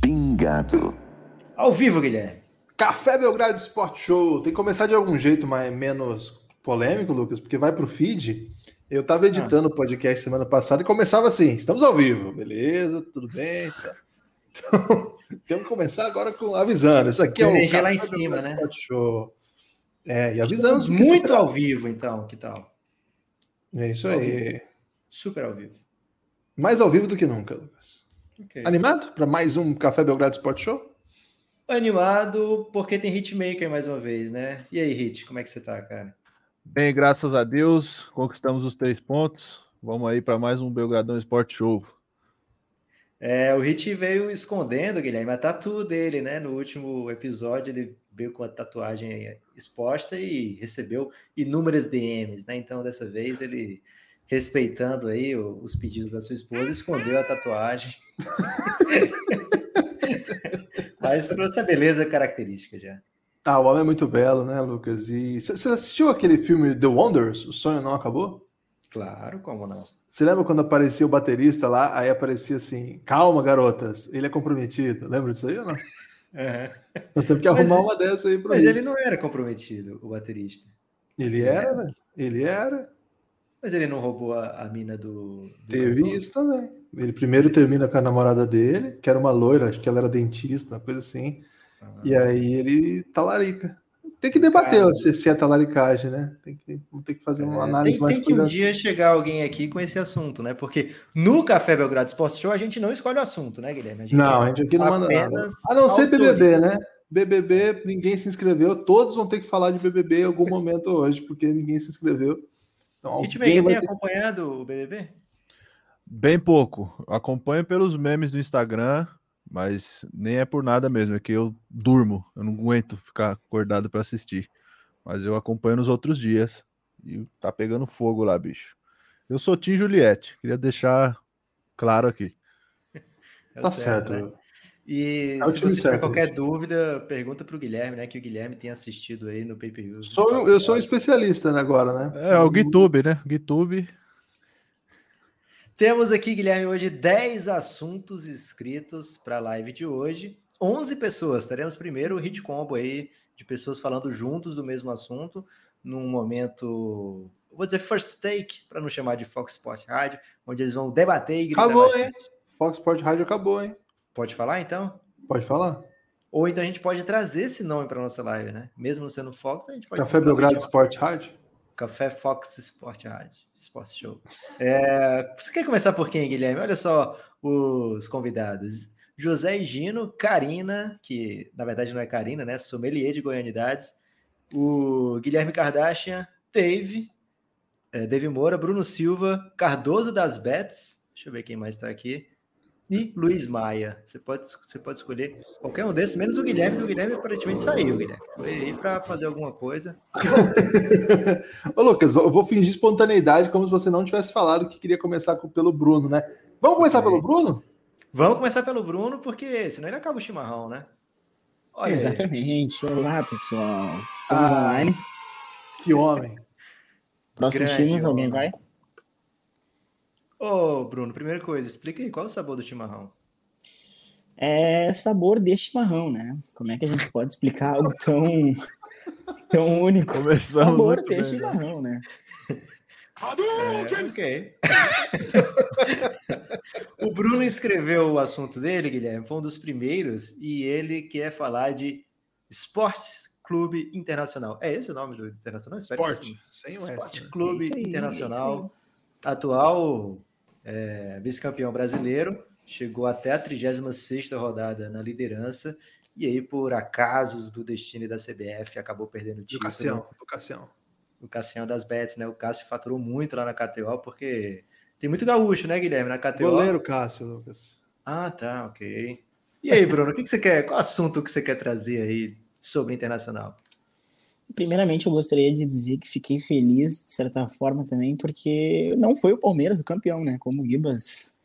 Pingado. Ao vivo, Guilherme. Café Belgrado Sport Show. Tem que começar de algum jeito mais, menos polêmico, Lucas, porque vai pro feed. Eu tava editando o podcast semana passada e começava assim: estamos ao vivo, beleza, tudo bem. Tá. Então, temos que começar agora com avisando. Isso aqui é o Energia lá em cima, né? Show. É, e. Estamos se muito trata. ao vivo, então. Que tal? É isso ao aí. Super ao vivo. Mais ao vivo do que nunca, Lucas. Ok. Animado para mais um Café Belgrado Sport Show? Animado porque tem Hitmaker mais uma vez, né? E aí, Hit, como é que você tá, cara? Bem, graças a Deus, conquistamos os três pontos. Vamos aí para mais um Belgradão Sport Show. É, o Hit veio escondendo, Guilherme, a tatu dele, né? No último episódio, ele veio com a tatuagem exposta e recebeu inúmeras DMs, né? Então, dessa vez, ele, respeitando aí os pedidos da sua esposa, escondeu a tatuagem. Mas trouxe a beleza característica já. Ah, o homem é muito belo, né, Lucas? E você assistiu aquele filme The Wonders? O sonho não acabou? Claro, como não? Você lembra quando aparecia o baterista lá? Aí aparecia assim: calma, garotas, ele é comprometido. Lembra disso aí ou não? Nós temos que Mas arrumar ele- uma dessa aí pra Mas ele. ele não era comprometido, o baterista. Ele era, velho. Ele era. Mas ele não roubou a, a mina do. do Teve cantor? isso também. Ele primeiro termina com a namorada dele, que era uma loira, acho que ela era dentista, uma coisa assim. Ah. E aí ele talarica. Tem que debater Cara. se, se é talaricagem, né? Tem que, vamos ter que fazer uma É, análise tem, mais tem que um cuidadosa. dia chegar alguém aqui com esse assunto, né? Porque no Café Belgrado Sports Show a gente não escolhe o assunto, né, Guilherme? A gente Não, a gente aqui não manda nada. apenas A não ser. BBB, né? BBB, ninguém se inscreveu. Todos vão ter que falar de BBB em algum momento hoje, porque ninguém se inscreveu. Então, alguém vai tem ter... acompanhado o BBB? Bem pouco. Acompanho pelos memes do Instagram, mas nem é por nada mesmo, é que eu durmo. Eu não aguento ficar acordado para assistir. Mas eu acompanho nos outros dias e tá pegando fogo lá, bicho. Eu sou Tim Juliette, queria deixar claro aqui. É Tá certo. né? E É se você tiver certo, qualquer gente. dúvida, pergunta para o Guilherme, né? Que o Guilherme tem assistido aí no pay-per-view. Sou, eu sou um especialista né, agora, né? É, o GitHub, né? GitHub. Temos aqui, Guilherme, hoje 10 assuntos inscritos para a live de hoje. 11 pessoas. Teremos primeiro o hit combo aí de pessoas falando juntos do mesmo assunto, num momento, vou dizer first take, para não chamar de Fox Sport Rádio, onde eles vão debater e gritar Acabou, bastante. hein? Fox Sport Rádio acabou, hein? Pode falar então? Pode falar? Ou então a gente pode trazer esse nome para nossa live, né? Mesmo não sendo Fox, a gente pode. Café Belgrado Sport Rádio? Café Fox Sport Rádio, Sport Show. É, você quer começar por quem, Guilherme? Olha só os convidados. José e Gino, Karina, que na verdade não é Karina, né? Sommelier de Goianidades. O Guilherme Kardashian, Dave, é, Dave Moura, Bruno Silva, Cardoso das Bets. Deixa eu ver quem mais está aqui. E Luiz Maia. Você pode, você pode escolher qualquer um desses, menos o Guilherme, o Guilherme aparentemente saiu, Guilherme. Foi aí para fazer alguma coisa. Ô, Lucas, eu vou fingir espontaneidade como se você não tivesse falado que queria começar com- pelo Bruno, né? Vamos começar Ok. pelo Bruno? Vamos começar pelo Bruno, porque senão ele acaba o chimarrão, né? Olha, aí. Exatamente. Olá, pessoal. Estamos Ah. online. Que homem. Próximos grande filmes, alguém vai? Ô, Bruno, primeira coisa, explica aí qual é o sabor do chimarrão. É sabor de chimarrão, né? Como é que a gente pode explicar algo tão, tão único? Começamos sabor de bem, né? chimarrão, né? É, ok. o Bruno escreveu o assunto dele, Guilherme, foi um dos primeiros, e ele quer falar de Esporte Clube Internacional. É esse o nome do Internacional? Espero sim. Sem o Esporte S. né? Clube É aí, Internacional, atual é, vice-campeão brasileiro, chegou até a 36ª rodada na liderança, e aí, por acasos do destino da CBF, acabou perdendo o Do título. Cassião. Do Cassião. O Cassião das Bets, né? O Cássio faturou muito lá na KTO, porque tem muito gaúcho, né, Guilherme, na KTO. Goleiro Cássio, Lucas. Ah, tá, ok. E aí, Bruno, o que, que você quer? Qual assunto que você quer trazer aí sobre internacional? Primeiramente, eu gostaria de dizer que fiquei feliz, de certa forma, também, porque não foi o Palmeiras o campeão, né? Como o Gibas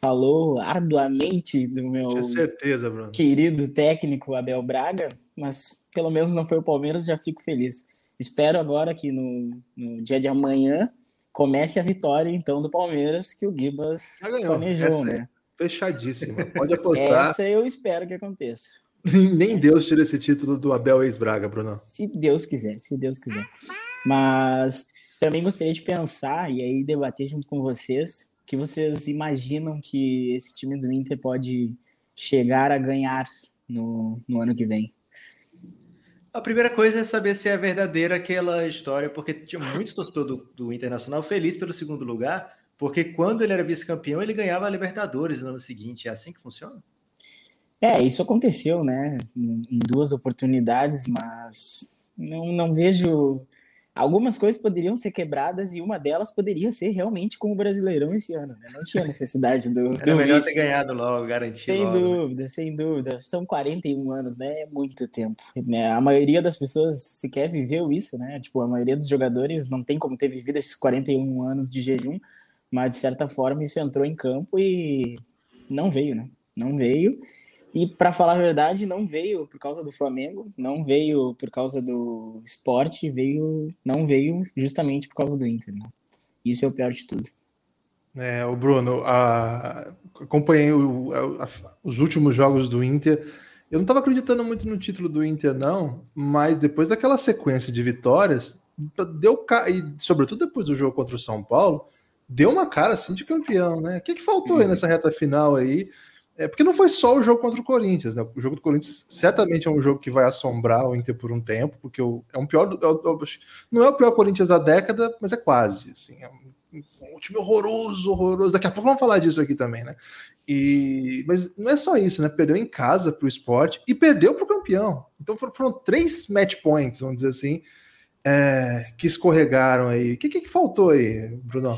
falou arduamente do meu certeza, querido técnico Abel Braga, mas pelo menos não foi o Palmeiras, já fico feliz. Espero agora que no, no dia de amanhã comece a vitória, então, do Palmeiras, que o Gibas planejou, Essa né? Fechadíssima. Pode apostar. Essa eu espero que aconteça. Nem Deus tira esse título do Abel ex-Braga, Bruno. Se Deus quiser, se Deus quiser. Mas também gostaria de pensar e aí debater junto com vocês que vocês imaginam que esse time do Inter pode chegar a ganhar no, no ano que vem. A primeira coisa é saber se é verdadeira aquela história, porque tinha muito torcedor do, do Internacional feliz pelo segundo lugar, porque quando ele era vice-campeão, ele ganhava a Libertadores no ano seguinte. É assim que funciona? É, isso aconteceu, né? Em duas oportunidades, mas não, não vejo. Algumas coisas poderiam ser quebradas e uma delas poderia ser realmente com o Brasileirão esse ano, né? Não tinha necessidade do, Era do melhor vice. ter ganhado logo, garantir Sem logo. né? dúvida, sem dúvida. São 41 anos, né? É muito tempo. Né? A maioria das pessoas sequer viveu isso, né? Tipo, a maioria dos jogadores não tem como ter vivido esses 41 anos de jejum, mas de certa forma isso entrou em campo e não veio, né? Não veio. E para falar a verdade, não veio por causa do Flamengo, não veio por causa do esporte, veio, não veio justamente por causa do Inter, né? Isso é o pior de tudo. É, o Bruno, a- acompanhei o- a- a- os últimos jogos do Inter. Eu não estava acreditando muito no título do Inter, não, mas depois daquela sequência de vitórias, deu ca- e sobretudo depois do jogo contra o São Paulo, deu uma cara assim de campeão, né? O que, que faltou aí nessa reta final aí? É porque não foi só o jogo contra o Corinthians, né? O jogo do Corinthians certamente é um jogo que vai assombrar o Inter por um tempo, porque é um pior, é é o- não é o pior Corinthians da década, mas é quase, assim, é um um time horroroso, horroroso. Daqui a pouco vamos falar disso aqui também, né? E, mas não é só isso, né? Perdeu em casa para o esporte e perdeu para o campeão. Então foram, foram três match points, vamos dizer assim, é, que escorregaram aí. O que, que, que faltou aí, Bruno?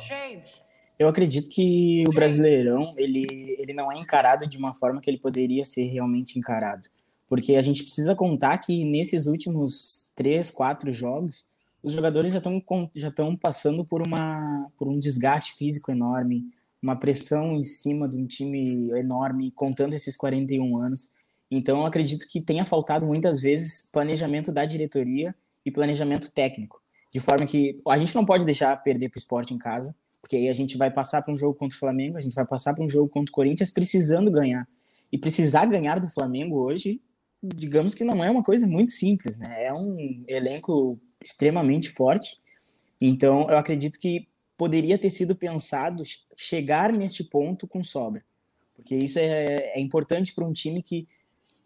Eu acredito que o Brasileirão ele, ele não é encarado de uma forma que ele poderia ser realmente encarado. Porque a gente precisa contar que nesses últimos três, quatro jogos, os jogadores já estão já passando por, uma, por um desgaste físico enorme, uma pressão em cima de um time enorme, contando esses 41 anos. Então, eu acredito que tenha faltado muitas vezes planejamento da diretoria e planejamento técnico. De forma que a gente não pode deixar perder para o esporte em casa, porque aí a gente vai passar para um jogo contra o Flamengo, a gente vai passar para um jogo contra o Corinthians precisando ganhar. E precisar ganhar do Flamengo hoje, digamos que não é uma coisa muito simples, né? É um elenco extremamente forte. Então, eu acredito que poderia ter sido pensado chegar neste ponto com sobra. Porque isso é, é importante para um time que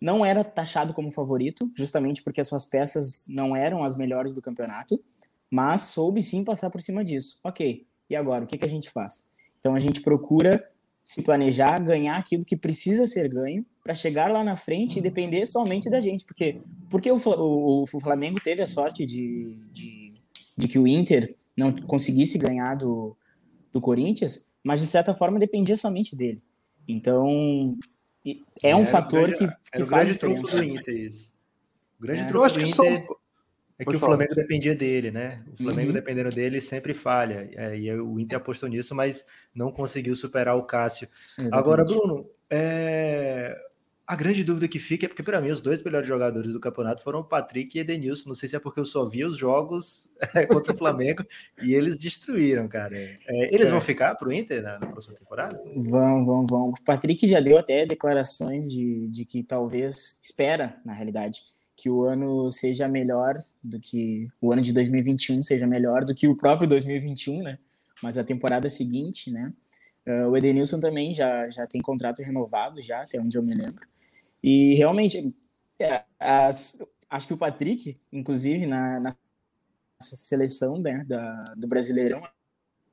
não era taxado como favorito, justamente porque as suas peças não eram as melhores do campeonato, mas soube sim passar por cima disso. Ok, e agora, o que, que a gente faz? Então a gente procura se planejar, ganhar aquilo que precisa ser ganho, para chegar lá na frente e depender somente da gente. Porque, porque o, o, o Flamengo teve a sorte de, de, de, que o Inter não conseguisse ganhar do, do Corinthians, mas de certa forma dependia somente dele. Então, é um era fator grande, que, que o faz grande diferença. trunfo do Inter, isso. O grande É. trunfo do que Inter só- é que o. Flamengo dependia dele, né? O Flamengo Uhum. dependendo dele sempre falha. É, E o Inter apostou nisso, mas não conseguiu superar o Cássio. Agora, Exatamente. Bruno, é, a grande dúvida que fica é porque, para mim, os dois melhores jogadores do campeonato foram o Patrick e Edenilson. Não sei se é porque eu só vi os jogos contra o Flamengo e eles destruíram, cara. É, eles É. vão ficar pro Inter na, na próxima temporada? Vão, vão, vão. O Patrick já deu até declarações de, de que talvez, espera, na realidade, que o ano seja melhor do que. O ano de 2021 seja melhor do que o próprio 2021, né? Mas a temporada seguinte, né? Uh, o Edenilson também já, já tem contrato renovado, já, até onde eu me lembro. E realmente, é, as- acho que o Patrick, inclusive, na, na seleção né, da, do Brasileirão,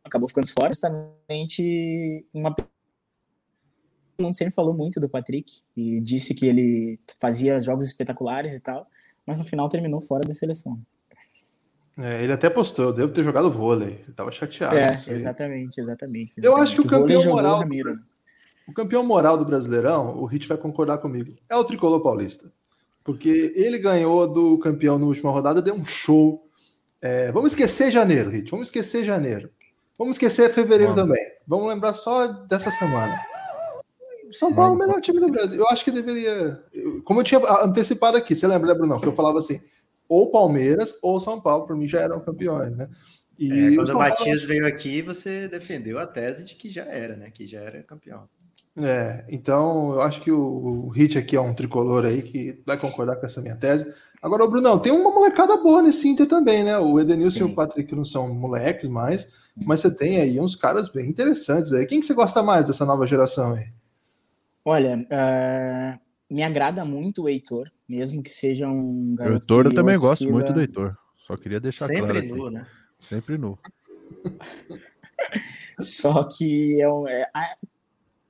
acabou ficando fora justamente uma mundo sempre falou muito do Patrick e disse que ele fazia jogos espetaculares e tal, mas no final terminou fora da seleção. É, ele até postou, eu devo ter jogado vôlei. Ele tava chateado. é, aí. exatamente, exatamente. Eu acho que o campeão moral- Ramiro? O campeão moral do Brasileirão, o Hit vai concordar comigo, é o Tricolor Paulista. Porque ele ganhou do campeão na última rodada, deu um show. É, vamos esquecer janeiro, Hit. Vamos esquecer janeiro. Vamos esquecer fevereiro Vamos. também. Vamos lembrar só dessa semana. São Paulo é o melhor time do Brasil. Eu acho que deveria. Como eu tinha antecipado aqui, você lembra, lembra não? Que eu falava assim: ou Palmeiras ou São Paulo, para mim já eram campeões, né? E é, quando o Matias Paulo... veio aqui, você defendeu a tese de que já era, né? Que já era campeão. É, então eu acho que o, o Hit aqui é um tricolor aí que vai concordar com essa minha tese. Agora, o Brunão, tem uma molecada boa nesse Inter também, né? O Edenilson Sim. e o Patrick não são moleques mais, mas você tem aí uns caras bem interessantes aí. Quem que você gosta mais dessa nova geração aí? Olha, uh, me agrada muito o Heitor, mesmo que seja um garoto. O Heitor eu também oscila... gosto muito do Heitor. Só queria deixar Sempre claro. Sempre nu, né? Sempre nu. Só que é, um, é a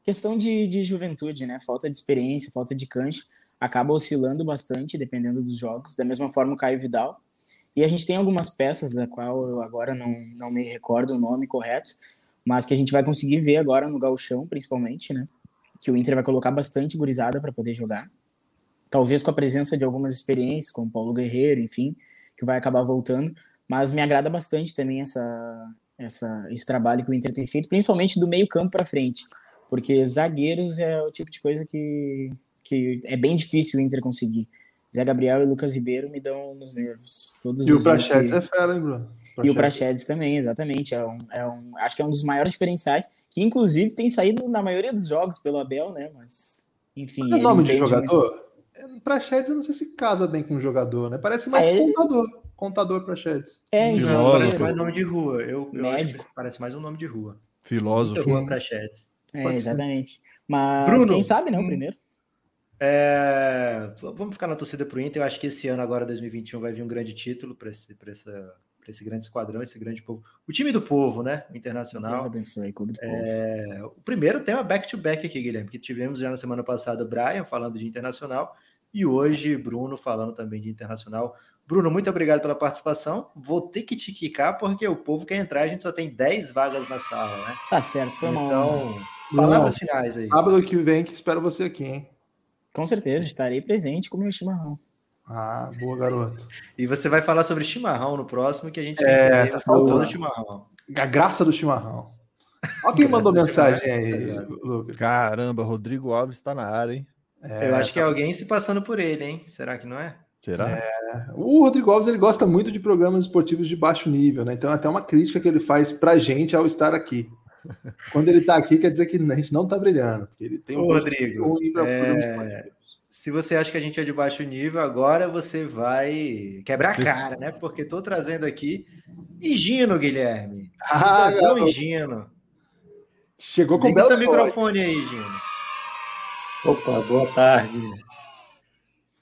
questão de, de juventude, né? Falta de experiência, falta de cancha, acaba oscilando bastante dependendo dos jogos. Da mesma forma o Caio Vidal. E a gente tem algumas peças da qual eu agora não, não me recordo o nome correto, mas que a gente vai conseguir ver agora no gauchão, principalmente, né? Que o Inter vai colocar bastante gurizada para poder jogar. Talvez com a presença de algumas experiências, como Paulo Guerreiro, enfim, que vai acabar voltando. Mas me agrada bastante também essa, essa, esse trabalho que o Inter tem feito, principalmente do meio campo para frente. Porque zagueiros é o tipo de coisa que, que é bem difícil o Inter conseguir. Zé Gabriel e Lucas Ribeiro me dão nos nervos. Todos e o Prachedes que... é fera, hein, Bruno? Prachedes. E o Prachedes também, exatamente. É um, é um, acho que é um dos maiores diferenciais, que inclusive tem saído na maioria dos jogos pelo Abel, né? Mas, enfim. Qual é o nome de jogador? Muito... Prachedes, eu não sei se casa bem com o jogador, né? Parece mais ah, ele... contador. Contador Prachedes. É, então. Parece mais nome de rua. Eu, eu Médico. parece mais um nome de rua. Filósofo. Rua Prachedes. É, exatamente. Mas Bruno, quem sabe, né? O primeiro. É, vamos ficar na torcida para o Inter. Eu acho que esse ano, agora 2021, vai vir um grande título para esse, essa, esse grande esquadrão, esse grande povo. O time do povo, né? Internacional. Deus abençoe, clube do é, povo. O primeiro tema back-to-back -back aqui, Guilherme, que tivemos já na semana passada o Brian falando de internacional e hoje Bruno falando também de internacional. Bruno, muito obrigado pela participação. Vou ter que te quicar porque o povo quer entrar, a gente só tem 10 vagas na sala, né? Tá certo, foi mal. Então, palavras finais aí. Sábado que vem que espero você aqui, hein? Com certeza, estarei presente com o meu chimarrão. Ah, boa, garoto. E você vai falar sobre chimarrão no próximo, que a gente é, tá faltando chimarrão. A graça do chimarrão. Olha quem mandou mensagem aí, Lucas. Caramba, Rodrigo Alves está na área, hein? É, Eu acho que é alguém se passando por ele, hein? Será que não é? Será? É, o Rodrigo Alves ele gosta muito de programas esportivos de baixo nível, né? Então, até uma crítica que ele faz pra gente ao estar aqui. Quando ele está aqui, quer dizer que a gente não está brilhando. Porque ele tem um Ô, Rodrigo, é... se você acha que a gente é de baixo nível, agora você vai quebrar a cara, né? Porque estou trazendo aqui Higino, Guilherme. Ah, Higino. Chegou com o seu microfone aí, Gino. Opa, boa tarde.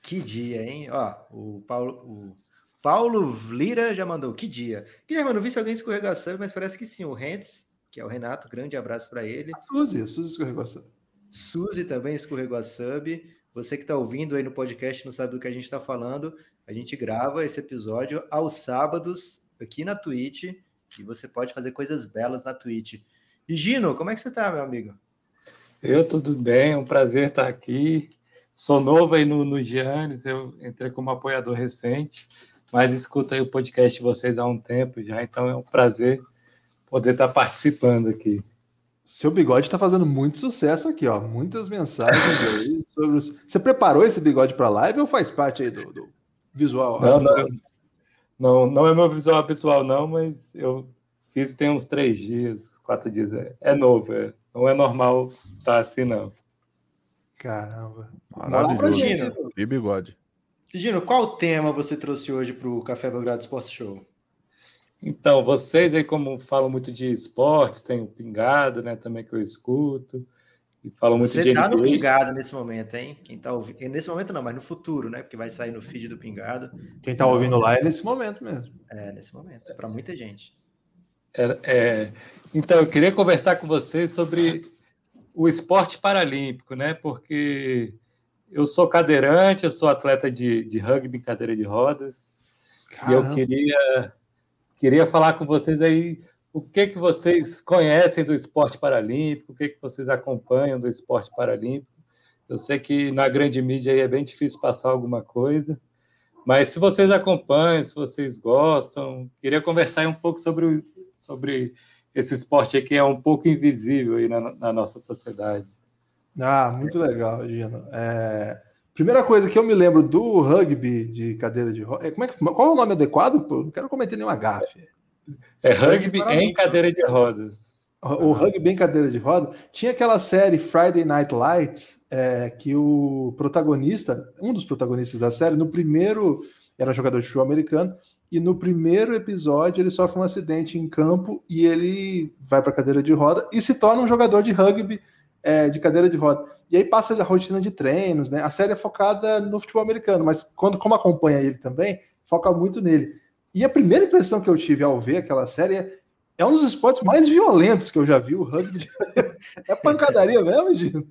Que dia, hein? Ó, o Paulo, o Paulo Lira já mandou. Que dia. Guilherme, eu não vi se alguém escorregou a sub, mas parece que sim. O Rentes que é o Renato. Grande abraço para ele. A Suzy, a Suzy escorregou a sub. Suzy também escorregou a sub. Você que está ouvindo aí no podcast não sabe do que a gente está falando. A gente grava esse episódio aos sábados aqui na Twitch e você pode fazer coisas belas na Twitch. E Gino, como é que você está, meu amigo? Eu tudo bem, é um prazer estar aqui. Sou novo aí no, no Giannis, eu entrei como apoiador recente, mas escuto aí o podcast de vocês há um tempo já, então é um prazer poder estar participando aqui. Seu bigode está fazendo muito sucesso aqui, ó. Muitas mensagens aí sobre os... Você preparou esse bigode para live ou faz parte aí do, do visual? Não, não, não, não, é meu visual habitual, não, mas eu fiz tem uns três dias, quatro dias. É, é novo, é, não é normal estar assim, não. Caramba. Maravilhoso. E bigode. Gino, qual tema você trouxe hoje para o Café Belgrado Sports Show? Então, vocês aí, como falam muito de esportes, tem o Pingado, né, também que eu escuto, e falam muito Você de tá no Pingado nesse momento, hein? Quem tá ouvindo... Nesse momento não, mas no futuro, né? Porque vai sair no feed do Pingado. Quem tá ouvindo lá é nesse momento mesmo. É, nesse momento. É para muita gente. É, é... Então, eu queria conversar com vocês sobre o esporte paralímpico, né? Porque eu sou cadeirante, eu sou atleta de, de rugby, cadeira de rodas, Caramba. e eu queria Queria falar com vocês aí o que, que vocês conhecem do esporte paralímpico, o que, que vocês acompanham do esporte paralímpico. Eu sei que na grande mídia aí é bem difícil passar alguma coisa, mas se vocês acompanham, se vocês gostam, queria conversar um pouco sobre, sobre esse esporte que é um pouco invisível aí na, na nossa sociedade. Ah, muito legal, Gino. É... Primeira coisa que eu me lembro do rugby de cadeira de rodas. É, como é que... Qual é o nome adequado? Pô? Não quero cometer nenhuma gafe. É rugby em cadeira de rodas. O rugby em cadeira de rodas. Tinha aquela série Friday Night Lights, é, que o protagonista, um dos protagonistas da série, no primeiro era jogador de futebol americano, e no primeiro episódio ele sofre um acidente em campo e ele vai para cadeira de roda e se torna um jogador de rugby é, de cadeira de roda. E aí passa a rotina de treinos, né? A série é focada no futebol americano, mas quando como acompanha ele também, foca muito nele. E a primeira impressão que eu tive ao ver aquela série é, é um dos esportes mais violentos que eu já vi, o rugby. é pancadaria mesmo, Gino?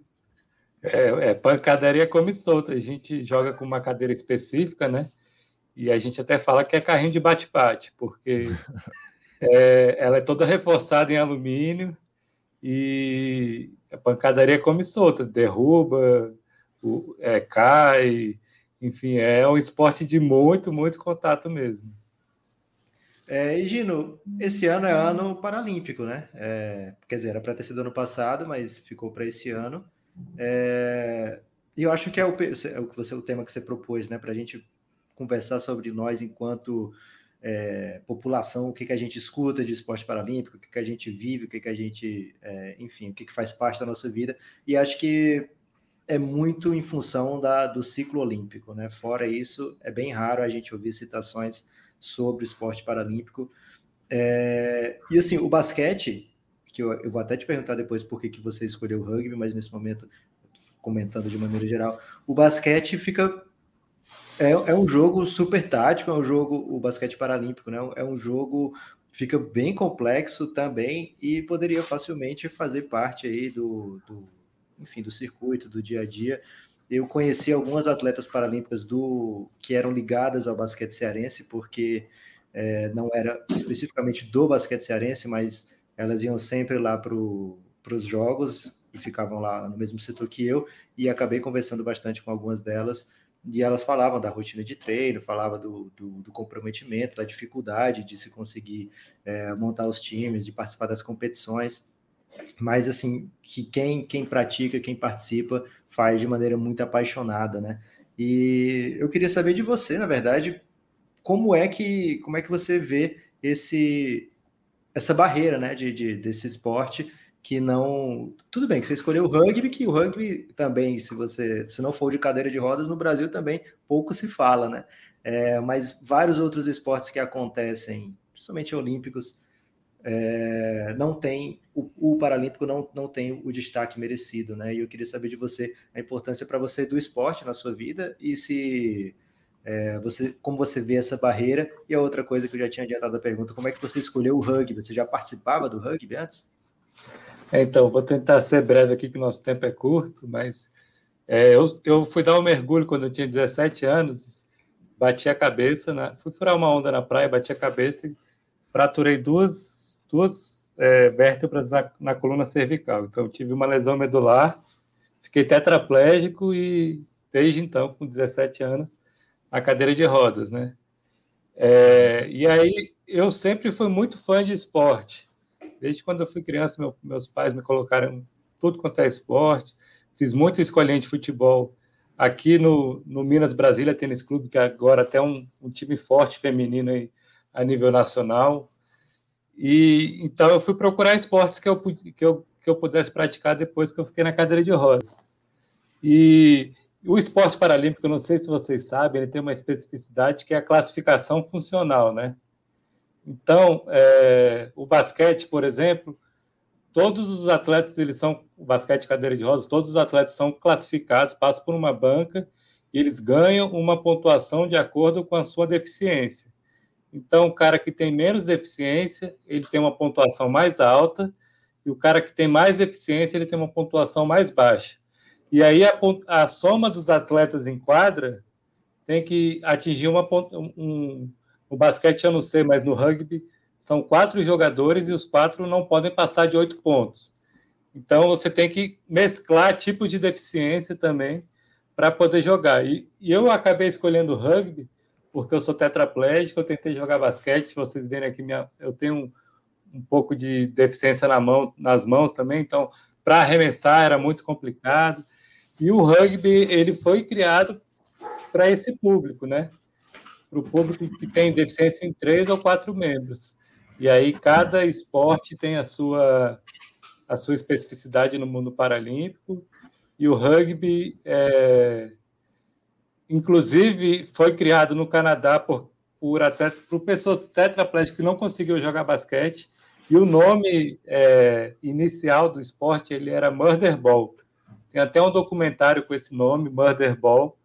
É, é, pancadaria come solta. A gente joga com uma cadeira específica, né? E a gente até fala que é carrinho de bate-bate, porque é, ela é toda reforçada em alumínio e a pancadaria come solta, derruba, o, é, cai, enfim, é um esporte de muito, muito contato mesmo. É, e Gino, esse ano é ano paralímpico, né? É, quer dizer, era para ter sido ano passado, mas ficou para esse ano. É, e eu acho que é o, é o, você, o tema que você propôs, né? Para a gente conversar sobre nós enquanto é, população, o que, que a gente escuta de esporte paralímpico, o que, que a gente vive, o que, que a gente, é, enfim, o que, que faz parte da nossa vida. E acho que é muito em função da, do ciclo olímpico, né? Fora isso, é bem raro a gente ouvir citações sobre o esporte paralímpico. É, e assim, o basquete, que eu, eu, vou até te perguntar depois por que, que você escolheu o rugby, mas nesse momento, comentando de maneira geral, o basquete fica é, é um jogo super tático, é um jogo, o basquete paralímpico, né? É um jogo fica bem complexo também e poderia facilmente fazer parte aí do, do, enfim, do circuito, do dia a dia. Eu conheci algumas atletas paralímpicas do que eram ligadas ao basquete cearense, porque é, não era especificamente do basquete cearense, mas elas iam sempre lá para os jogos e ficavam lá no mesmo setor que eu, e acabei conversando bastante com algumas delas e elas falavam da rotina de treino, falavam do, do, do comprometimento, da dificuldade de se conseguir é, montar os times, de participar das competições, mas assim, que quem, quem pratica, quem participa, faz de maneira muito apaixonada, né? E eu queria saber de você, na verdade, como é que, como é que você vê esse, essa barreira né, de, de desse esporte que não. Tudo bem que você escolheu o rugby, que o rugby também, se você se não for de cadeira de rodas, no Brasil também pouco se fala, né? É, mas vários outros esportes que acontecem, principalmente olímpicos, é, não tem o, o, Paralímpico não, não tem o destaque merecido, né? E eu queria saber de você a importância para você do esporte na sua vida e se é, você como você vê essa barreira. E a outra coisa que eu já tinha adiantado a pergunta, como é que você escolheu o rugby? Você já participava do rugby antes? É, então, vou tentar ser breve aqui, que o nosso tempo é curto, mas é, eu, eu fui dar um mergulho quando eu tinha 17 anos, bati a cabeça, na, fui furar uma onda na praia, bati a cabeça e fraturei duas, duas é, vértebras na, na coluna cervical. Então, tive uma lesão medular, fiquei tetraplégico e, desde então, com 17 anos, a cadeira de rodas, né? É, e aí, eu sempre fui muito fã de esporte. Desde quando eu fui criança, meu, meus pais me colocaram tudo quanto é esporte. Fiz muita escolinha de futebol aqui no, no Minas Brasília Tênis Clube, que agora até um, um time forte feminino aí, a nível nacional. E então eu fui procurar esportes que eu, que eu, que eu pudesse praticar depois que eu fiquei na cadeira de rodas. E o esporte paralímpico, não sei se vocês sabem, ele tem uma especificidade que é a classificação funcional, né? Então, é, o basquete, por exemplo, todos os atletas, eles são, o basquete cadeira de rodas, todos os atletas são classificados, passam por uma banca e eles ganham uma pontuação de acordo com a sua deficiência. Então, o cara que tem menos deficiência, ele tem uma pontuação mais alta, e o cara que tem mais deficiência, ele tem uma pontuação mais baixa. E aí a, a soma dos atletas em quadra tem que atingir uma, um, no basquete eu não sei, mas no rugby são quatro jogadores e os quatro não podem passar de oito pontos. Então você tem que mesclar tipos de deficiência também para poder jogar. E, e, eu acabei escolhendo rugby porque eu sou tetraplégico, eu tentei jogar basquete. Se vocês verem aqui, minha, eu tenho um, um pouco de deficiência na mão, nas mãos também, então para arremessar era muito complicado. E o rugby ele foi criado para esse público, né? Para o público que tem deficiência em três ou quatro membros. E aí cada esporte tem a sua a sua especificidade no mundo paralímpico. E o rugby, é, inclusive, foi criado no Canadá por, por, atleta, por pessoas tetraplégicas que não conseguiam jogar basquete. E o nome é, inicial do esporte ele era Murder Ball. Tem até um documentário com esse nome, Murder Ball,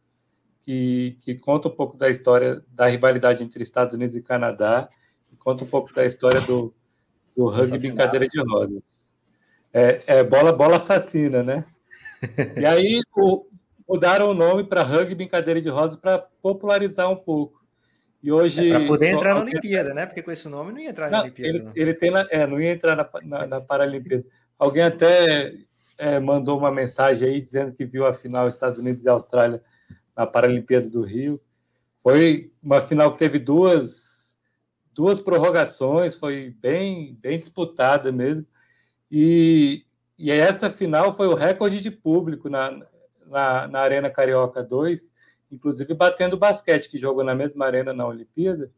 que, que conta um pouco da história da rivalidade entre Estados Unidos e Canadá, e conta um pouco da história do, do rugby em cadeira de rodas. É, é, bola, bola assassina, né? E aí o, mudaram o nome para rugby em cadeira de rodas para popularizar um pouco. E hoje. É para poder entrar na Olimpíada, né? Porque com esse nome não ia entrar na Olimpíada. Ele, ele tem na, é, não ia entrar na, na, na Paralimpíada. Alguém até é, mandou uma mensagem aí dizendo que viu a final Estados Unidos e Austrália na Paralimpíada do Rio. Foi uma final que teve duas, duas prorrogações, foi bem, bem disputada mesmo. E, e essa final foi o recorde de público na, na, na Arena Carioca 2, inclusive batendo o basquete, que jogou na mesma arena na Olimpíada.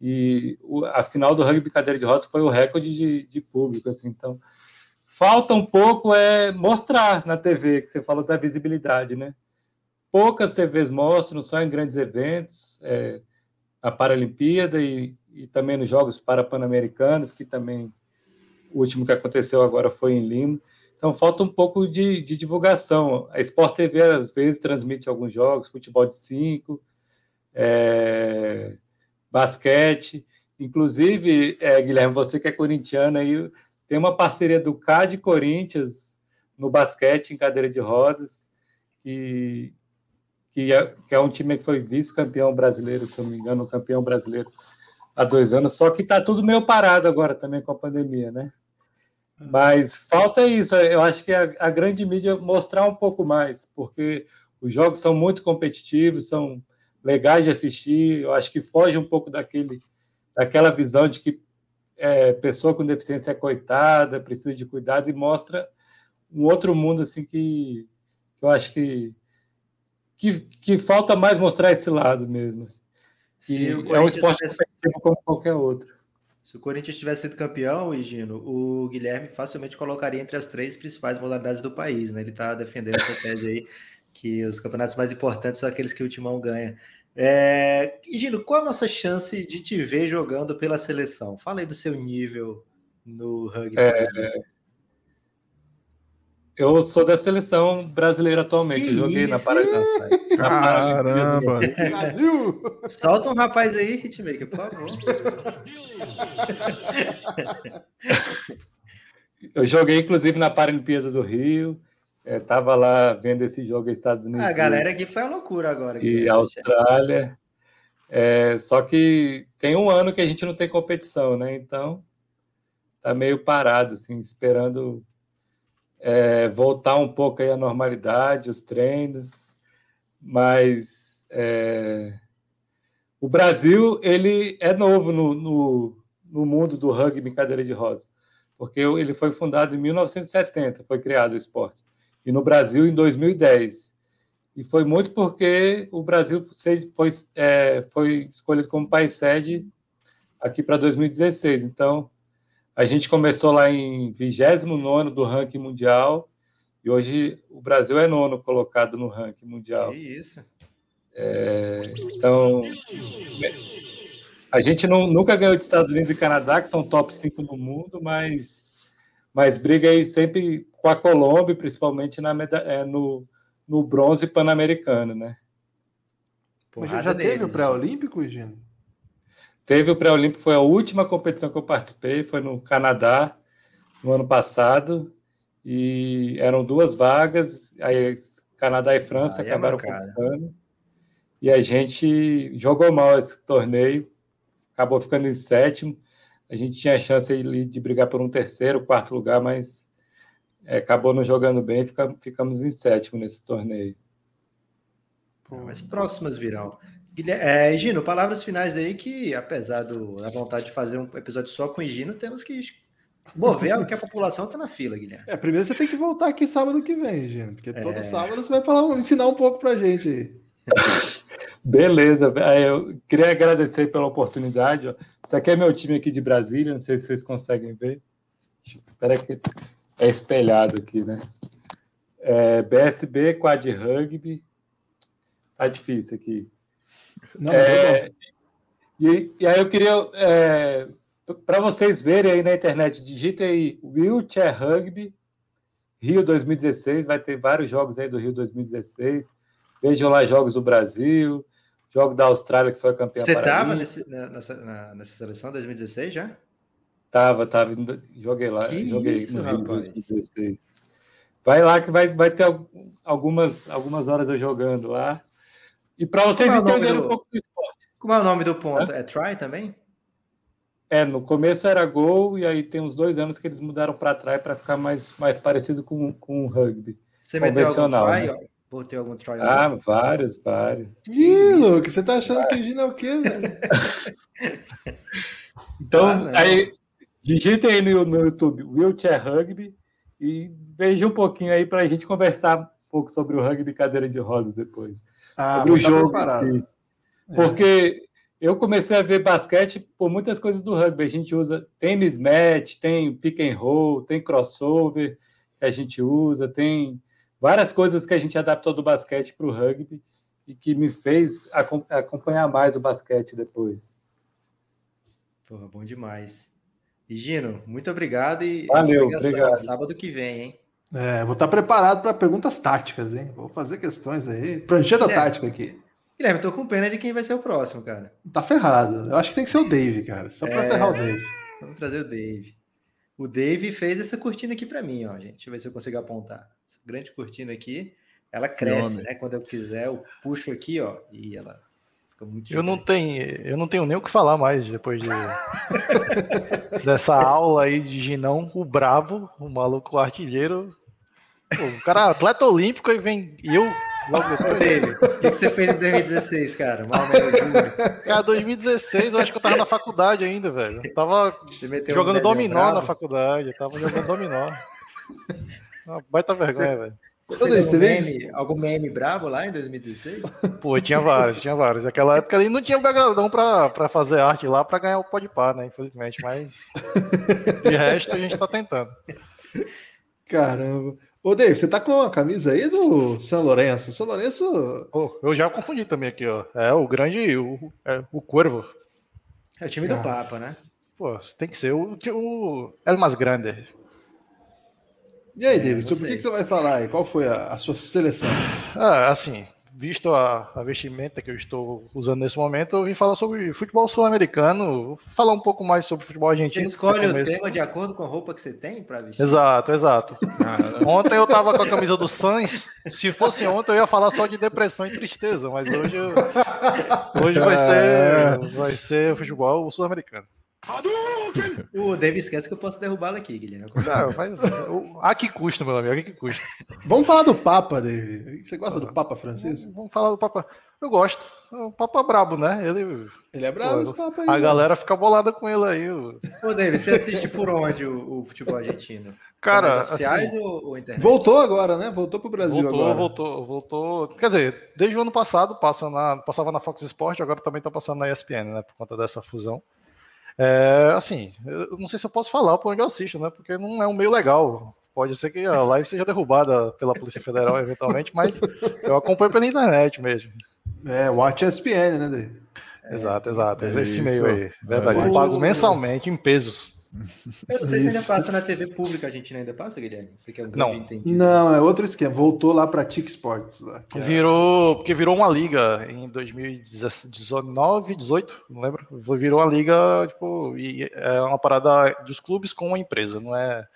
E a final do rugby cadeira de rodas foi o recorde de, de público. Assim, então, falta um pouco é mostrar na TV, que você falou da visibilidade, né? Poucas TVs mostram, só em grandes eventos, é, a Paralimpíada e, e também nos Jogos Parapan-Americanos, que também o último que aconteceu agora foi em Lima. Então falta um pouco de, de, divulgação. A Sport TV às vezes transmite alguns jogos, futebol de cinco, é, basquete. Inclusive, é, Guilherme, você que é corintiano aí, tem uma parceria do CAD Corinthians no basquete em cadeira de rodas, que, que, é, que é um time que foi vice-campeão brasileiro, se eu não me engano, campeão brasileiro há dois anos, só que está tudo meio parado agora também com a pandemia, né? Mas falta isso. Eu acho que a, a, grande mídia mostrar um pouco mais, porque os jogos são muito competitivos, são legais de assistir. Eu acho que foge um pouco daquele, daquela visão de que é, pessoa com deficiência é coitada, precisa de cuidado e mostra um outro mundo assim que, que eu acho que, que, que falta mais mostrar esse lado mesmo. E é um esporte competitivo como qualquer outro. Se o Corinthians tivesse sido campeão, Higino, o Guilherme facilmente colocaria entre as três principais modalidades do país, né? Ele está defendendo essa tese aí, que os campeonatos mais importantes são aqueles que o Timão ganha. É... Higino, qual a nossa chance de te ver jogando pela seleção? Fala aí do seu nível no rugby. É... Eu sou da seleção brasileira atualmente. Que joguei isso? na Paraná. Caramba! Brasil! Solta um rapaz aí, Hitmaker, por favor. Eu joguei, inclusive, na Paralimpíada do Rio. Estava lá vendo esse jogo nos Estados Unidos. A galera aqui foi a loucura agora. E Austrália. É, só que tem um ano que a gente não tem competição, né? Então tá meio parado, assim, esperando é, voltar um pouco à normalidade, os treinos, mas é, o Brasil ele é novo no, no, no, mundo do rugby em cadeira de rodas, porque ele foi fundado em 1970, foi criado o esporte, e no Brasil em 2010. E foi muito porque o Brasil foi, é, foi escolhido como país sede aqui para 2016. Então, a gente começou lá em 29 do ranking mundial e hoje o Brasil é nono colocado no ranking mundial. Que isso. É, então, a gente não, nunca ganhou de Estados Unidos e Canadá, que são top 5 no mundo, mas, mas briga aí sempre com a Colômbia, principalmente na, é, no, no bronze pan-americano, né? Porrada já teve o pré-olímpico, Gino? Teve o pré-olímpico, foi a última competição que eu participei, foi no Canadá, no ano passado, e eram duas vagas, aí Canadá e França ah, acabaram é conquistando, e a gente jogou mal esse torneio, acabou ficando em sétimo, a gente tinha a chance de brigar por um terceiro, quarto lugar, mas é, acabou não jogando bem, ficamos em sétimo nesse torneio. Pô, mas próximas virão. É, Gino, palavras finais aí que, apesar do, da vontade de fazer um episódio só com o Gino, temos que Mover que a população tá na fila, Guilherme. É, primeiro você tem que voltar aqui sábado que vem, gente, porque todo é... sábado você vai falar, ensinar um pouco pra gente aí. Beleza, eu queria agradecer pela oportunidade. Isso aqui é meu time aqui de Brasília, não sei se vocês conseguem ver. Espera que é espelhado aqui, né? É, BSB Quad Rugby. Tá difícil aqui. Não, é, e, e, aí eu queria, é, para vocês verem aí na internet, digite aí Wheelchair Rugby Rio 2016, vai ter vários jogos aí do Rio 2016. Vejam lá jogos do Brasil, jogo da Austrália que foi campeão. Você estava nessa, nessa seleção 2016 já? Tava, tava. Joguei lá. Que joguei isso, no Rio 2016. Vai lá que vai, vai ter algumas, algumas horas eu jogando lá. E para vocês é entenderem do... um pouco do esporte. Como é o nome do ponto? É, é try também? É, no começo era gol, e aí tem uns dois anos que eles mudaram para try para ficar mais, mais parecido com, com o rugby. Você convencional, meteu algum try? Né? Botei algum try? Ah, vários, vários. Ih, Luke, você tá achando que Gina é o quê, velho? então, ah, aí, digitem aí no, no YouTube Wheelchair Rugby e veja um pouquinho aí para a gente conversar um pouco sobre o rugby cadeira de rodas depois. Ah, sobre o jogo. Preparado. Porque eu comecei a ver basquete por muitas coisas do rugby. A gente usa, tem mismatch, tem pick and roll, tem crossover que a gente usa, tem várias coisas que a gente adaptou do basquete para o rugby e que me fez acompanhar mais o basquete depois. Porra, bom demais. E Gino, muito obrigado e valeu, obrigado. Sábado que vem, hein? É, vou estar preparado para perguntas táticas, hein? Vou fazer questões aí. Prancheta tática aqui. Guilherme, tô com pena de quem vai ser o próximo, cara. Tá ferrado. Eu acho que tem que ser o Dave, cara. Só para é... ferrar o Dave. Vamos trazer o Dave. O Dave fez essa cortina aqui para mim, ó, gente. Deixa eu ver se eu consigo apontar. Essa grande cortina aqui, ela cresce, né? Quando eu quiser, eu puxo aqui, ó, e ela fica muito. Eu não tenho, eu não tenho nem o que falar mais depois de dessa aula aí de Ginão, o brabo, o maluco artilheiro. Pô, o cara é atleta olímpico e vem eu Logo dele. O que, você fez em 2016, cara? Mal, cara, 2016 eu acho que eu tava na faculdade ainda, velho. Eu tava jogando um dominó bravo. na faculdade. Eu tava jogando dominó. Uma baita vergonha, velho. Você algum, meme, algum meme brabo lá em 2016? Pô, tinha vários, tinha vários. Naquela época ali não tinha o gagadão pra, pra fazer arte lá pra ganhar o pode par, né? Infelizmente, mas de resto a gente tá tentando. Caramba. Ô, Dave, você tá com a camisa aí do São Lourenço? São Lourenço. Oh, eu já confundi também aqui, ó. É o grande. O, é, o Corvo. É o time do Papa, né? Pô, tem que ser o. o é o mais grande. E aí, David, sobre o que, que, você vai falar aí? Qual foi a, a sua seleção? Ah, assim, visto a, a, vestimenta que eu estou usando nesse momento, eu vim falar sobre futebol sul-americano, falar um pouco mais sobre futebol argentino. Você escolhe o tema de acordo com a roupa que você tem para vestir? Exato, exato. Ah, ontem eu estava com a camisa do Suns, se fosse ontem eu ia falar só de depressão e tristeza, mas hoje, eu, hoje vai ser, vai ser futebol sul-americano. O David esquece que eu posso derrubá-lo aqui, Guilherme. Não, mas a que custa, meu amigo? A que custa? Vamos falar do Papa, David. Você gosta do Papa Francisco? Vamos falar do Papa. Eu gosto. O Papa é brabo, né? Ele, ele é brabo, esse Papa aí. A né? galera fica bolada com ele aí. Ô, David, você assiste por onde o, o futebol argentino? Cara, oficiais assim, ou, ou internet? Voltou agora, né? Voltou para o Brasil voltou, agora. Voltou, voltou. Quer dizer, desde o ano passado passa na, passava na Fox Sport, agora também está passando na ESPN, né? Por conta dessa fusão. É, assim, eu não sei se eu posso falar por onde eu assisto, né? Porque não é um meio legal. Pode ser que a live seja derrubada pela Polícia Federal eventualmente, mas eu acompanho pela internet mesmo. É, Watch ESPN, né? Exato, exato. É esse meio aí. Verdade. É, eu pago mensalmente em pesos. Eu não sei Isso. se ainda passa na TV pública, a gente ainda passa, Guilherme? Você que é um não. entendido. Não, é outro esquema. Voltou lá para TIC Sports. Lá, é... Virou, porque virou uma liga em 2019, 18, não lembro. Virou uma liga, tipo, e é uma parada dos clubes com a empresa, não é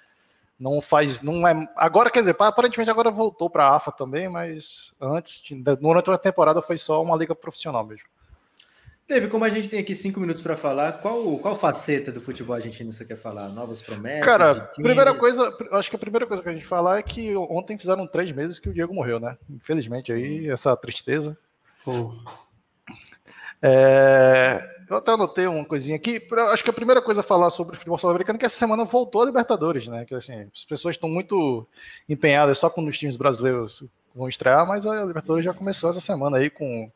não faz, não é. Agora, quer dizer, aparentemente agora voltou para a AFA também, mas antes, durante a temporada foi só uma liga profissional mesmo. Teve, como a gente tem aqui cinco minutos para falar, qual, qual faceta do futebol argentino você quer falar? Novas promessas? Cara, primeira coisa, acho que a primeira coisa que a gente falar é que ontem fizeram três meses que o Diego morreu, né? Infelizmente aí, essa tristeza. É, eu até anotei uma coisinha aqui. Acho que a primeira coisa a falar sobre o futebol sul-americano é que essa semana voltou a Libertadores, né? Que assim, as pessoas estão muito empenhadas só quando os times brasileiros vão estrear, mas a Libertadores já começou essa semana aí com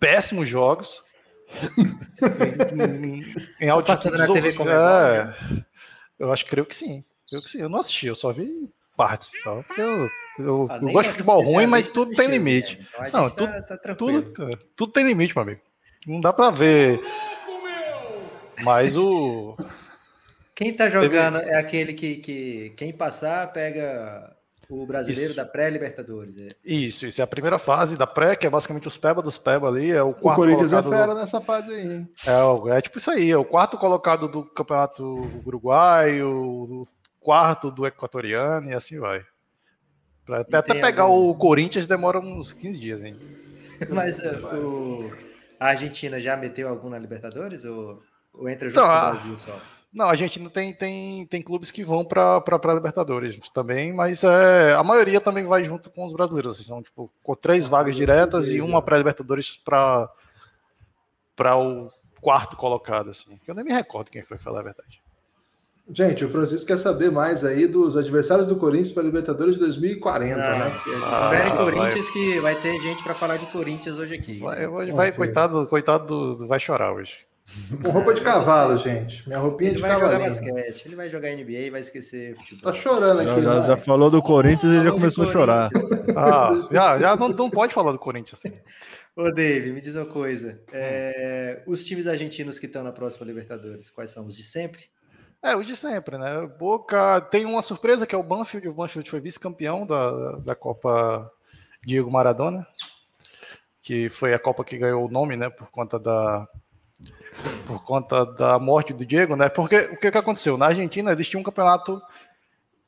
péssimos jogos. Em, em, em Passando na TV como é, Eu acho, creio que sim. Creio que sim. Eu não assisti, eu só vi partes e tal. Eu, eu, Ah, eu gosto de futebol ruim, mas tudo tem limite. né? Então Não, tá- tudo- tá tranquilo. Tudo, tudo tem limite, meu amigo. Não dá pra ver. Mas o. Quem tá jogando é aquele que, que quem passar pega o brasileiro Isso. da pré-Libertadores. é. Isso, isso é a primeira fase da pré, que é basicamente os peba dos peba ali. É o O Corinthians é fera nessa fase aí, hein? É, é tipo isso aí, é o quarto colocado do campeonato uruguaio, o quarto do equatoriano e assim vai. Pra, até até pegar algum- o Corinthians demora uns 15 dias ainda. Mas uh, o- a Argentina já meteu algum na Libertadores ou, ou entra junto Não, com o Brasil só? Não, a gente não tem, tem, tem clubes que vão para a Libertadores também, mas é, a maioria também vai junto com os brasileiros. Assim, são tipo com três vagas diretas e uma pré-Libertadores para para o quarto colocado. Assim. que Eu nem me recordo quem foi, falar a verdade. Gente, o Francisco quer saber mais aí dos adversários do Corinthians para a Libertadores de 2040, Ah, né? Espere Ah, Corinthians que vai ter gente para falar de Corinthians hoje aqui. Vai, vai Ok. coitado, coitado do, do- vai chorar hoje. Com roupa de cavalo, gente. Minha roupinha Ele de vai jogar basquete, ele vai jogar NBA e vai esquecer futebol. Tá chorando aqui, Já, já, né? já falou do Corinthians e já começou a chorar. Ah, já, já não, não pode falar do Corinthians assim. Ô, Dave, me diz uma coisa. É, os times argentinos que estão na próxima Libertadores, quais são? Os de sempre? É, o de sempre, né? Boca tem uma surpresa que é o Banfield. O Banfield foi vice-campeão da, da Copa Diego Maradona, que foi a Copa que ganhou o nome, né? Por conta da por conta da morte do Diego, né? Porque o que, que aconteceu? Na Argentina eles tinham um campeonato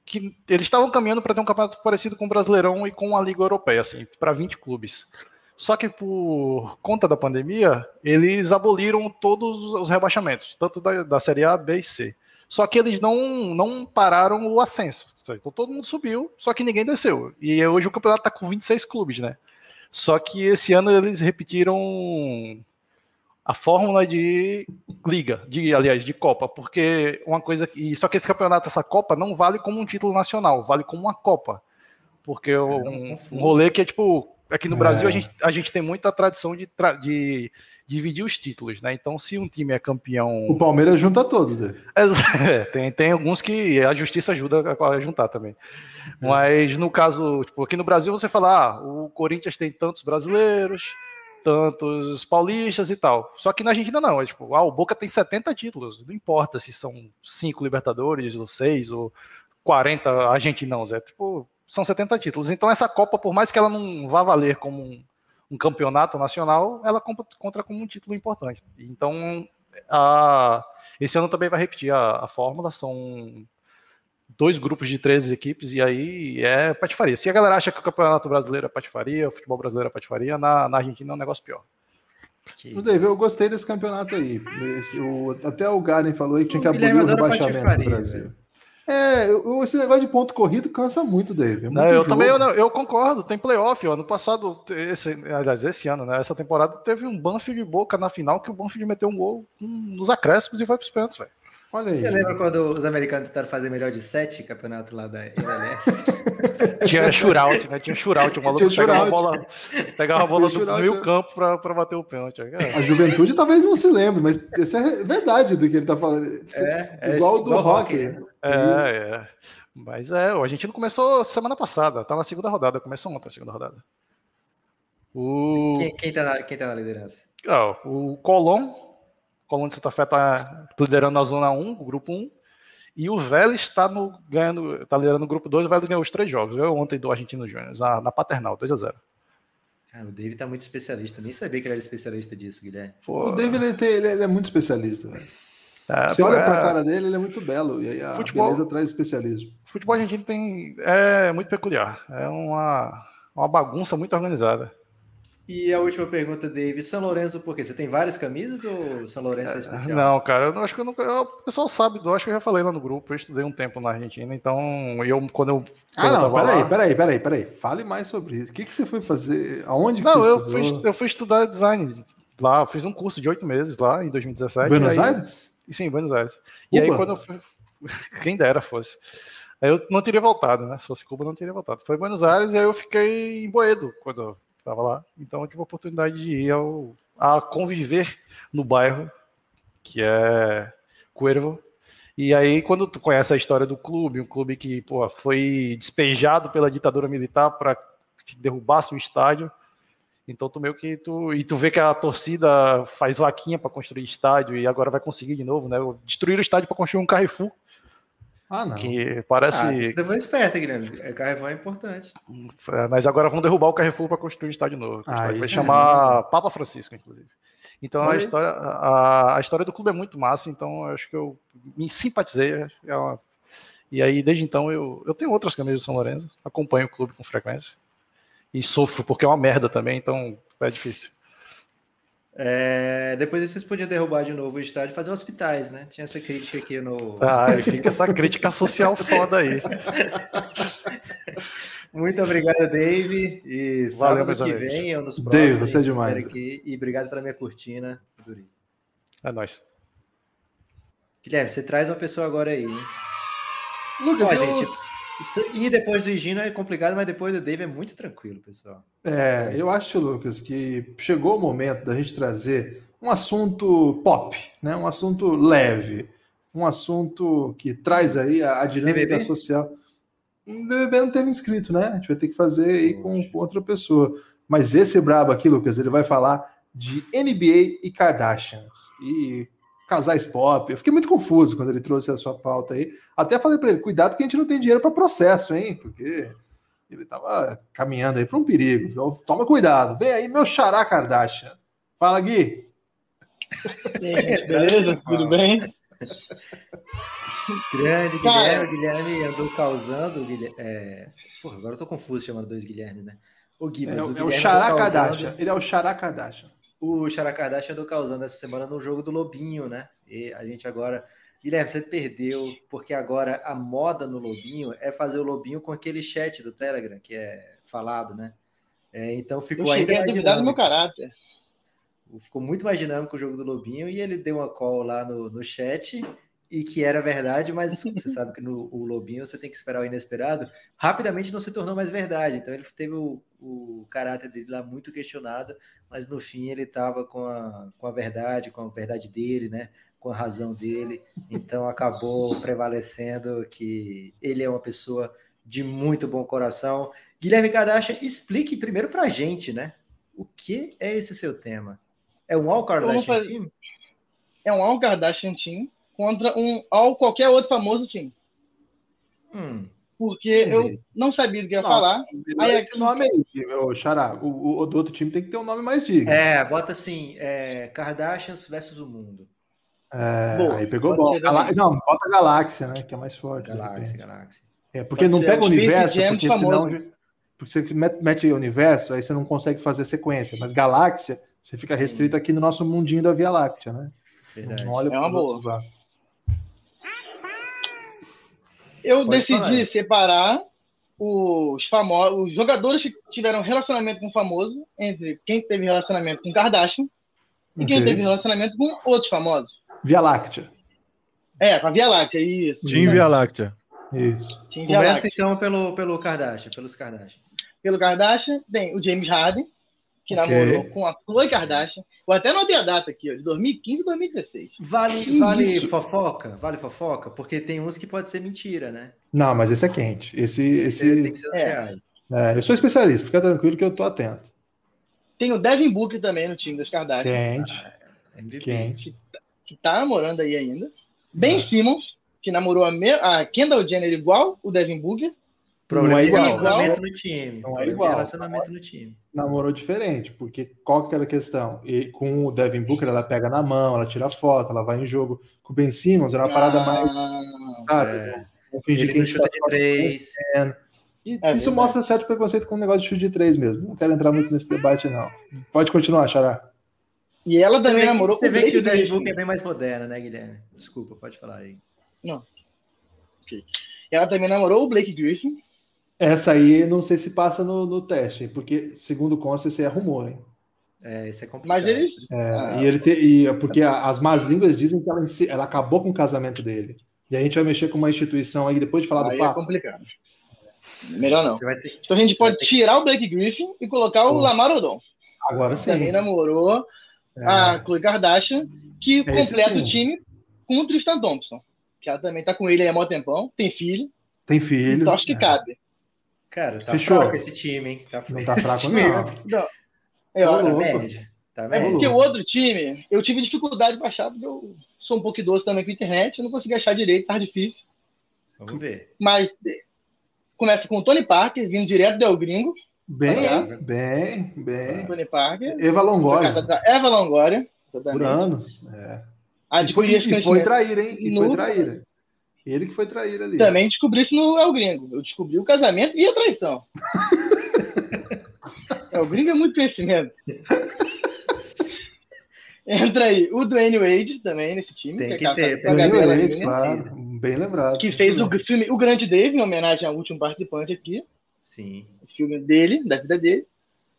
que eles estavam caminhando para ter um campeonato parecido com o Brasileirão e com a Liga Europeia, assim, para 20 clubes. Só que por conta da pandemia, eles aboliram todos os rebaixamentos, tanto da, da Série A, B e C. Só que eles não, não pararam o ascenso. Então todo mundo subiu, só que ninguém desceu. E hoje o campeonato está com 26 clubes, né? Só que esse ano eles repetiram a fórmula de liga, de aliás, de Copa, porque uma coisa e só que esse campeonato, essa Copa não vale como um título nacional, vale como uma Copa. Porque um, um rolê que é tipo aqui no É. Brasil a gente, a gente tem muita tradição de, tra- de dividir os títulos, né? Então, se um time é campeão O Palmeiras junta todos, né? é, tem, tem alguns que a justiça ajuda a, a juntar também. Mas no caso, tipo, aqui no Brasil você fala, ah, o Corinthians tem tantos brasileiros, tantos paulistas e tal. Só que na Argentina não, é tipo, ah, o Boca tem 70 títulos, não importa se são 5 Libertadores, ou 6, ou 40 argentinos, é tipo, são 70 títulos. Então essa Copa, por mais que ela não vá valer como um, um campeonato nacional, ela conta como um título importante. Então, a, esse ano também vai repetir a, a fórmula, são dois grupos de 13 equipes, e aí é patifaria. Se a galera acha que o Campeonato Brasileiro é patifaria, o futebol brasileiro é patifaria, na, na Argentina é um negócio pior. O David, eu gostei desse campeonato aí. Esse- o- até o Garen falou aí que tinha que abolir o rebaixamento do Brasil. É, eu- esse negócio de ponto corrido cansa muito, David. É muito Não, eu jogo. também eu, não- eu concordo, tem playoff. Ano passado, esse, aliás, esse ano, né? Essa temporada teve um Banfield de Boca na final que o Banfield meteu um gol hum, nos acréscimos e foi pros pênaltis, velho. Olha aí. Você lembra quando os americanos tentaram fazer melhor de sete campeonato lá da MLS? Tinha shootout, né? Tinha shootout. O maluco Tinha pegava a bola, pegava a bola do meio né? campo pra, pra bater o pênalti. É, A juventude talvez não se lembre, mas isso é verdade do que ele tá falando. É, é igual do igual hockey. hockey, É, é. Mas é, o argentino começou semana passada, tá na segunda rodada, começou ontem a segunda rodada. O, Quem, quem, tá na, quem tá na liderança? ó, o Colón, Colón de Santa Fé tá liderando na zona 1, o grupo 1, e o Vélez está ganhando, tá liderando o grupo 2, o Vélez ganhou os três jogos, ganhou ontem do Argentino Júnior, na, na paternal, 2x0. Cara, o David tá muito especialista. Eu nem sabia que ele era especialista disso, Guilherme. O David ele, tem- ele- ele é muito especialista. velho. é, Você olha é, pra cara dele, ele é muito belo. E aí a Futebol- beleza traz especialismo. futebol argentino tem, é muito peculiar, é uma, uma bagunça muito organizada. E a última pergunta, David. São Lourenço, por quê? Você tem várias camisas ou São Lourenço é especial? Não, cara, eu não- acho que eu nunca. eu- o pessoal sabe, eu acho que eu já falei lá no grupo. Eu estudei um tempo na Argentina, então eu, quando eu. Ah, quando eu não, peraí, lá- peraí, peraí, peraí. Fale mais sobre isso. O que, que você foi fazer? Aonde que Não, você eu estudou? fui, eu fui estudar design Lá, fiz um curso de oito meses lá em 2017. Buenos aí, Aires? Sim, Buenos Aires. E aí, quando eu fui. Quem dera fosse. Aí eu não teria voltado, né? Se fosse Cuba, eu não teria voltado. Foi Buenos Aires e aí eu fiquei em Boedo quando eu estava lá. Então eu tive a oportunidade de ir ao, a conviver no bairro, que é Cuervo. E aí, quando tu conhece a história do clube, um clube que pô, foi despejado pela ditadura militar para se derrubasse o estádio, então tu meio que tu e tu vê que a torcida faz vaquinha para construir estádio e agora vai conseguir de novo, né? Destruir o estádio para construir um Carrefour, Ah, não. que parece, Ah, você foi esperto, Guilherme. É, Carrefour é importante. É, mas agora vão derrubar o Carrefour para construir um estádio novo. O Ah, estádio vai é chamar Papa Francisco, inclusive. Então a Olha história, a, a história do clube é muito massa, então eu acho que eu me simpatizei. é uma- E aí, desde então, eu, eu tenho outras camisas do São Lourenço, acompanho o clube com frequência. E sofro, porque é uma merda também, então é difícil. É, depois vocês podiam derrubar de novo o estádio e fazer hospitais, né? Tinha essa crítica aqui no. Ah, e fica essa crítica social foda aí. Muito obrigado, Dave. E Valeu, sábado que amigos. vem, eu nos Dave, próximos, você é demais. Aqui, e obrigado pela minha cortina. Duri. É nóis. Guilherme, você traz uma pessoa agora aí, hein? Lucas, Ó, eu- gente, E depois do Higino é complicado, mas depois do Dave é muito tranquilo, pessoal. É, eu acho, Lucas, que chegou o momento da gente trazer um assunto pop, né? um assunto leve, um assunto que traz aí a, a dinâmica BBB? social. O BBB não teve inscrito, né? A gente vai ter que fazer aí com, com outra pessoa. Mas esse brabo aqui, Lucas, ele vai falar de NBA e Kardashians. E casais pop. Eu fiquei muito confuso quando ele trouxe a sua pauta aí. Até falei para ele, cuidado que a gente não tem dinheiro para processo, hein? Porque ele estava caminhando aí para um perigo. Então, toma cuidado. Vem aí, meu xará Kardashian. Fala, Gui. E aí, gente, beleza? Tudo bem? Grande Cara. Guilherme, Guilherme andou causando. Guilherme, é... Porra, agora eu tô confuso chamando dois Guilherme, né? O Gui, É, mas o- é o xará causando- Kardashian. Ele é o xará Kardashian. O Xará Kardashian andou causando essa semana no jogo do Lobinho, né? E a gente agora. Guilherme, você perdeu, porque agora a moda no Lobinho é fazer o Lobinho com aquele chat do Telegram, que é falado, né? É, então Eu ficou ainda cheguei a mais do meu dinâmico. caráter. Ficou muito mais dinâmico o jogo do Lobinho e ele deu uma call lá no, no chat e que era verdade, mas você sabe que no o Lobinho você tem que esperar o inesperado. Rapidamente não se tornou mais verdade, então ele teve o, o caráter dele lá muito questionado, mas no fim ele estava com a, com a verdade, com a verdade dele, né? Com a razão dele, então acabou prevalecendo que ele é uma pessoa de muito bom coração. Guilherme Kardashian, explique primeiro pra gente, né? O que é esse seu tema? É um All Kardashian faz- Team? É um All Kardashian Team contra um All qualquer outro famoso time. Hum, Porque Hum. eu não sabia do que ia Não. falar. Aí esse aqui- nome aí, meu xará. O, o, o do outro time tem que ter um nome mais digno. É, bota assim, é, Kardashians versus o mundo. É, Boa, aí pegou bom. também. Não, bota Galáxia, né? Que é mais forte. Galáxia. Galáxia. É, porque Pode não ser pega o universo, porque famoso. senão. Porque você mete, mete universo, aí você não consegue fazer sequência. Mas Galáxia, você fica restrito aqui no nosso mundinho da Via Láctea, né? Verdade. Não olha É uma boa. outros lá. Eu Pode decidi falar. separar os famosos, os jogadores que tiveram relacionamento com famoso entre quem teve relacionamento com Kardashian e quem Ok. teve relacionamento com outros famosos. Via Láctea. É, com a Via Láctea, isso. Team Via Láctea. Isso. Team Via Começa Láctea. então pelo, pelo Kardashian, pelos Kardashian. Pelo Kardashian, tem o James Harden, que namorou com a Khloe Kardashian. Eu até anotei a data aqui, ó, de 2015 e 2016. Vale, Que vale isso? fofoca? Vale fofoca? Porque tem uns que pode ser mentira, né? Não, mas esse é quente. Esse, esse, É. é, eu sou especialista, fica tranquilo que eu tô atento. Tem o Devin Booker também no time das Kardashian, Quente, MVP. quente. que tá namorando aí ainda. Ben Simmons, que namorou a, me- a Kendall Jenner igual o Devin Booker. Problema Não é igual. relacionamento no time. Não é igual. relacionamento no time. Namorou diferente, porque qual que era a questão? E com o Devin Booker, ela pega na mão, ela tira foto, ela vai em jogo. Com o Ben Simmons, era uma parada mais, Ah, sabe? É. Vamos fingir Ele que a não gente chuta tá de três. E É isso mostra certo preconceito com o negócio de chute de três mesmo. Não quero entrar muito nesse debate, não. Pode continuar, Xará. E ela Você também que, namorou você o vê que o Devin. Booker é bem mais moderno, né, Guilherme? Desculpa, pode falar aí. Ela também namorou o Blake Griffin. Essa aí, não sei se passa no, no teste, porque, segundo consta, esse é rumor, hein? É, isso é complicado. Mas eles. É, Ah. e ele te, e, porque a- as más línguas dizem que ela, ela acabou com o casamento dele. E a gente vai mexer com uma instituição aí depois de falar do Aí é papo. complicado. Melhor não. Você vai ter... Então a gente pode ter- tirar o Blake Griffin e colocar o Pô. Lamar Odom. Agora Também sim. namorou É, a Khloe Kardashian, que Esse completa sim. o time com o Tristan Thompson. Que ela também tá com ele aí há mó tempão, tem filho, tem filho. então acho que é. cabe. Cara, tá Fechou. fraco esse time, hein? Tá Não tá esse fraco, time não. Não. É, Tá louco. média. Tá É porque o outro time, eu tive dificuldade de achar, porque eu sou um pouco idoso também com a internet, eu não consegui achar direito, tá difícil. Vamos ver. Mas começa com o Tony Parker, vindo direto do El Gringo. Bem, Tá. bem, bem. Tony Parker. Eva Foi Longoria, Eva Longoria. por anos. É. A E foi, adquirir e foi traíra, hein? E foi No- traíra. Ele que foi traíra ali. Também descobri isso no El Gringo. Eu descobri o casamento e a traição. El Gringo é muito conhecimento. Entra aí o Dwayne Wade também nesse time, Tem que é que ter, Gabriela Leite, Nunes, claro. Bem lembrado. que fez o filme O Grande Dave, em homenagem ao último participante aqui. Sim. o filme dele, da vida dele.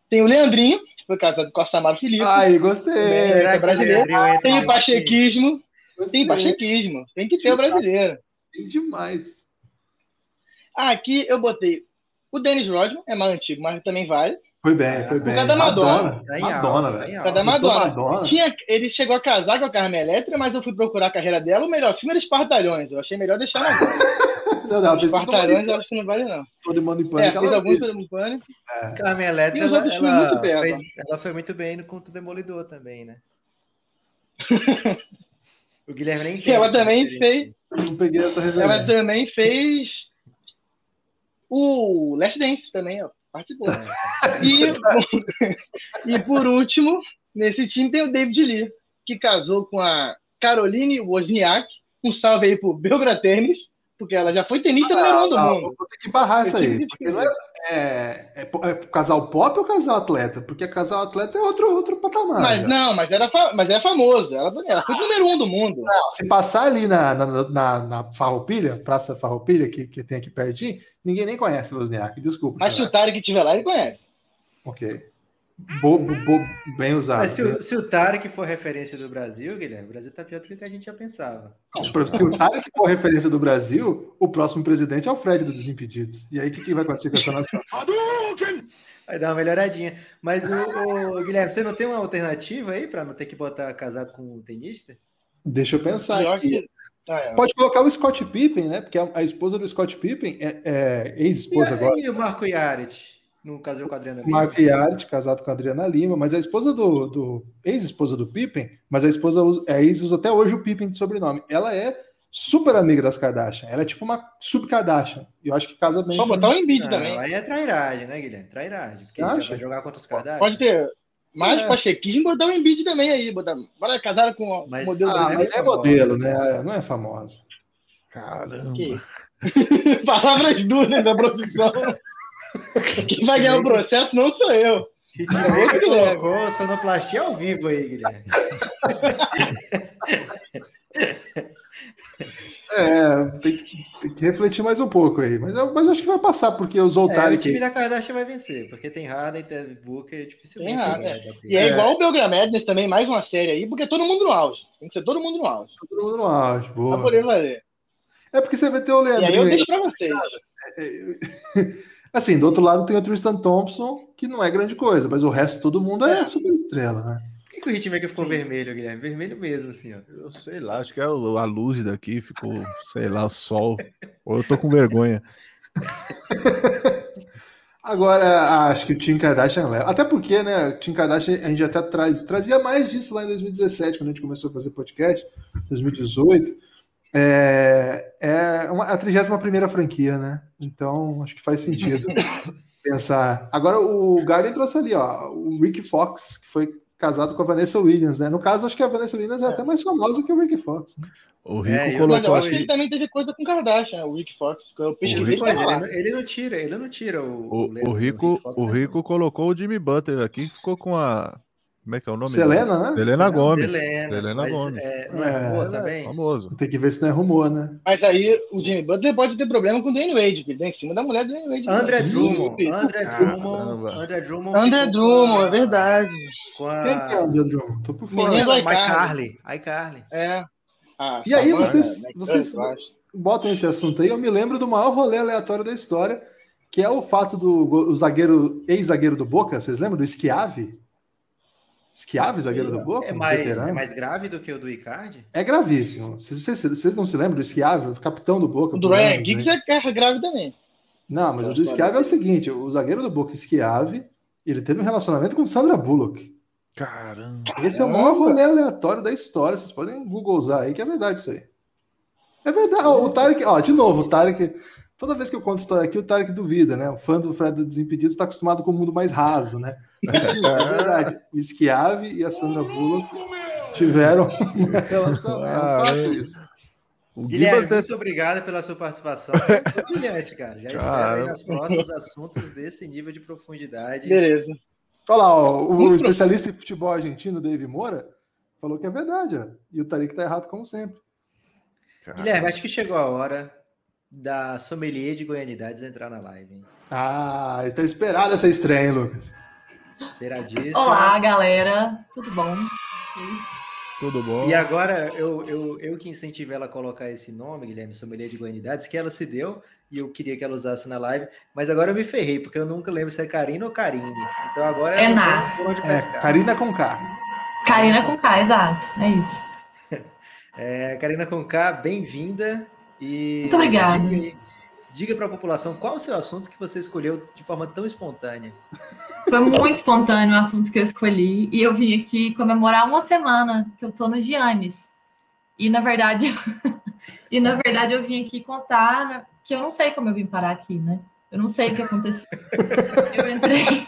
Tem o Leandrinho, que foi casado com a Samara Felipe. Ai, gostei. Que brasileiro? Tem o pachequismo. gostei. Tem pachequismo. Tem que ter o brasileiro. Demais. Aqui eu botei o Dennis Rodman, é mais antigo, mas também vale. Foi bem, foi Por bem. causa da Madonna. Em Madonna, tá velho. em Por da. Madonna. Madonna. Tinha, ele chegou a casar com a Carmen Elétrica, mas eu fui procurar a carreira dela. O melhor filme era Espartalhões. Eu achei melhor deixar na Madonna. Não, não, fez Espartalhões eu acho que não vale, não. todo mundo em É, pânico. fez ela alguns fez. todo mundo pânico. Carmen Elétrica, E os ela, ela fez, ela foi muito bem no Conto Demolidor também, né? o Guilherme nem tem Ela também referência. Não peguei essa Ela referência. também fez o Last Dance também, ó. Participou. E, e por último, nesse time tem o David Lee, que casou com a Caroline Wozniak. Um salve aí pro Belgra Tênis, porque ela já foi tenista número um do Ah, mundo. vou ter que barrar essa aí. que Porque não é, é, é, é casal pop ou casal atleta? Porque casal atleta é outro, outro patamar. Mas já. não, mas era, mas é famoso. Ela, ela foi número um do mundo. Não, se passar ali na, na, na, na Farroupilha, Praça Farroupilha, que, que tem aqui pertinho, ninguém nem conhece Wozniak. Desculpa. Mas se o cara. Tarek estiver lá, ele conhece. Ok. Bo, bo- bo- bem usado. Mas se o, se o Tarek for referência do Brasil, Guilherme, o Brasil tá pior do que o que a gente já pensava. Se o Tarek for referência do Brasil, o próximo presidente é o Fred do Desimpedidos. E aí, o que, que vai acontecer com essa nação? Vai dar uma melhoradinha. Mas o, o- Guilherme, você não tem uma alternativa aí para não ter que botar casado com um tenista? Deixa eu pensar Pior aqui. que- Ah, é. Pode colocar o Scott Pippen, né? Porque a, a esposa do Scott Pippen é, é ex-esposa agora. E o Marco Yaret? Não casou com a Adriana Lima? Mark Yard, casado com a Adriana Lima, mas a esposa do, do ex-esposa do Pippen, mas a esposa usa, é ex usa até hoje o Pippen de sobrenome. Ela é super amiga das Kardashian. Ela é tipo uma sub-Kardashian. E eu acho que casa bem. Só botar o Embiid Não, também. aí é trairagem, né, Guilherme? Trairagem. Porque Acha? jogar contra os Kardashian. Pode ter mais É. pachequismo botar o Embiid também aí. Botar, bora casar com o Mas- modelo Ah, é mas é famosa. modelo, né? Não é famosa. Caramba. Palavras duras da profissão. Quem vai ganhar o processo não sou eu. Ritmo colocou sonoplastia ao vivo aí, Guilherme. É, tem, que- tem que refletir mais um pouco aí. Mas eu, mas acho que vai passar, porque os É, o Zoltari time que. da Kardashian vai vencer, porque tem Harden, tem Booker, dificilmente. Tem Harden. E é, É. igual o Belgram Madness também, mais uma série aí, porque é todo mundo no auge. Tem que ser todo mundo no auge. Todo mundo no auge, Pra boa. poder valer. É porque você vai ter o E aí eu deixo pra vocês. Assim, do outro lado tem o Tristan Thompson, que não é grande coisa, mas o resto todo mundo é, É. super estrela, né? Por que, que o Hitmaker ficou vermelho, Guilherme? Vermelho mesmo, assim, ó. Eu sei lá, acho que é a luz daqui, ficou, sei lá, o sol. Ou eu tô com vergonha. Agora, acho que o Tim Kardashian leva. Até porque, né, o Tim Kardashian, a gente até traz, trazia mais disso lá em 2017, quando a gente começou a fazer podcast, 2018. É, é uma, a 31 franquia, né? Então, acho que faz sentido pensar. Agora, o Garden trouxe ali, ó, o Rick Fox, que foi casado com a Vanessa Williams, né? No caso, acho que a Vanessa Williams é, até mais famosa que o Rick Fox. Né? O Rico É, Mas colocou eu acho que aqui. ele também teve coisa com Kardashian, o Rick Fox. que Eu pesquisei Rick- Mas ele, ele não tira, ele não tira o. O, o Rico, Fox, o né? Rico colocou o Jimmy Butler aqui, ficou com a. Como é que é o nome? Selena, né? Selena Gomes. Selena, Gomes. é, não é, É, boa É, também? famoso. Tem que ver se não é rumor, né? Mas aí o Jimmy Butler pode ter problema com o Dwayne Wade, porque ele tá em cima da mulher do Dwayne Wade. André. Drummond. Ih, André. Drummond. André Drummond. André Drummond, é verdade. A... Quem que é o André Drummond? Tô por fora. Menino iCarly. Carly. iCarly. É. Ah, E aí, vocês- né, vocês- botam esse assunto aí, eu me lembro do maior rolê aleatório da história, que é o fato do o zagueiro, ex-zagueiro do Boca, vocês lembram do Schiavi? Schiavi, zagueiro do Boca? É mais, é mais grave do que o do Icardi? É gravíssimo. Vocês, vocês- vocês não se lembram do Schiavi, o capitão do Boca? O do Ryan Giggs né? é grave também. Não, mas o do Schiavi é o seguinte, o zagueiro do Boca, Schiavi, ele teve um relacionamento com Sandra Bullock. Caramba. Esse é o maior rolê aleatório da história. Vocês podem googlear aí, que é verdade isso aí. É verdade. Ó, o Tarek, ó, de novo, o Tarek. Toda vez que eu conto história aqui, o Tarek duvida, né? O fã do Fred do Desimpedidos está acostumado com o mundo mais raso, né? Sim, é verdade. O e a Sandra Bullock tiveram uma relação. É um Ah, fato é. isso. O Guilherme, muito obrigado pela sua participação. Foi brilhante, cara. Já espero nas próximas assuntos desse nível de profundidade. Beleza. Olha lá, ó, o especialista em futebol argentino, Dave Moura, falou que é verdade, ó. E o Tarek tá errado, como sempre. Guilherme, acho que chegou a hora da sommelier de goianidades entrar na live, hein? Ah, tá esperada essa estreia, hein, Lucas? Esperadíssimo. Olá, galera. Tudo bom? Vocês? Tudo bom? E agora, eu, eu, eu que incentivo ela a colocar esse nome, Guilherme, sommelier de goianidades, que ela se deu e eu queria que ela usasse na live, mas agora eu me ferrei, porque eu nunca lembro se é Karina ou Karine. Então agora É onde É. Karina com K. Karina com K, exato. É isso. É, Karina Conká, bem-vinda. E Muito obrigada. Diga, diga para a população qual o seu assunto que você escolheu de forma tão espontânea. Foi muito espontâneo o assunto que eu escolhi. E eu vim aqui comemorar uma semana que eu tô no Giannis. E na verdade, e na verdade eu vim aqui contar que eu não sei como eu vim parar aqui, né? Eu não sei o que aconteceu. Eu entrei.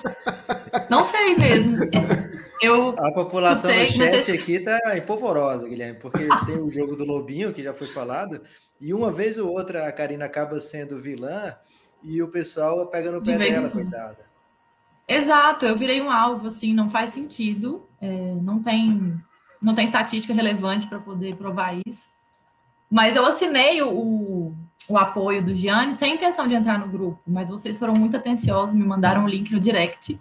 Não sei mesmo. Eu A população Escutei, mas chat eu- aqui tá empolvorosa, Guilherme, porque tem o jogo do Lobinho, que já foi falado, e uma vez ou outra a Karina acaba sendo vilã e o pessoal pega no pé dela, coitada. Exato, eu virei um alvo, assim, não faz sentido, é, não tem não tem estatística relevante para poder provar isso. Mas eu assinei o, o, o apoio do Gianni sem intenção de entrar no grupo, mas vocês foram muito atenciosos, me mandaram o link no direct.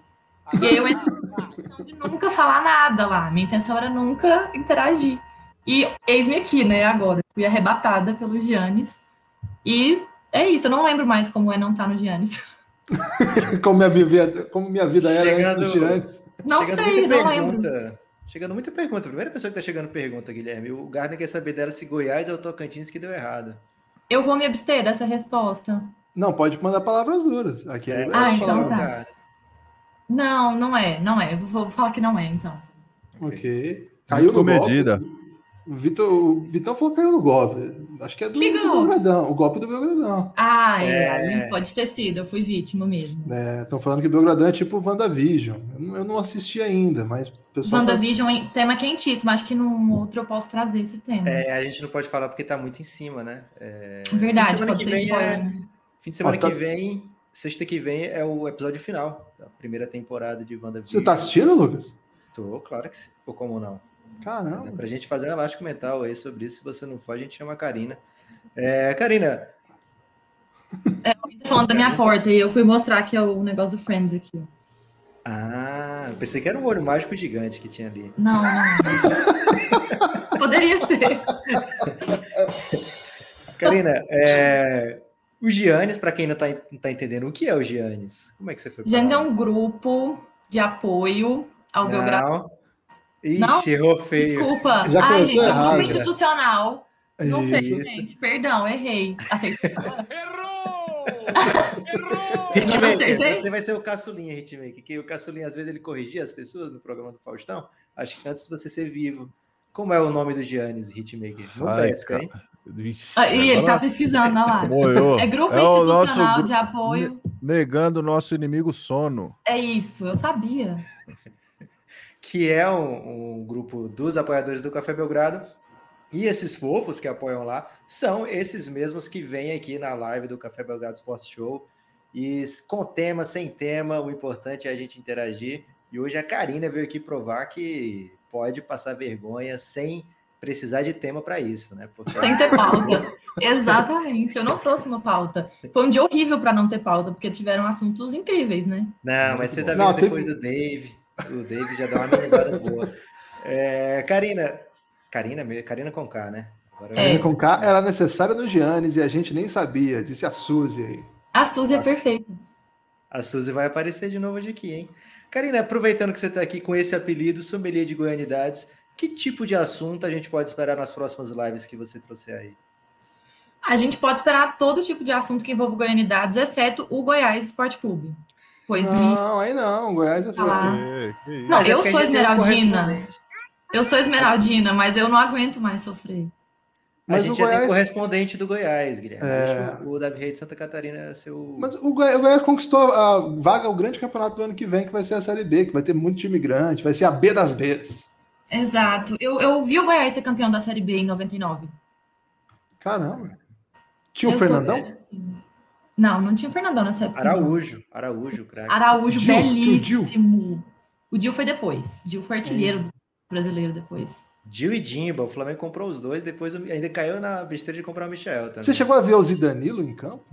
E aí eu entrei com a intenção de nunca falar nada lá. Minha intenção era nunca interagir. E eis-me aqui, né, agora. Fui arrebatada pelo Giannis. E é isso, eu não lembro mais como é não estar no Giannis. como, minha vida, como minha vida era Chegando- antes de antes. Não sei, não lembro. pergunta. Chegando muita pergunta. A primeira pessoa que tá chegando pergunta, Guilherme. O Gardner quer saber dela se Goiás ou Tocantins que deu errado. Eu vou me abster dessa resposta. Não, pode mandar palavras duras. Aqui ele vai Ah, então tá. Não, não é, não é. Eu Vou falar que não é, então. Ok. Caiu no comedida. golpe. O Vitor, o Vitão falou que caiu no golpe. Acho que é do, Que do? Belgradão. O golpe do Belgradão. Ah, é, É. pode ter sido, eu fui vítima mesmo. Estão falando que o Belgradão é tipo WandaVision. Eu não, eu não assisti ainda, mas pessoal. tá- WandaVision é tema quentíssimo, acho que num outro eu posso trazer esse tema. É, a gente não pode falar porque tá muito em cima, né? É, Verdade, fim de semana pode que ser vem spoiler. é-? Fim de semana tá- que vem, sexta que vem, é o episódio final da primeira temporada de WandaVision. Você tá assistindo, Lucas? Tô, claro que sim. Pô, como não? Caramba. Pra gente fazer um elástico mental aí sobre isso, se você não for, a gente chama a Karina. É, Karina, Tô falando da minha porta e eu fui mostrar que é o negócio do Friends aqui. ah, eu pensei que era um olho mágico gigante que tinha ali. Não, não. Poderia ser. Karina, é, o Giannis, para quem não tá, não tá entendendo, o que é o Giannis? Como é que você foi? Gente, é um grupo de apoio ao Belgrado. Não. Ixi, Não? errou feio. Desculpa. Já Ai, começou gente, errado. desculpa institucional. Não sei, Isso. gente. Perdão, errei. Acertei. Hitmaker, Acertei? você vai ser o caçulinha, Hitmaker, que o caçulinha às vezes ele corrigia as pessoas no programa do Faustão. Acho que antes de você ser vivo. Como é o nome do Giannis, Hitmaker? Não Ai, pesca, hein? Vixe, Ah, e ele tá pesquisando, olha lá. moiou. É grupo É nosso institucional gru- de apoio. Negando o nosso inimigo sono. É isso, eu sabia. Que é um, um grupo dos apoiadores do Café Belgrado. E esses fofos que apoiam lá são esses mesmos que vêm aqui na live do Café Belgrado Sports Show. E com tema, sem tema, o importante é a gente interagir. E hoje a Karina veio aqui provar que pode passar vergonha sem precisar de tema para isso, né? Porque Sem ter pauta. Exatamente. Eu não trouxe uma pauta. Foi um dia horrível para não ter pauta, porque tiveram assuntos incríveis, né? Não, mas você tá Não, vendo teve- depois do Dave. O David já dá uma amenizada boa. É, Karina, Karina, Karina com K, né? Agora É. Com K era necessária no Giannis e a gente nem sabia, disse a Suzy aí. A Suzy é perfeita. A Suzy vai aparecer de novo hoje aqui, hein? Karina, aproveitando que você está aqui com esse apelido, sommelier de goianidades, que tipo de assunto a gente pode esperar nas próximas lives que você trouxe aí? A gente pode esperar todo tipo de assunto que envolva goianidades, exceto o Goiás Esporte Clube. Pois me... Não, aí não, Goiás é que isso. Não, é eu sou esmeraldina. Eu sou esmeraldina, mas eu não aguento mais sofrer. Mas a gente o já tem Goiás- correspondente do Goiás, Guilherme. É. Deixa o Davi Rei de Santa Catarina ser o. Mas o Goi- o Goiás conquistou a vaga ao grande campeonato do ano que vem, que vai ser a Série B, que vai ter muito time grande, vai ser a B das Bs. Exato. Eu, eu vi o Goiás ser campeão da Série B em 99. Caramba. Tinha o Eu sou Fernandão? velha. Não, não tinha o Fernandão nessa época. não. Araújo. Araújo, craque. Araújo, Dil, belíssimo. O Dil foi depois. Dil foi artilheiro do brasileiro depois. Gil e Dimba. O Flamengo comprou os dois, depois ainda caiu na besteira de comprar o Michel também. Você chegou a ver o Zidanilo em campo?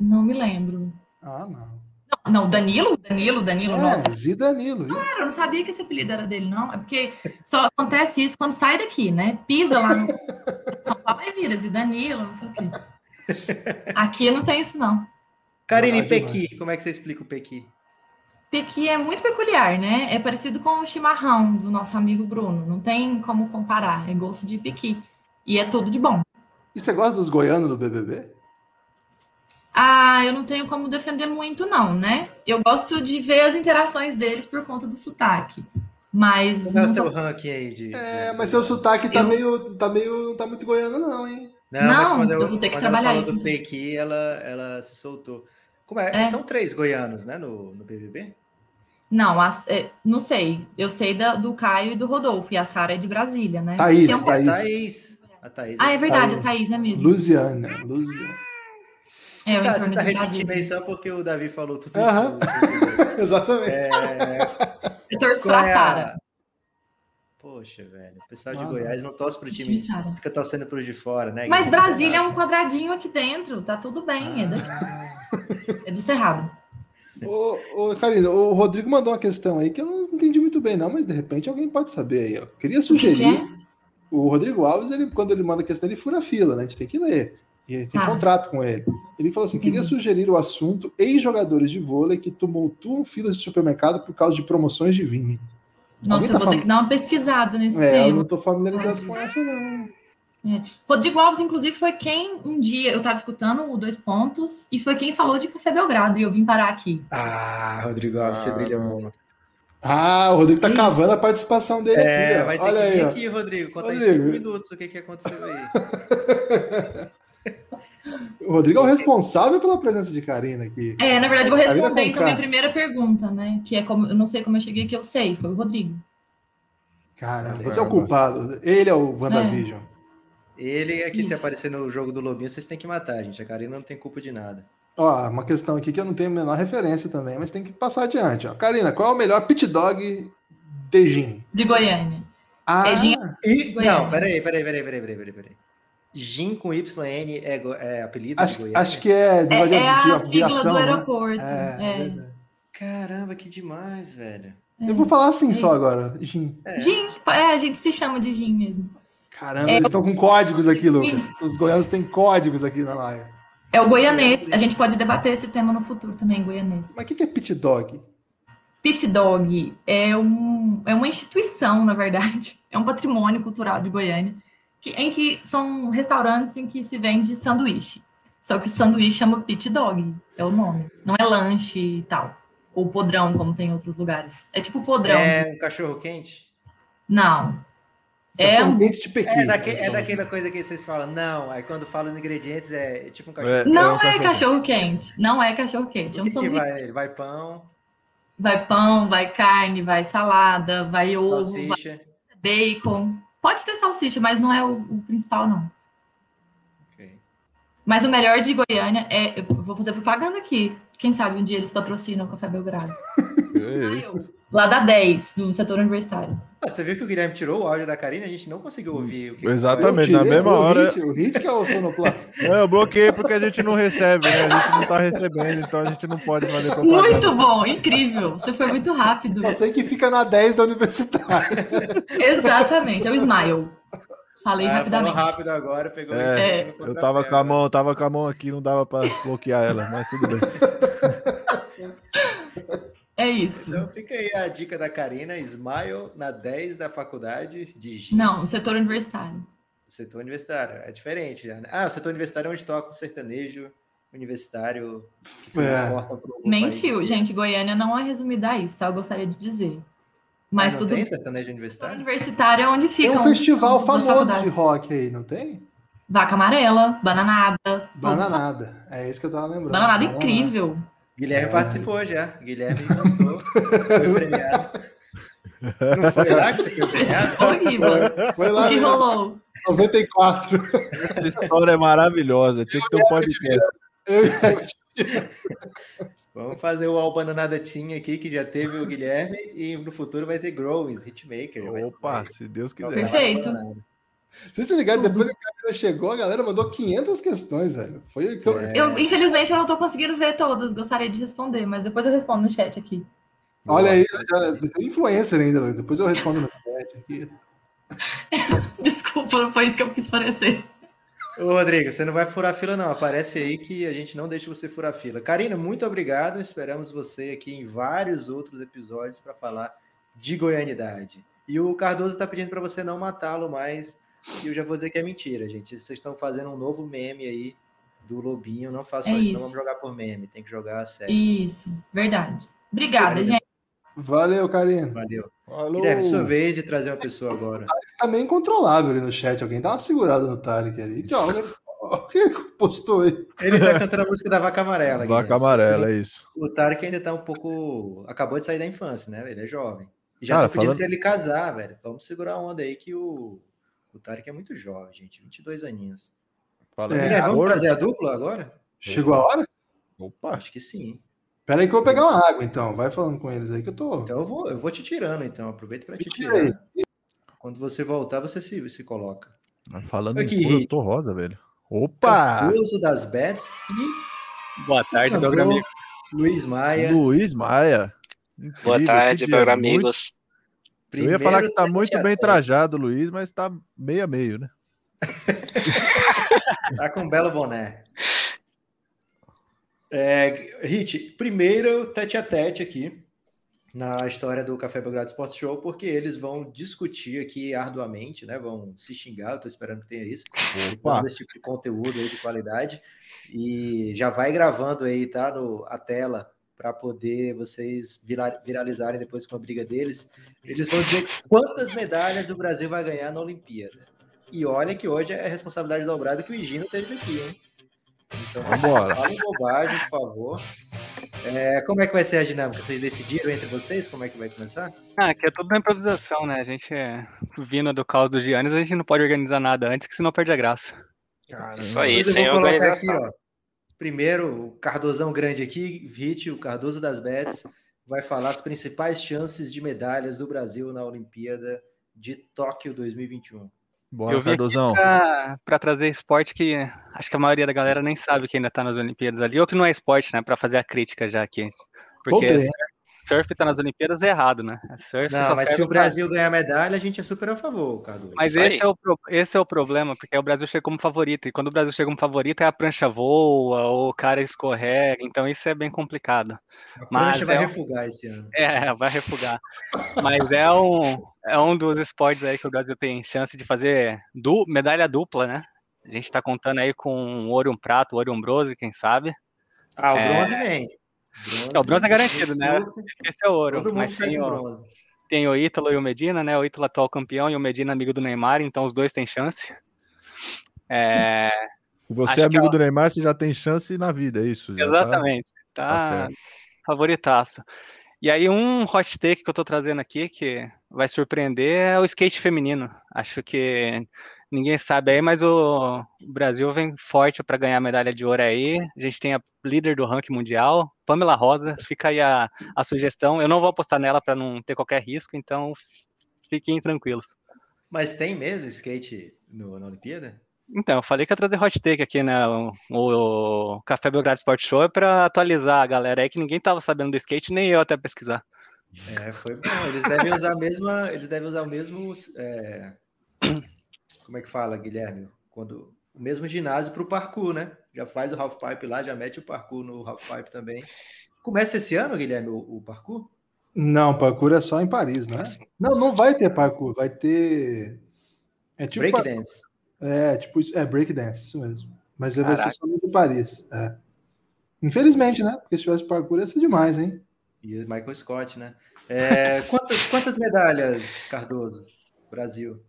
Não me lembro. Ah, não. Não, não, Danilo? Danilo, Danilo, nossa. É, Zidanilo. isso. Cara, eu não sabia que esse apelido era dele, não. É porque só acontece isso quando sai daqui, né? Pisa lá no São Paulo e vira, Danilo, não sei o quê. Aqui não tem isso, não. Karine, Ah, Pequi. Como é que você explica o Pequi? Pequi é muito peculiar, né? É parecido com o chimarrão do nosso amigo Bruno. Não tem como comparar. É gosto de pequi. E é tudo de bom. E você gosta dos goianos no BBB? Ah, eu não tenho como defender muito, não, né? Eu gosto de ver as interações deles por conta do sotaque. Mas. Como é o seu tô- ranking aí de. É, mas seu sotaque tá Eu- meio. tá meio. não tá muito goiano, não, hein? Não, mas Não, quando eu vou ter que quando trabalhar ela isso, falou do. Pequi, ela, ela se soltou. Como é? É. São três goianos, né, no, no BBB? Não, as- é, não sei. Eu sei da- do Caio e do Rodolfo. E a Sara é de Brasília, né? Thaís, é um- Thaís. A Thaís. A Thaís. Ah, é verdade, Thaís. a Thaís é mesmo. Luziana. Luziana. É, o Tá, você tá repetindo aí só porque o Davi falou tudo isso. Exatamente. É, Eu torço qual pra é a- Sara. Poxa, velho. O pessoal de Ah, Goiás não torce pro Time time. Fica torcendo pros de fora, né? Mas? Brasília é um quadradinho aqui dentro. Tá tudo bem. É, daqui. é do Cerrado. Ô, ô, Karina, o Rodrigo mandou uma questão aí que eu não entendi muito bem, não, mas de repente alguém pode saber aí. Ó. Queria sugerir. que é? O Rodrigo Alves, ele, quando ele manda questão, ele fura a fila, né? A gente tem que ler. E tem Tá. contrato com ele. Ele falou assim: queria sugerir o assunto ex-jogadores de vôlei que tumultuam filas de supermercado por causa de promoções de vinho. Nossa, tá eu vou ter falando- que dar uma pesquisada nesse É, eu tema. não tô familiarizado Ai, com essa, não. Rodrigo Alves, inclusive, foi quem um dia eu estava escutando o Dois Pontos e foi quem falou de Café Belgrado e eu vim parar aqui. Ah, Rodrigo Alves, você Ah, brilha não. muito. Ah, o Rodrigo tá Isso. cavando a participação dele É, aqui, ó. vai ter Olha que aí, aqui, Rodrigo. Conta em Rodrigo. cinco minutos o que, que aconteceu aí. O Rodrigo é o responsável pela presença de Karina aqui. É, na verdade, vou responder com então a minha primeira pergunta, né? Que é como eu não sei como eu cheguei que eu sei, foi o Rodrigo. Cara, você é o culpado. Ele é o WandaVision. Ele é que se Isso. aparecer no jogo do Lobinho, vocês têm que matar, gente. A Karina não tem culpa de nada. Ó, uma questão aqui que eu não tenho a menor referência também, mas tem que passar adiante. Ó. Karina, qual é o melhor pit dog de gin? De Goiânia. Ah, É gin- E, não, peraí, peraí, peraí, peraí, peraí, peraí, peraí. Gin com YN é, é apelido de acho, Goiânia? acho que é É, de, é a de sigla aviação, do né? aeroporto. É, É, verdade. Caramba, que demais, velho. Eu vou falar assim É só agora. Gin. É. Gin, é, a gente se chama de Gin mesmo. Caramba, É, eles estão com códigos aqui, Lucas. Os goianos têm códigos aqui na live. É o goianês. A gente pode debater esse tema no futuro também, goianês. Mas o que que é pit dog? Pit Dog é, um, é uma instituição, na verdade. É um patrimônio cultural de Goiânia, que- em que são restaurantes em que se vende sanduíche. Só que o sanduíche chama Pit Dog, é o nome. Não é lanche e tal. Ou podrão, como tem em outros lugares. É tipo podrão. É um cachorro quente? Não. É Cachorro um... de Pequim. É, daque- é daquela coisa que vocês falam, não, aí quando falam os ingredientes é tipo um cachorro É, quente. Não um é cachorro. cachorro quente. Não é cachorro quente. É um sanduíche. vai? Ele vai pão, Vai pão, vai carne, vai salada, vai ovo, vai bacon. Pode ter salsicha, mas não é o, o principal, não. Ok. Mas o melhor de Goiânia é. Eu vou fazer propaganda aqui. Quem sabe um dia eles patrocinam o Café Belgrado. É isso. Lá da 10, do setor universitário. Ah, você viu que o Guilherme tirou o áudio da Karina? A gente não conseguiu ouvir. O que Exatamente, Eu na tirei, mesma foi o hora. Hit, O hit que é o sonoplasta. É, eu bloqueei porque a gente não recebe, né? A gente não tá recebendo, então a gente não pode fazer propaganda. Muito bom, incrível. Você foi muito rápido. Eu sei que fica na 10 da universitária. Exatamente, é o Smile. Falei Ah, falou rapidamente. rápido agora, pegou É, o Eu tava com a mão, tava com a mão aqui, não dava pra bloquear ela, mas tudo bem. É isso. Então fica aí a dica da Karina, Smile na 10 da faculdade de G. Não, o setor universitário. O setor universitário. É diferente já, né? Ah, o setor universitário é onde toca o sertanejo universitário que se É. exporta pro Mentiu, país. gente. Goiânia não é resumida a isso, tá? Eu gostaria de dizer. Mas não tudo tem sertanejo universitário? universitário é onde Tem fica. um festival famoso de rock aí, não tem? Vaca amarela, bananada. Bananada. É isso que eu tava lembrando. Bananada incrível. Guilherme É. participou já. Guilherme cantou, foi premiado. Não foi lá que você foi premiado? Foi O lá, que né? rolou? 94. Essa história é maravilhosa, tinha que ter um podcast. Eu Vamos fazer o All Bananada Team aqui, que já teve o Guilherme, e no futuro vai ter Growings, Hitmaker. Opa, vai- se Deus quiser. Perfeito. Vocês se ligaram, depois que a Karina chegou, a galera mandou 500 questões, velho. Foi que eu... É. Eu, infelizmente, eu não tô conseguindo ver todas. Gostaria de responder, mas depois eu respondo no chat aqui. Olha aí, tem influencer ainda, depois eu respondo no chat aqui. Desculpa, não foi isso que eu quis parecer. Ô, Rodrigo, você não vai furar fila, não. Aparece aí que a gente não deixa você furar fila. Karina, muito obrigado. Esperamos você aqui em vários outros episódios para falar de goianidade. E o Cardoso está pedindo para você não matá-lo mais. E eu já vou dizer que é mentira, gente. Vocês estão fazendo um novo meme aí do Lobinho. Não façam É isso, não vamos jogar por meme. Tem que jogar a sério. Isso, verdade. Obrigada, gente. Valeu, Karina. Valeu. Alô. Guilherme, sua vez de trazer uma pessoa agora. Tá meio incontrolável ali no chat. Alguém dá uma segurada no Tarek ali. Que, ó, ó, o que postou aí? Ele tá cantando a música da Vaca Amarela. Vaca amarela, é isso. O Tarek ainda tá um pouco. Acabou de sair da infância, né? Ele é jovem. E já Cara, tá pedindo falando- pra ele casar, velho. Vamos segurar a onda aí que o. O Tarek é muito jovem, gente. 22 aninhos. Fala É, vamos Gordo. trazer a dupla agora? Chegou a hora? Opa, Acho que sim. Pera aí que eu vou pegar uma água, então. Vai falando com eles aí que eu tô. Então eu vou, eu vou te tirando, então. Aproveita para te aí. tirar. Quando você voltar, você se, se coloca. falando Aqui. em cor, eu tô rosa, velho. Opa! Uso das Bets e Boa tarde, meus Mandou amigos. Luiz Maia. Luiz Maia. Boa Incrível, tarde, que dia amigos. Eu ia falar que tá Primeiro muito bem trajado, Luiz, mas tá meio a meio, né? Tá com um belo boné. É, Hit, primeiro tete a tete aqui na história do Café Belgrado Sports Show, porque eles vão discutir aqui arduamente, né? Vão se xingar, eu tô esperando que tenha isso. Opa. Todo esse tipo de conteúdo aí de qualidade. E já vai gravando aí, tá? No, a tela para poder vocês vira- viralizarem depois com a briga deles. Eles vão dizer quantas medalhas o Brasil vai ganhar na Olimpíada. E olha que hoje é responsabilidade dobrada que o Higino teve aqui, hein? Então, Vambora. falem bobagem, por favor. É, como é que vai ser a dinâmica? Vocês decidiram entre vocês como é que vai começar? Ah, aqui é tudo na improvisação, né? A gente é vindo do caos dos Giannis, a gente não pode organizar nada antes, que senão perde a graça. Isso aí, sem organização. Aqui, ó. Primeiro, o Cardozão grande aqui, Hit, o Cardoso das Bets, vai falar as principais chances de medalhas do Brasil na Olimpíada de Tóquio 2021. Bora, Eu Cardozão. pra trazer esporte que acho que a maioria da galera nem sabe que ainda tá nas Olimpíadas ali, ou que não é esporte, né? Pra fazer a crítica já aqui. Porque surf tá nas Olimpíadas é errado, né? Surf Não, só mas serve se o pra- Brasil ganhar medalha, a gente é super a favor, Cardoso. Mas esse é, o, pro- esse é o problema, porque o Brasil chega como favorito, e quando o Brasil chega como favorito, é a prancha voa, ou o cara escorrega, então isso é bem complicado. a mas prancha vai é um- refugar esse ano. É, vai refugar. Mas é um, é um dos esportes aí que o Brasil tem chance de fazer du, medalha dupla, né? A gente tá contando aí com um ouro e um prato, ouro e um bronze, quem sabe. Ah, o É. bronze. Não, o bronze é garantido, né? surf, Esse é o ouro. Todo Mas tem o, bronze. tem o Ítalo e o Medina, né? O Ítalo atual campeão e o Medina amigo do Neymar, então os dois têm chance. É, Você acho é amigo ela- do Neymar, você já tem chance na vida, é isso? Já tá- Exatamente. tá Tá, certo. favoritaço. E aí, um hot take que eu tô trazendo aqui, que vai surpreender, é o skate feminino. Acho que ninguém sabe aí, mas o Brasil vem forte para ganhar medalha de ouro aí. A gente tem a líder do ranking mundial, Pamela Rosa. Fica aí a, a sugestão. Eu não vou apostar nela para não ter qualquer risco, então fiquem tranquilos. Mas tem mesmo skate no, na Olimpíada? Então, eu falei que ia trazer hot take aqui, né? O, o Café Belgrado Sport Show é para atualizar a galera aí que ninguém tava sabendo do skate, nem eu até pesquisar. É, foi bom. Eles devem usar a mesma. Eles devem usar o mesmo. É, como é que fala, Guilherme? Quando, o mesmo ginásio para o parkour, né? Já faz o half pipe lá, já mete o parkour no half pipe também. Começa esse ano, Guilherme, o, o parkour? Não, parkour é só em Paris, né? Não, não vai ter parkour, vai ter. É tipo breakdance. É, tipo, é breakdance, isso mesmo. Mas Caraca. vai ser só em Paris. É. Infelizmente, né? Porque se tivesse parkour ia ser demais, hein? E o Michael Scott, né? É, quantas, quantas medalhas, Cardoso, Brasil?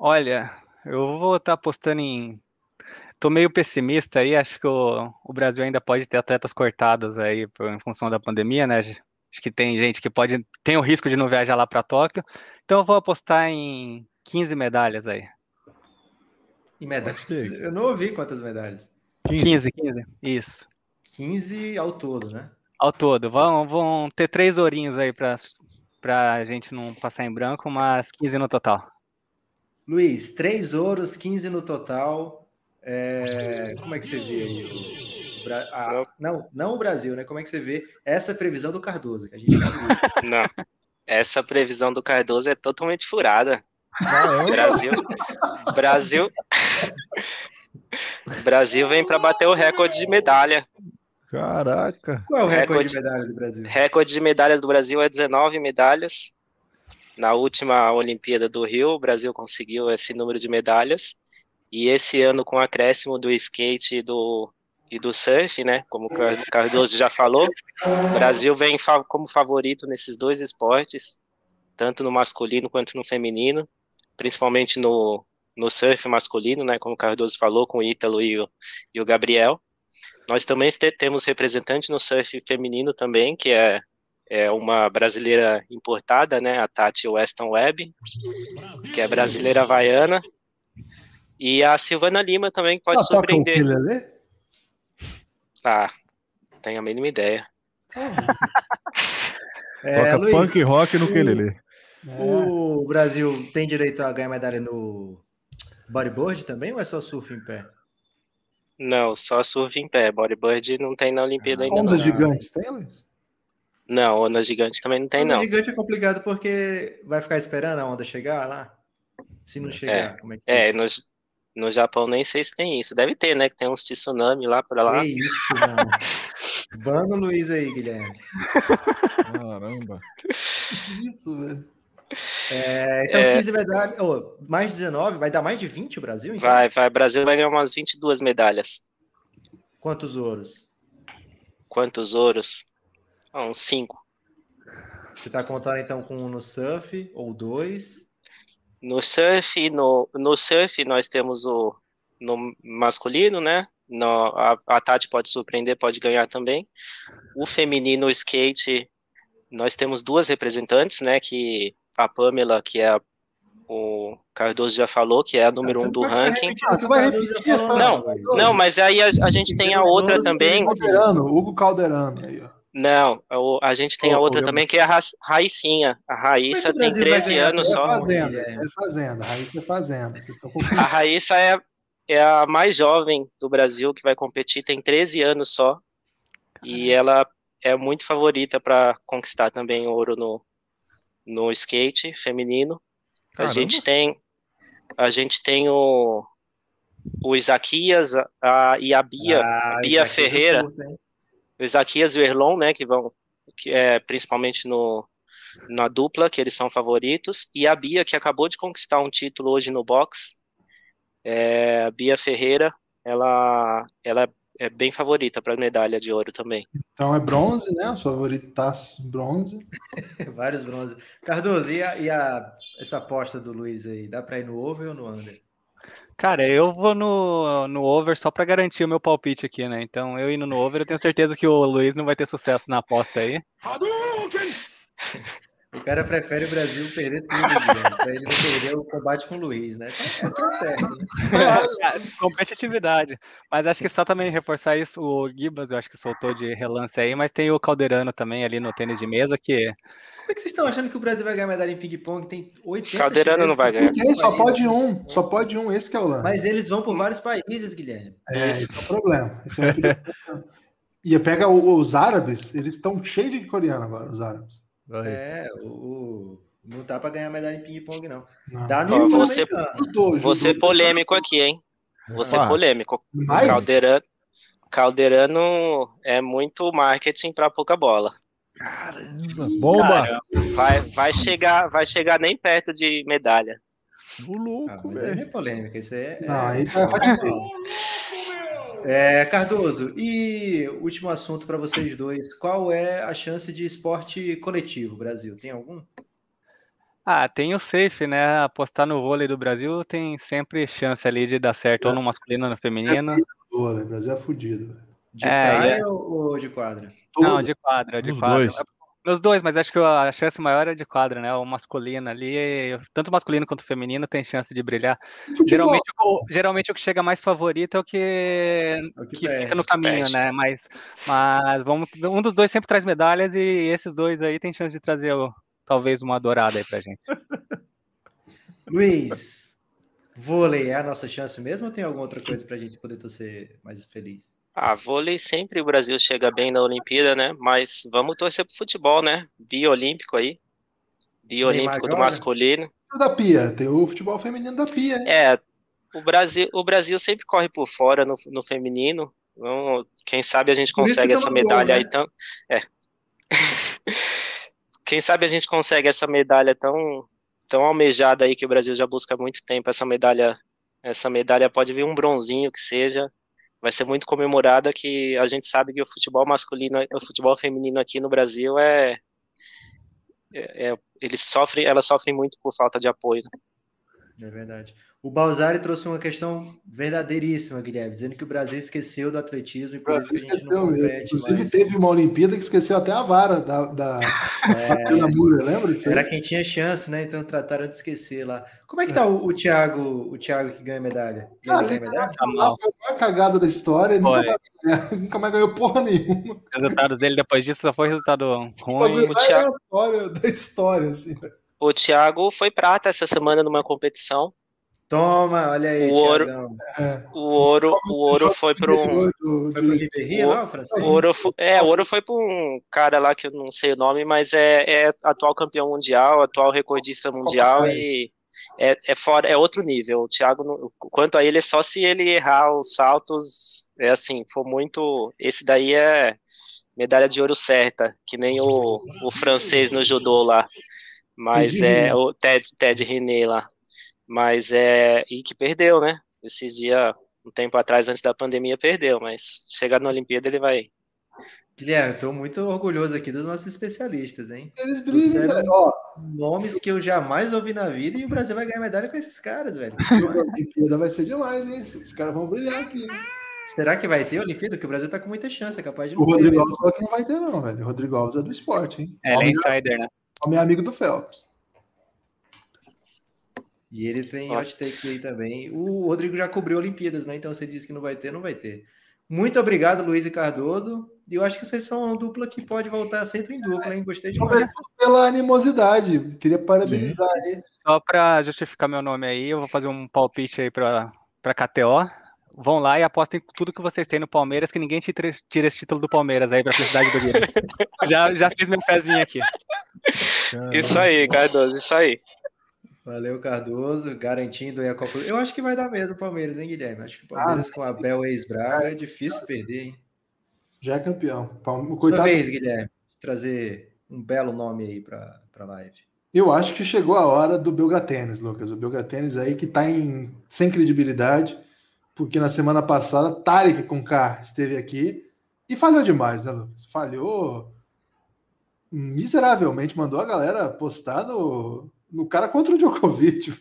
Olha, eu vou estar apostando em. Tô meio pessimista aí, acho que o, o Brasil ainda pode ter atletas cortados aí por, em função da pandemia, né? Acho que tem gente que pode. tem o risco de não viajar lá para Tóquio. Então eu vou apostar em 15 medalhas aí. Em medalhas? Eu não ouvi quantas medalhas. 15, 15, isso. 15 ao todo, né? Ao todo. Vão, vão ter três ourinhos aí para a gente não passar em branco, mas 15 no total. Luiz, três ouros, 15 no total. É... Como é que você vê aí? O... Não, não o Brasil, né? Como é que você vê essa previsão do Cardoso? Que a gente não, essa previsão do Cardoso é totalmente furada. Brasil, Brasil, Brasil vem para bater o recorde de medalha. Caraca. Qual é o recorde, recorde, de medalha do Brasil? Recorde de medalhas do Brasil é 19 medalhas. Na última Olimpíada do Rio, o Brasil conseguiu esse número de medalhas. E esse ano, com o acréscimo do skate e do, e do surf, né? Como o Cardoso já falou, o Brasil vem como favorito nesses dois esportes, tanto no masculino quanto no feminino, principalmente no, no surf masculino, né? Como o Cardoso falou, com o Ítalo e o, e o Gabriel. Nós também temos representante no surf feminino também, que é, é uma brasileira importada, né, a Tati Weston Webb, que é brasileira havaiana, e a Silvana Lima também que pode ah, surpreender. Toca ah, tenho a mínima ideia. é, Toca Luiz, punk rock no o, quelele. O Brasil tem direito a ganhar medalha no bodyboard também ou é só surf em pé? Não, só surf em pé. Bodyboard não tem na Olimpíada ah, ainda. Ondas gigantes tem, Luiz? Não, onda gigante também não tem, onda não. Onda gigante é complicado porque vai ficar esperando a onda chegar lá? Se não chegar, é, como é que É, no, no Japão nem sei se tem isso. Deve ter, né? Que tem uns tsunami lá para lá. Que isso, mano. Banda Luiz aí, Guilherme. Caramba. Que isso, velho. É, então, é, 15 medalhas, oh, mais 19, vai dar mais de 20 o Brasil? Então? Vai, vai. O Brasil vai ganhar umas 22 medalhas. Quantos ouros? Quantos ouros? Ah, uns 5. Você está contando então com um no surf ou dois? No surf, no, no surf nós temos o no masculino, né? No, a, a Tati pode surpreender, pode ganhar também. O feminino o skate, nós temos duas representantes, né? Que a Pamela, que é a, o Cardoso já falou, que é a número um do ranking. Não, não, mas aí a, a gente tem a outra também. Calderano, Hugo Calderano. Aí, ó. Não, a gente tem a outra também, que é a Raicinha. A Raíssa tem 13 anos só. É fazenda, é fazenda. A Raíssa é fazenda. A Raíssa é, é a mais jovem do Brasil que vai competir, tem 13 anos só. E ela é muito favorita para conquistar também ouro no, no skate feminino. Caramba. A gente tem a gente tem o, o Isaquias a, e a Bia, ah, a Bia Ferreira, o Isaquias e o Erlon, né, que vão que é principalmente no na dupla que eles são favoritos e a Bia que acabou de conquistar um título hoje no box. É, a Bia Ferreira, ela ela é bem favorita para medalha de ouro também. Então é bronze, né? Os favoritas bronze. Vários bronze. Cardoso, e, a, e a, essa aposta do Luiz aí? Dá para ir no over ou no under? Cara, eu vou no, no over só para garantir o meu palpite aqui, né? Então, eu indo no over, eu tenho certeza que o Luiz não vai ter sucesso na aposta aí. O cara prefere o Brasil perder tudo, Guilherme, pra ele não perder o combate com o Luiz, né? Tá, tá certo. Né? Competitividade. Mas acho que só também reforçar isso, o Gibas, eu acho que soltou de relance aí, mas tem o Calderano também ali no tênis de mesa, que Como é que vocês estão achando que o Brasil vai ganhar medalha em ping-pong? Tem 80 Calderano não vai ganhar. Porque só pode um, só pode um, esse que é o lance. Mas eles vão por vários países, Guilherme. É, esse é o problema. Esse é o perigo. E pega o- os árabes, eles estão cheios de coreano agora, os árabes. É, o, o- não tá pra ganhar medalha em ping-pong, não. Não. Dá no Ó, você-. Judô, Vou ser judô. polêmico aqui, hein? Vou ser Ah. polêmico. Mas- Calderano, Calderano é muito marketing para pouca bola. Bomba! Vai, vai chegar, vai chegar nem perto de medalha. O Ah, louco, mas aí não velho. é polêmica, isso é. Não, aí tá. É, Cardoso, e último assunto para vocês dois. Qual é a chance de esporte coletivo, Brasil? Tem algum? Ah, tem o safe, né? Apostar no vôlei do Brasil tem sempre chance ali de dar certo, ou no masculino ou no feminino. Né? O Brasil é fudido. De É, praia ou, ou de quadra? Não, Todo- de quadra, de Nos quadra. dois. Nos dois, mas acho que a chance maior é de quadra, né? O masculino ali, tanto masculino quanto feminino tem chance de brilhar. Futebol. Geralmente, o, geralmente o que chega mais favorito é o que, É o que que perde. fica no caminho, perde. né? Mas, mas vamos, um dos dois sempre traz medalhas e esses dois aí tem chance de trazer talvez uma dourada aí pra gente. Luiz, vôlei é a nossa chance mesmo ou tem alguma outra coisa para a gente poder torcer mais feliz? Ah, vôlei sempre o Brasil chega bem na Olimpíada, né? Mas vamos torcer pro futebol, né? Biolímpico aí. Biolímpico do masculino. Da Pia, tem o futebol feminino da Pia. hein? É, o Brasil, o Brasil sempre corre por fora no, no feminino. Quem sabe a gente consegue essa gol, medalha né? aí tão. É. Quem sabe a gente consegue essa medalha tão, tão almejada aí que o Brasil já busca há muito tempo. Essa medalha, essa medalha pode vir um bronzinho que seja. Vai ser muito comemorada que a gente sabe que o futebol masculino, o futebol feminino aqui no Brasil é, é, é- eles sofrem, elas sofrem muito por falta de apoio. É verdade. O Balzari trouxe uma questão verdadeiríssima, Guilherme, dizendo que o Brasil esqueceu do atletismo e O Brasil isso que a gente esqueceu compete Inclusive, mais. teve uma Olimpíada que esqueceu até a vara da, da, É, da Múria, lembra disso? era quem tinha chance, né? Então trataram de esquecer lá. Como é que tá o, o Thiago, o Thiago que ganha medalha? Cara, ganha ele medalha? Tá mal. foi a maior cagada da história nunca mais, ganhou- nunca mais ganhou porra nenhuma. O resultado dele depois disso só foi resultado O ruim. o Thiago- da história, assim. O Thiago foi prata essa semana numa competição. Toma, olha aí, O ouro- Thiagão. O ouro, o ouro foi para um, Do- Foi Ribéry o francês? o ouro, fo- é, o ouro foi para um cara lá que eu não sei o nome, mas é, é atual campeão mundial, atual recordista mundial e é, é fora, é outro nível. O Thiago, não- quanto a ele, é só se ele errar os saltos, é assim, for muito, esse daí é medalha de ouro certa, que nem o, o francês no judô lá. Mas Ted é o Ted, Ted René lá. Mas é. E que perdeu, né? Esses dias, um tempo atrás, antes da pandemia, perdeu. Mas chegar na Olimpíada, ele vai. Guilherme, eu tô muito orgulhoso aqui dos nossos especialistas, hein? Eles brilham, Trouxeram velho. Ó, Nomes que eu jamais ouvi na vida e o Brasil vai ganhar medalha com esses caras, velho. a Olimpíada vai ser demais, hein? Esses caras vão brilhar aqui. Será que vai ter Olimpíada? Porque o Brasil tá com muita chance, é capaz de O Rodrigo. Alves não vai ter, não, velho. O Rodrigo Alves é do esporte, hein? É, ele é insider, né? homem amigo do Phelps. E ele tem Nossa. hot take aí também. O Rodrigo já cobriu Olimpíadas, né? Então você disse que não vai ter, não vai ter. Muito obrigado, Luiz e Cardoso. E eu acho que vocês são uma dupla que pode voltar sempre em dupla, hein? Gostei demais. Obrigado pela animosidade. Queria parabenizar aí. Só para justificar meu nome aí, eu vou fazer um palpite aí para para KTO. Vão lá e apostem tudo que vocês têm no Palmeiras, que ninguém te tira tira esse título do Palmeiras aí para a felicidade do Guilherme. já, já fiz meu pezinho aqui. Isso aí, Cardoso, isso aí. Valeu, Cardoso, garantindo aí a Copa. Eu acho que vai dar mesmo o Palmeiras, hein, Guilherme? Acho que o Palmeiras com a Bel ex-Braga é difícil perder, hein? Já é campeão. Palme- Sua Coitado. vez, Guilherme, trazer um belo nome aí para a live. Eu acho que chegou a hora do Belgatênis, Lucas. O Belgatênis aí que tá em, sem credibilidade, porque na semana passada Tarek com K esteve aqui e falhou demais, né, Lucas? Falhou miseravelmente, mandou a galera postar no, no cara contra o Djokovic.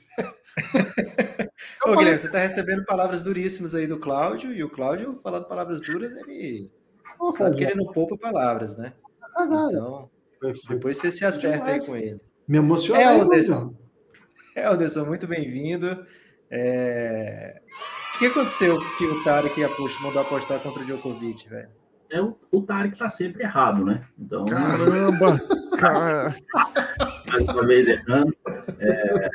Ô, Guilherme, você tá recebendo palavras duríssimas aí do Cláudio, e o Cláudio, falando palavras duras, ele Pô, sabe que cara, ele não poupa palavras, né? cagada. Então, foi- Depois você se acerta aí com ele. Me emocionei. É, Luizão. Anderson. Helderson, muito bem-vindo. É, O que aconteceu que o Tarek aposto, mandou apostar contra o Djokovic, velho? É o, o Tarek tá sempre errado, né? Então, Caramba! Cara, mais uma vez errando. É,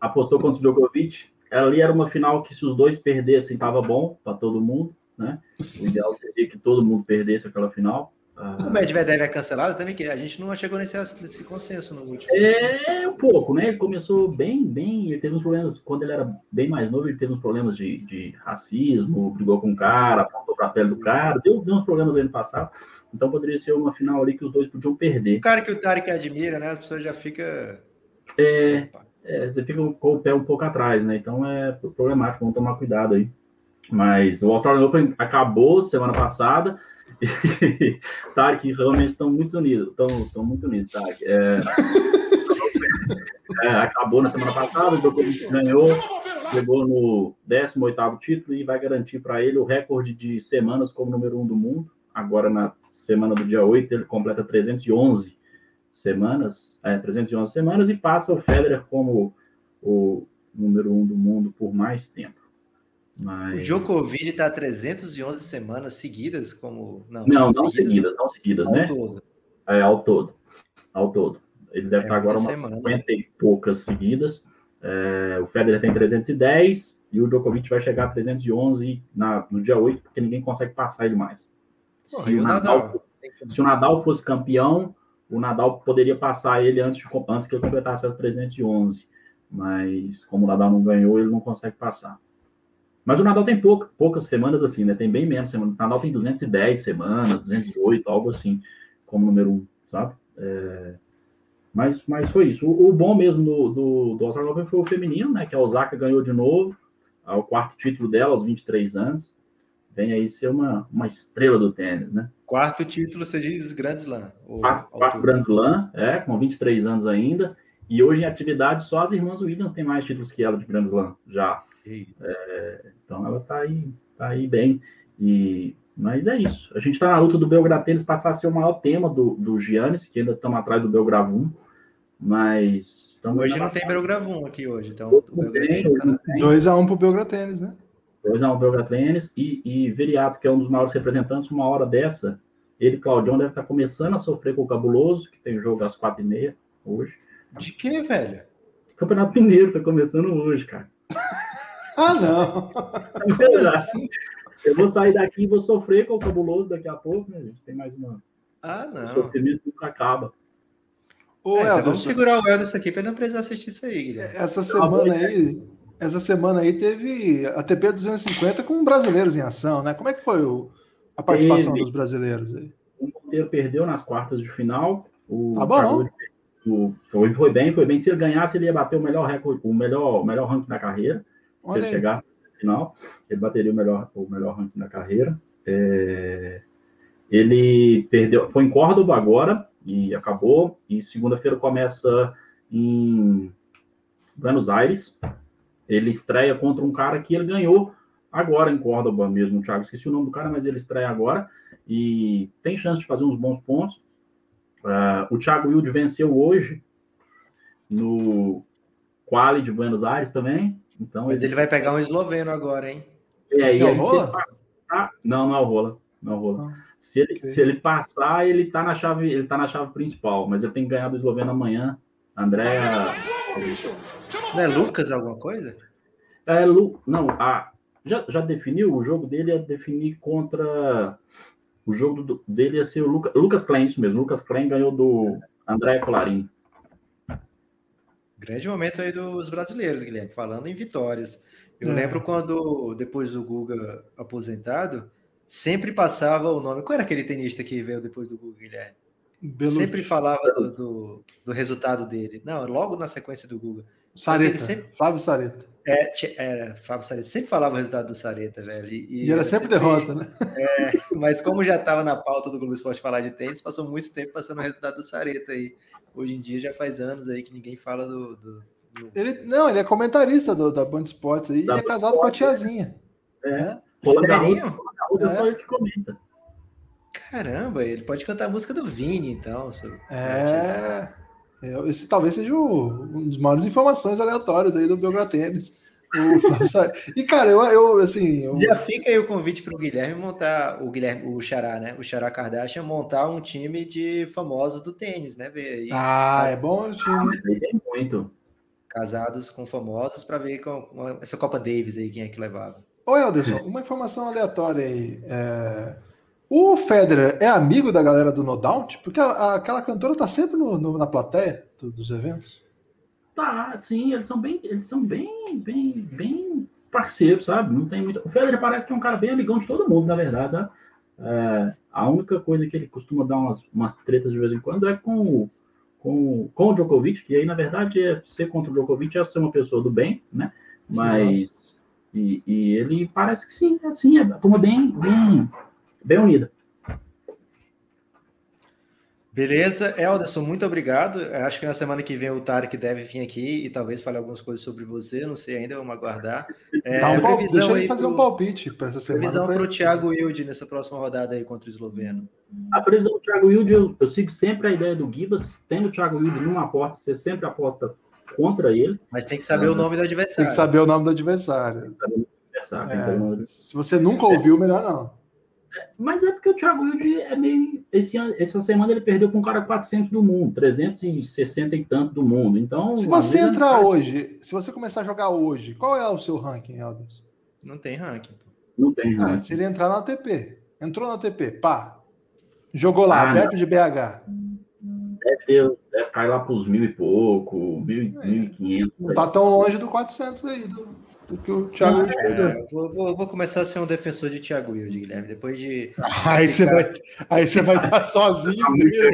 apostou contra o Djokovic. Ali era uma final que se os dois perdessem, tava bom para todo mundo, né? O ideal seria que todo mundo perdesse aquela final. Ah, O Medvedev é cancelado? Também queria. A gente não chegou nesse, nesse consenso no último. É um pouco, né? Ele começou bem, bem. Ele teve uns problemas, quando ele era bem mais novo, ele teve uns problemas de, de racismo, brigou com o cara, apontou pra pele do cara, deu, deu uns problemas aí no passado. Então poderia ser uma final ali que os dois podiam perder. O cara que o Tarek admira, né? As pessoas já ficam. É, é, você fica com o pé um pouco atrás, né? Então é problemático, vamos tomar cuidado aí. Mas o Australian Open acabou semana passada. E Tarek realmente estão muito unidos. Estão, estão muito unidos, Tarek. É, é, acabou na semana passada, o Djokovic ganhou, chegou no 18º título e vai garantir para ele o recorde de semanas como número um do mundo. Agora, na semana do dia 8, ele completa 311 semanas, é, 311 semanas e passa o Federer como o número um do mundo por mais tempo. O Mas... Djokovic tá 311 semanas seguidas, como. Não, Não, não seguidas, não seguidas, ao né? todo. É, ao todo. Ao todo. Ele deve É estar agora umas semana. 50 e poucas seguidas. É, o Federer tem 310 e o Djokovic vai chegar a 311 na, no dia 8, porque ninguém consegue passar ele mais. Pô, Se o, Nadal? fosse- se o Nadal fosse campeão, o Nadal poderia passar ele antes, de, antes que ele completasse as 311. Mas como o Nadal não ganhou, ele não consegue passar. Mas o Nadal tem pouca, poucas semanas assim, né? Tem bem menos semanas. O Nadal tem 210 semanas, 208, algo assim, como número um, sabe? É, Mas, mas foi isso. O, o bom mesmo do, do, do Australian Open foi o feminino, né? Que a Osaka ganhou de novo, é o quarto título dela aos 23 anos. Vem aí ser uma, uma estrela do tênis, né? Quarto título, você diz Grand Slam. ou Quarto, quarto. Grand Slam, é, com 23 anos ainda. E hoje em atividade, só as irmãs Williams têm mais títulos que ela de Grand Slam, já. É, então ela tá aí, tá aí bem. E, mas é isso. A gente está na luta do Belgrado Tênis passar a ser o maior tema do, do Giannis, que ainda estamos atrás do Belgravum. Mas estamos Hoje não tem Belgravum aqui hoje, então o Não Belgravum tem, tá na- não tem. 2x1 pro Belgra Tênis, né? 2 a 1 Belgrado Tênis e, e Veriato, que é um dos maiores representantes, uma hora dessa, ele, Claudião, deve estar começando a sofrer com o Cabuloso, que tem jogo às quatro e meia hoje. De que, velho? Campeonato Mineiro tá começando hoje, cara. Ah, não. Como assim? Eu vou sair daqui e vou sofrer com o Cabuloso daqui a pouco, né, gente? Tem mais uma. Ah, O não. sofrimento nunca acaba. Ô, É, então vamos segurar o Elderson aqui para ele não precisar assistir isso aí, Guilherme. essa semana aí, essa semana aí teve a TP 250 com brasileiros em ação, né? Como é que foi o- a participação Teve. dos brasileiros aí? O Monteiro perdeu nas quartas de final. O Tá bom. O- foi, foi bem, foi bem. Se ele ganhasse, ele ia bater o melhor recorde, o melhor, o melhor ranking da carreira. Se Olha ele aí. chegasse na final, ele bateria o melhor, o melhor ranking da carreira. É, ele perdeu, foi em Córdoba agora e acabou. E segunda-feira começa em Buenos Aires. Ele estreia contra um cara que ele ganhou agora em Córdoba mesmo, Thiago. Esqueci o nome do cara, mas ele estreia agora e tem chance de fazer uns bons pontos. Ah, o Thiago Wilde venceu hoje no Quali de Buenos Aires também. Então Mas ele vai pegar um esloveno agora, hein? é, e é aí, se Rola? ele passar... Não, não é o Rola. Não é o Rola. Ah, Se ele, ok. se ele passar, ele tá na chave, ele tá na chave principal, mas ele tem que ganhar do esloveno amanhã. André. Não é Lucas alguma coisa? É, Lu, não, a, já, já definiu? O jogo dele é definir contra. O jogo do- dele ia ser o Luca, Lucas Klein, isso mesmo. Lucas Klein ganhou do André Colarin. Grande momento aí dos brasileiros, Guilherme, falando em vitórias. Eu É. lembro quando, depois do Guga aposentado, sempre passava o nome. Qual era aquele tenista que veio depois do Guga, Guilherme? Belo... Sempre falava do, do, do resultado dele. Não, logo na sequência do Guga. Sareta, sempre- Flávio Sareta. É, era Fábio Sareta. Sempre falava o resultado do Sareta, velho. E era sempre derrota, né? Mas como já estava na pauta do Globo Esporte falar de tênis, passou muito tempo passando o resultado do Sareta aí. Hoje em dia já faz anos aí que ninguém fala do. do- do- Ele, não, ele é comentarista do, da Band Esportes aí Da e é casado com a tiazinha. É. Né? Roland Garros, é É. só ele que comenta. Caramba, ele pode cantar a música do Vini, então. sobre- É. é, Esse talvez seja o, um dos maiores informações aleatórias aí do Belgrado Tênis. O Flávio Sa- E, cara, eu, eu assim. eu- Já fica aí o convite para o Guilherme montar, o Guilherme, o Xará, né? O Xará Kardashian montar um time de famosos do tênis, né? Ver aí Ah, é bom o time. Tem muito. casados com famosos para ver com, com essa Copa Davis aí quem é que levava. Ô, Elderson, uma informação aleatória aí. É, O Federer é amigo da galera do No Doubt? Porque a- a- aquela cantora tá sempre no- no- na plateia do- dos eventos. Tá, sim, eles são bem, eles são bem, bem, bem parceiros, sabe? Não tem muito. O Federer parece que é um cara bem amigão de todo mundo, na verdade, sabe? É, a única coisa que ele costuma dar umas, umas tretas de vez em quando é com, o- com, com o Djokovic, que aí, na verdade, é ser contra o Djokovic é ser uma pessoa do bem, né? Mas. E, e ele parece que sim, é assim, é uma turma bem, bem, bem unida. Beleza, Elderson, muito obrigado. Eu Acho que na semana que vem o Tarek deve vir aqui e talvez fale algumas coisas sobre você, não sei ainda, vamos aguardar. É, Dá um pal- previsão Deixa ele fazer pro- um palpite para essa semana. Previsão para o. Thiago Wilde nessa próxima rodada aí contra o esloveno. A previsão do Thiago Wilde, eu, eu sigo sempre a ideia do Gibas, tendo o Thiago Wilde numa aposta, você sempre aposta contra ele. Mas tem que saber o nome do Tem adversário. que saber o nome do adversário. sabe? É, Então, se você nunca ouviu, melhor não. Mas é porque o Thiago Wilde é meio. Esse essa semana ele perdeu com um cara 400 do mundo, 360 e tanto do mundo. Então. Se você entrar é- hoje, se você começar a jogar hoje, qual é o seu ranking, Elderson? Não tem ranking. Não tem. Ah, né? se ele entrar na ATP, entrou na ATP, pá, jogou lá, Ah, aberto de BH, Deve, ter, deve cair lá para os mil e pouco, mil, e- É. mil e quinhentos. não tá tão longe do 400 aí, do, do que o Thiago Wilde. É, eu vou, vou- vou começar a ser um defensor de Thiago Wilde, Guilherme. Depois de, Aí você vai, aí você vai estar sozinho.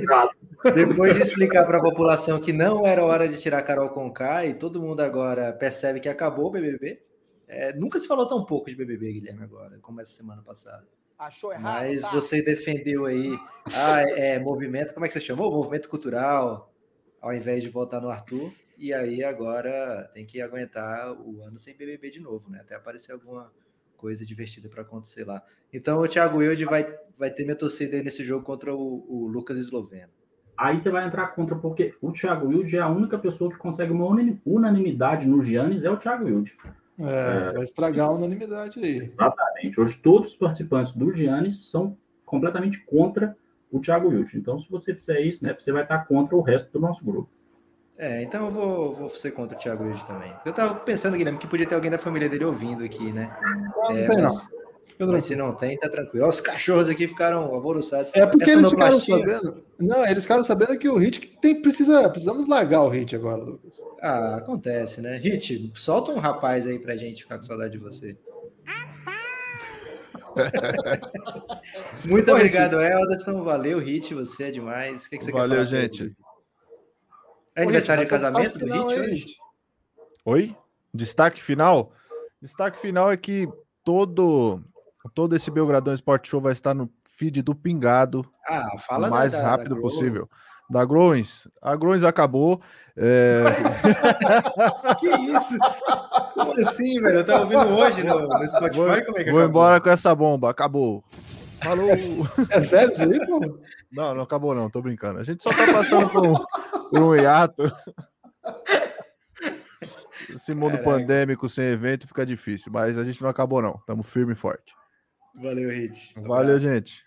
Tá depois de explicar para a população que não era hora de tirar Carol Conká e todo mundo agora percebe que acabou o BBB. é, nunca se falou tão pouco de BBB, Guilherme, agora, como essa semana passada. Achou errado? Mas tá? você defendeu aí, ah, é, movimento, como é que você chamou? Movimento cultural, ao invés de votar no Arthur. E aí agora tem que aguentar o ano sem BBB de novo, né? Até aparecer alguma coisa divertida para acontecer lá. Então o Thiago Wilde vai, vai ter minha torcida aí nesse jogo contra o, o Lucas Esloveno. Aí você vai entrar contra, porque o Thiago Wilde é a única pessoa que consegue uma unanimidade no Giannis, é o Thiago Wilde. É, você vai estragar a unanimidade aí. Exatamente. Hoje todos os participantes do Giannis são completamente contra o Thiago Wilde. Então, se você fizer isso, né, você vai estar contra o resto do nosso grupo. É, então eu vou, vou ser contra o Thiago Wilde também. Eu tava pensando, Guilherme, que podia ter alguém da família dele ouvindo aqui, né? Não, É, não tem, não. mas- Mas se não tem, tá tranquilo. Ó, Os cachorros aqui ficaram alvoroçados. É porque Essa eles ficaram sabendo. Não, eles ficaram sabendo que o Hit tem, precisa. Precisamos largar o Hit agora, Lucas. Ah, acontece, né? Hit, solta um rapaz aí pra gente ficar com saudade de você. Muito obrigado, Elderson. Valeu, Hit. Você é demais. O que, que você Valeu, quer falar? É aniversário de casamento do Hit hoje? Oi? Destaque final? Destaque final é que todo, todo esse Belgradão Sport Show vai estar no feed do Pingado Ah, o fala da- mais da- da rápido Growers. possível. Da Growens. A Growens acabou. é, Que isso? Como assim, velho? Eu tava ouvindo hoje no, no Spotify. vou como é que vou acabou? embora com essa bomba. Acabou. Falou. É sério isso aí, pô? Não, não acabou não, tô brincando. A gente só tá passando por um, por um hiato. Esse mundo Caraca. pandêmico sem evento fica difícil, mas a gente não acabou não. Estamos firme e forte. Valeu, Hit. Valeu, gente.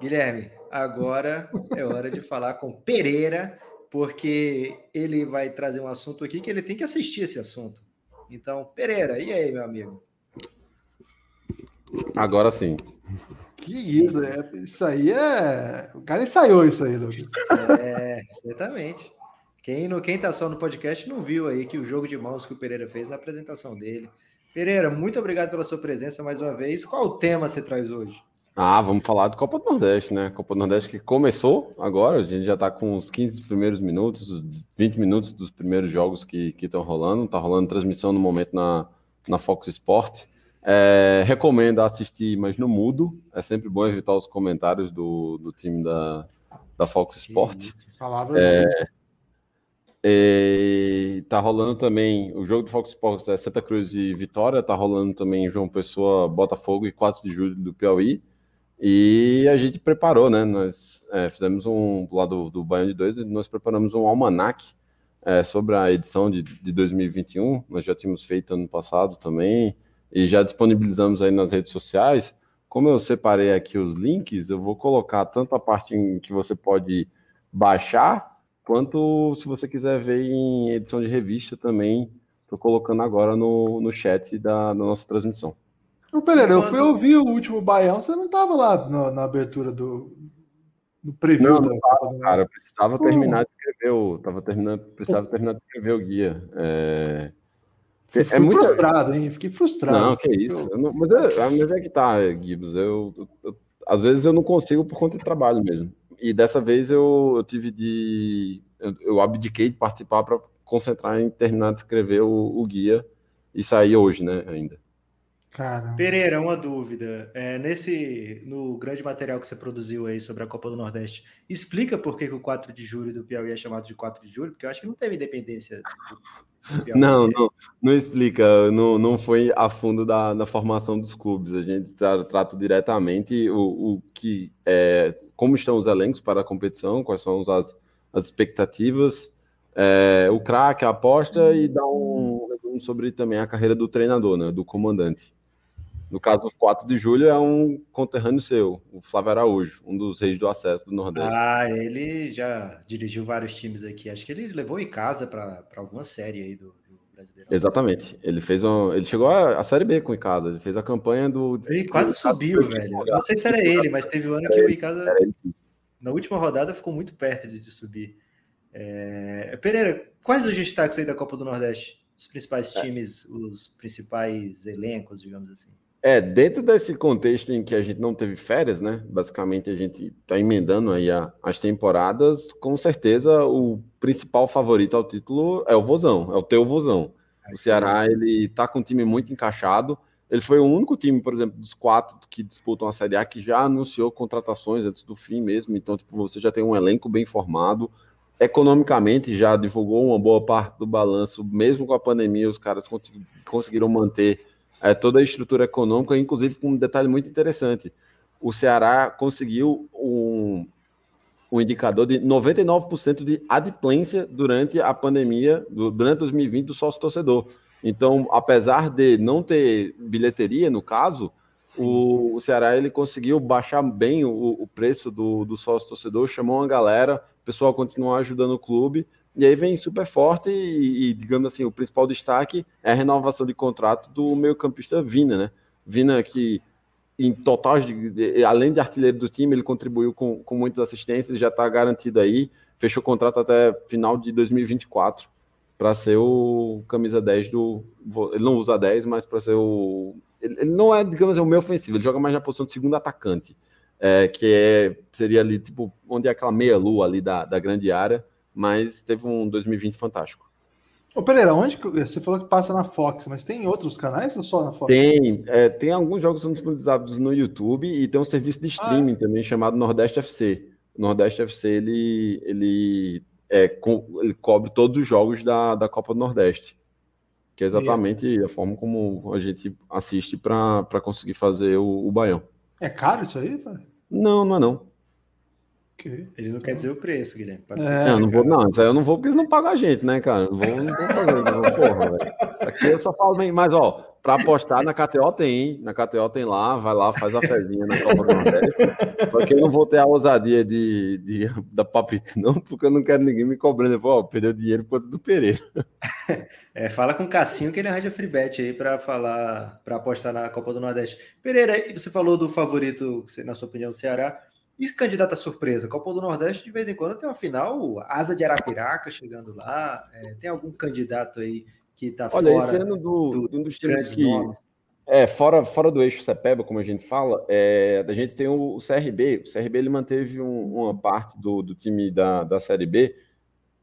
Guilherme, agora é hora de falar com Pereira, porque ele vai trazer um assunto aqui que ele tem que assistir esse assunto. Então, Pereira, e aí, meu amigo? Agora sim. Que isso, é, isso aí é. O cara ensaiou isso aí, Lucas. É, certamente. Quem, no, quem tá só no podcast não viu aí que o jogo de mãos que o Pereira fez na apresentação dele. Pereira, muito obrigado pela sua presença mais uma vez. Qual o tema você traz hoje? Ah, vamos falar do Copa do Nordeste, né? Copa do Nordeste que começou agora, a gente já tá com os 15 primeiros minutos, os 20 minutos dos primeiros jogos que estão rolando. Tá rolando transmissão no momento na, na Fox Sport. É, recomendo assistir, mas no mudo. É sempre bom evitar os comentários do, do time da, da Fox Sport. Palavras. É, e tá rolando também o jogo do Fox Sports é Santa Cruz e Vitória, tá rolando também João Pessoa, Botafogo e 4 de julho do Piauí. E a gente preparou, né? Nós é, fizemos um, lá do, do Baiano de Dois, nós preparamos um almanac é, sobre a edição de, de 2021. Nós já tínhamos feito ano passado também e já disponibilizamos aí nas redes sociais. Como eu separei aqui os links, eu vou colocar tanto a parte em que você pode baixar, quanto se você quiser ver em edição de revista também. Estou colocando agora no, no chat da, da nossa transmissão. Ô, Pereira, eu fui ouvir o último Baião, você não estava lá na, na, abertura do, do preview. Não, não tava, cara, eu precisava terminar de escrever o, tava terminando, precisava terminar de escrever o guia. É, é muito frustrado, hein? Fiquei frustrado. Não, que isso. Não, mas, é, mas é que tá, Gibbs. Eu, eu, eu, às vezes eu não consigo por conta de trabalho mesmo. E dessa vez eu, eu tive de. Eu, eu abdiquei de participar para concentrar em terminar de escrever o, o guia e sair hoje, né? Ainda. Caramba. Pereira, uma dúvida. É, nesse, no grande material que você produziu aí sobre a Copa do Nordeste, explica por que, que o 4 de julho do Piauí é chamado de 4 de julho? Porque eu acho que não teve independência. Não, não, não explica, não, não foi a fundo da, da formação dos clubes. A gente tra, trata diretamente o, o que é, como estão os elencos para a competição, quais são as, as expectativas, é, o craque, a aposta e dá um resumo sobre também a carreira do treinador, né, do comandante. No caso, o 4 de julho é um conterrâneo seu, o Flávio Araújo, um dos reis do acesso do Nordeste. Ah, ele já dirigiu vários times aqui. Acho que ele levou em casa para alguma série aí do, do Brasileiro. Exatamente. Ele fez um, ele chegou a, a Série B com o Icasa. Ele fez a campanha do. Ele quase do, subiu, do, velho. Não sei se era ele, mas teve um ano que o Icasa. Na última rodada ficou muito perto de, de subir. É... Pereira, quais os destaques aí da Copa do Nordeste? Os principais é. times, os principais elencos, digamos assim. É, dentro desse contexto em que a gente não teve férias, né? Basicamente a gente está emendando aí a, as temporadas, com certeza o principal favorito ao título é o Vozão, é o teu Vozão. O Ceará, ele tá com um time muito encaixado. Ele foi o único time, por exemplo, dos quatro que disputam a Série A que já anunciou contratações antes do fim mesmo. Então, tipo, você já tem um elenco bem formado. Economicamente, já divulgou uma boa parte do balanço. Mesmo com a pandemia, os caras conseguiram manter é, toda a estrutura econômica, inclusive com um detalhe muito interessante. O Ceará conseguiu um, um indicador de 99% de adimplência durante a pandemia, durante 2020, do sócio torcedor. Então, apesar de não ter bilheteria, no caso, o, o, Ceará ele conseguiu baixar bem o, o preço do, do sócio torcedor, chamou uma galera, o pessoal continuou ajudando o clube e aí vem super forte e, e, digamos assim, o principal destaque é a renovação de contrato do meio-campista Vina, né? Vina que em total, além de artilheiro do time, ele contribuiu com, com muitas assistências, já está garantido aí, fechou o contrato até final de 2024 para ser o camisa 10 do. Ele não usa 10, mas para ser o. Ele, ele, não é, digamos, o meio ofensivo, ele joga mais na posição de segundo atacante, é, que é, seria ali, tipo, onde é aquela meia-lua ali da, da grande área mas teve um 2020 fantástico. Ô Pereira, onde que, você falou que passa na Fox, mas tem outros canais ou só na Fox? Tem, é, tem alguns jogos disponibilizados no YouTube e tem um serviço de streaming ah. também chamado Nordeste FC. O Nordeste FC ele, ele, é, co ele cobre todos os jogos da, da Copa do Nordeste, que é exatamente a forma como a gente assiste para conseguir fazer o, o Baião. É caro isso aí? Não, não é não. Okay. Ele não quer dizer o preço, Guilherme. É, eu não vou, não, isso aí eu não vou porque eles não pagam a gente, né, cara? Não vou, não vou fazer, não, porra, velho. Aqui eu só falo bem, mas ó, para apostar na KTO tem, na KTO tem lá, vai lá, faz a fezinha na Copa do Nordeste. Só que eu não vou ter a ousadia de, de da papita, não, porque eu não quero ninguém me cobrando. Eu vou, ó, perdeu dinheiro por conta do Pereira. É, fala com o Cassinho que ele arranja free bet aí para falar, para apostar na Copa do Nordeste. Pereira, você falou do favorito, na sua opinião, o Ceará. E candidata surpresa? Copa do Nordeste, de vez em quando, tem uma final, Asa de Arapiraca chegando lá. É, tem algum candidato aí que está fora? Olha, esse ano do, do, um dos times que. Nomes. É, fora, fora do eixo CEPEBA, como a gente fala, é, a gente tem o, o CRB. O CRB ele manteve um, uma parte do, do time da, da Série B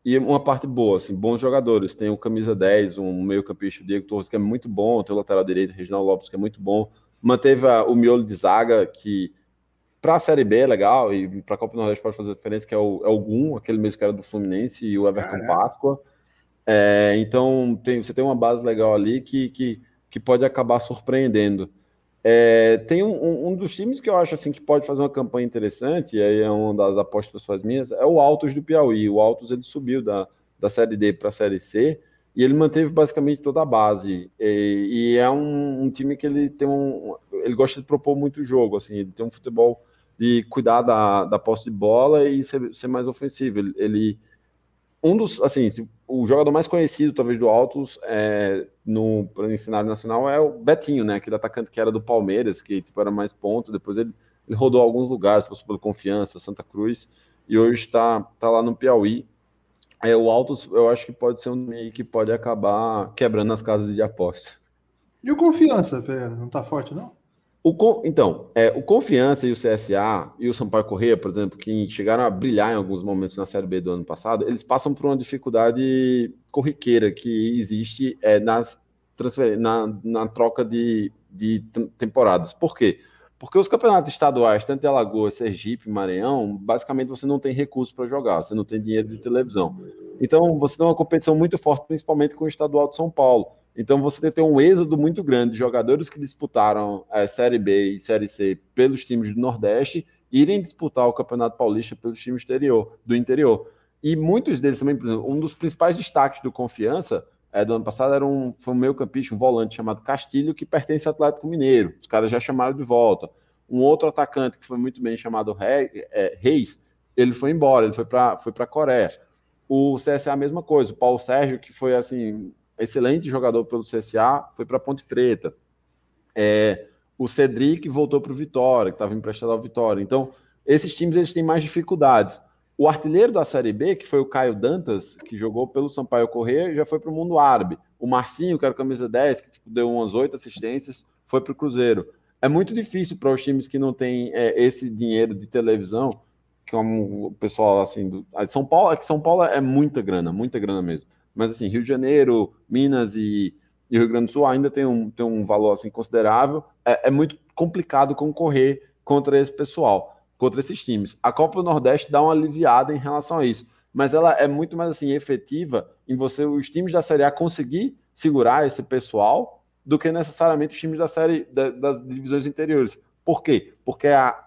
e uma parte boa, assim, bons jogadores. Tem o camisa 10, um meio-campista, Diego Torres, que é muito bom, tem o lateral direito, Reginaldo Lopes, que é muito bom. Manteve a, o miolo de zaga, que para a Série B é legal, e para a Copa do Nordeste pode fazer diferença, que é o, é o Gum, aquele mesmo que era do Fluminense, e o Everton Caraca. Páscoa. É, então tem, você tem uma base legal ali que, que, que pode acabar surpreendendo. É, tem um, um, dos times que eu acho assim que pode fazer uma campanha interessante, e aí é uma das apostas pessoas minhas, é o Altos do Piauí. O Altos ele subiu da, da Série D para a Série C e ele manteve basicamente toda a base. E, e é um, um, time que ele tem um. Ele gosta de propor muito jogo, assim, ele tem um futebol de cuidar da, da posse de bola e ser, ser mais ofensivo. Ele, ele, um dos, assim, o jogador mais conhecido, talvez, do Altos é, no, no cenário nacional é o Betinho, né? Aquele atacante que era do Palmeiras, que tipo, era mais ponto. Depois ele, ele rodou alguns lugares, passou pelo Confiança, Santa Cruz, e hoje está tá lá no Piauí. É, o Altos, eu acho que pode ser um meio que pode acabar quebrando as casas de aposta. E o Confiança, Pereira, não tá forte, não? O, então, é, o Confiança e o CSA e o Sampaio Correia, por exemplo, que chegaram a brilhar em alguns momentos na Série B do ano passado, eles passam por uma dificuldade corriqueira que existe é, nas na, na troca de, de temporadas. Por quê? Porque os campeonatos estaduais, tanto de Alagoas, Sergipe, Maranhão, basicamente você não tem recursos para jogar, você não tem dinheiro de televisão. Então, você tem uma competição muito forte, principalmente com o estadual de São Paulo. Então você tem um êxodo muito grande de jogadores que disputaram a Série B e Série C pelos times do Nordeste irem disputar o Campeonato Paulista pelos times exterior, do interior. E muitos deles também, por exemplo, um dos principais destaques do Confiança é, do ano passado era um, foi um meio campista, um volante chamado Castilho, que pertence ao Atlético Mineiro. Os caras já chamaram de volta. Um outro atacante que foi muito bem chamado é, Reis, ele foi embora, ele foi para foi a Coreia. O CSA a mesma coisa, o Paulo Sérgio, que foi assim excelente jogador pelo CSA, foi para Ponte Preta. É, o Cedric voltou para o Vitória, que estava emprestado ao Vitória. Então, esses times eles têm mais dificuldades. O artilheiro da Série B, que foi o Caio Dantas, que jogou pelo Sampaio Corrêa, já foi para o mundo árabe. O Marcinho, que era camisa 10, que tipo, deu umas oito assistências, foi para o Cruzeiro. É muito difícil para os times que não têm é, esse dinheiro de televisão, como o pessoal assim do São Paulo, é que São Paulo é muita grana, muita grana mesmo. Mas assim, Rio de Janeiro, Minas e, e Rio Grande do Sul ainda tem um, tem um valor assim considerável. É, é muito complicado concorrer contra esse pessoal, contra esses times. A Copa do Nordeste dá uma aliviada em relação a isso, mas ela é muito mais assim efetiva em você os times da Série A conseguir segurar esse pessoal do que necessariamente os times da série da, das divisões interiores. Por quê? Porque a,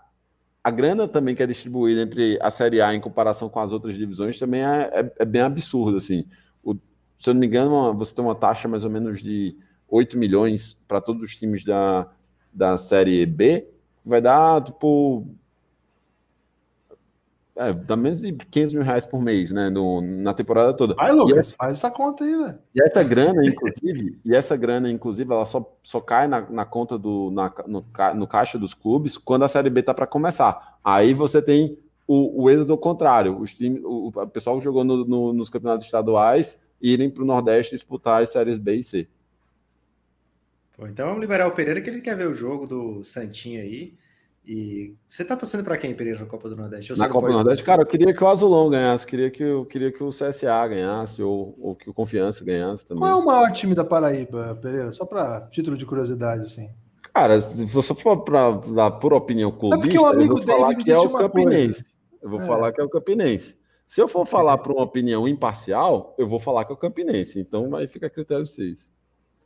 a grana também que é distribuída entre a Série A em comparação com as outras divisões também é, é, é bem absurdo assim se eu não me engano, você tem uma taxa mais ou menos de 8 milhões para todos os times da, da Série B, vai dar, tipo, é, dá menos de 500 mil reais por mês, né, no, na temporada toda. Vai, Lucas, essa, faz essa conta aí, né? E essa grana, inclusive, e essa grana, inclusive, ela só, só cai na, na conta do, na, no, no caixa dos clubes quando a Série B tá para começar. Aí você tem o, o êxodo contrário. Os times, o, o pessoal que jogou no, no, nos campeonatos estaduais irem para o Nordeste disputar as séries B e C. Pô, então vamos liberar o Pereira, que ele quer ver o jogo do Santinho aí. E você tá torcendo para quem, Pereira, na Copa do Nordeste? na Copa do Nordeste, cara, eu queria que o Azulão ganhasse, queria que, eu queria que o CSA ganhasse, ou, ou que o Confiança ganhasse também. Qual é o maior time da Paraíba, Pereira? Só para título de curiosidade, assim. Cara, se você for para dar por opinião clubista, é eu vou falar que é o Campinense. Coisa. Eu vou é. falar que é o Campinense. Se eu for falar para uma opinião imparcial, eu vou falar que é o Campinense. Então aí fica a critério de vocês.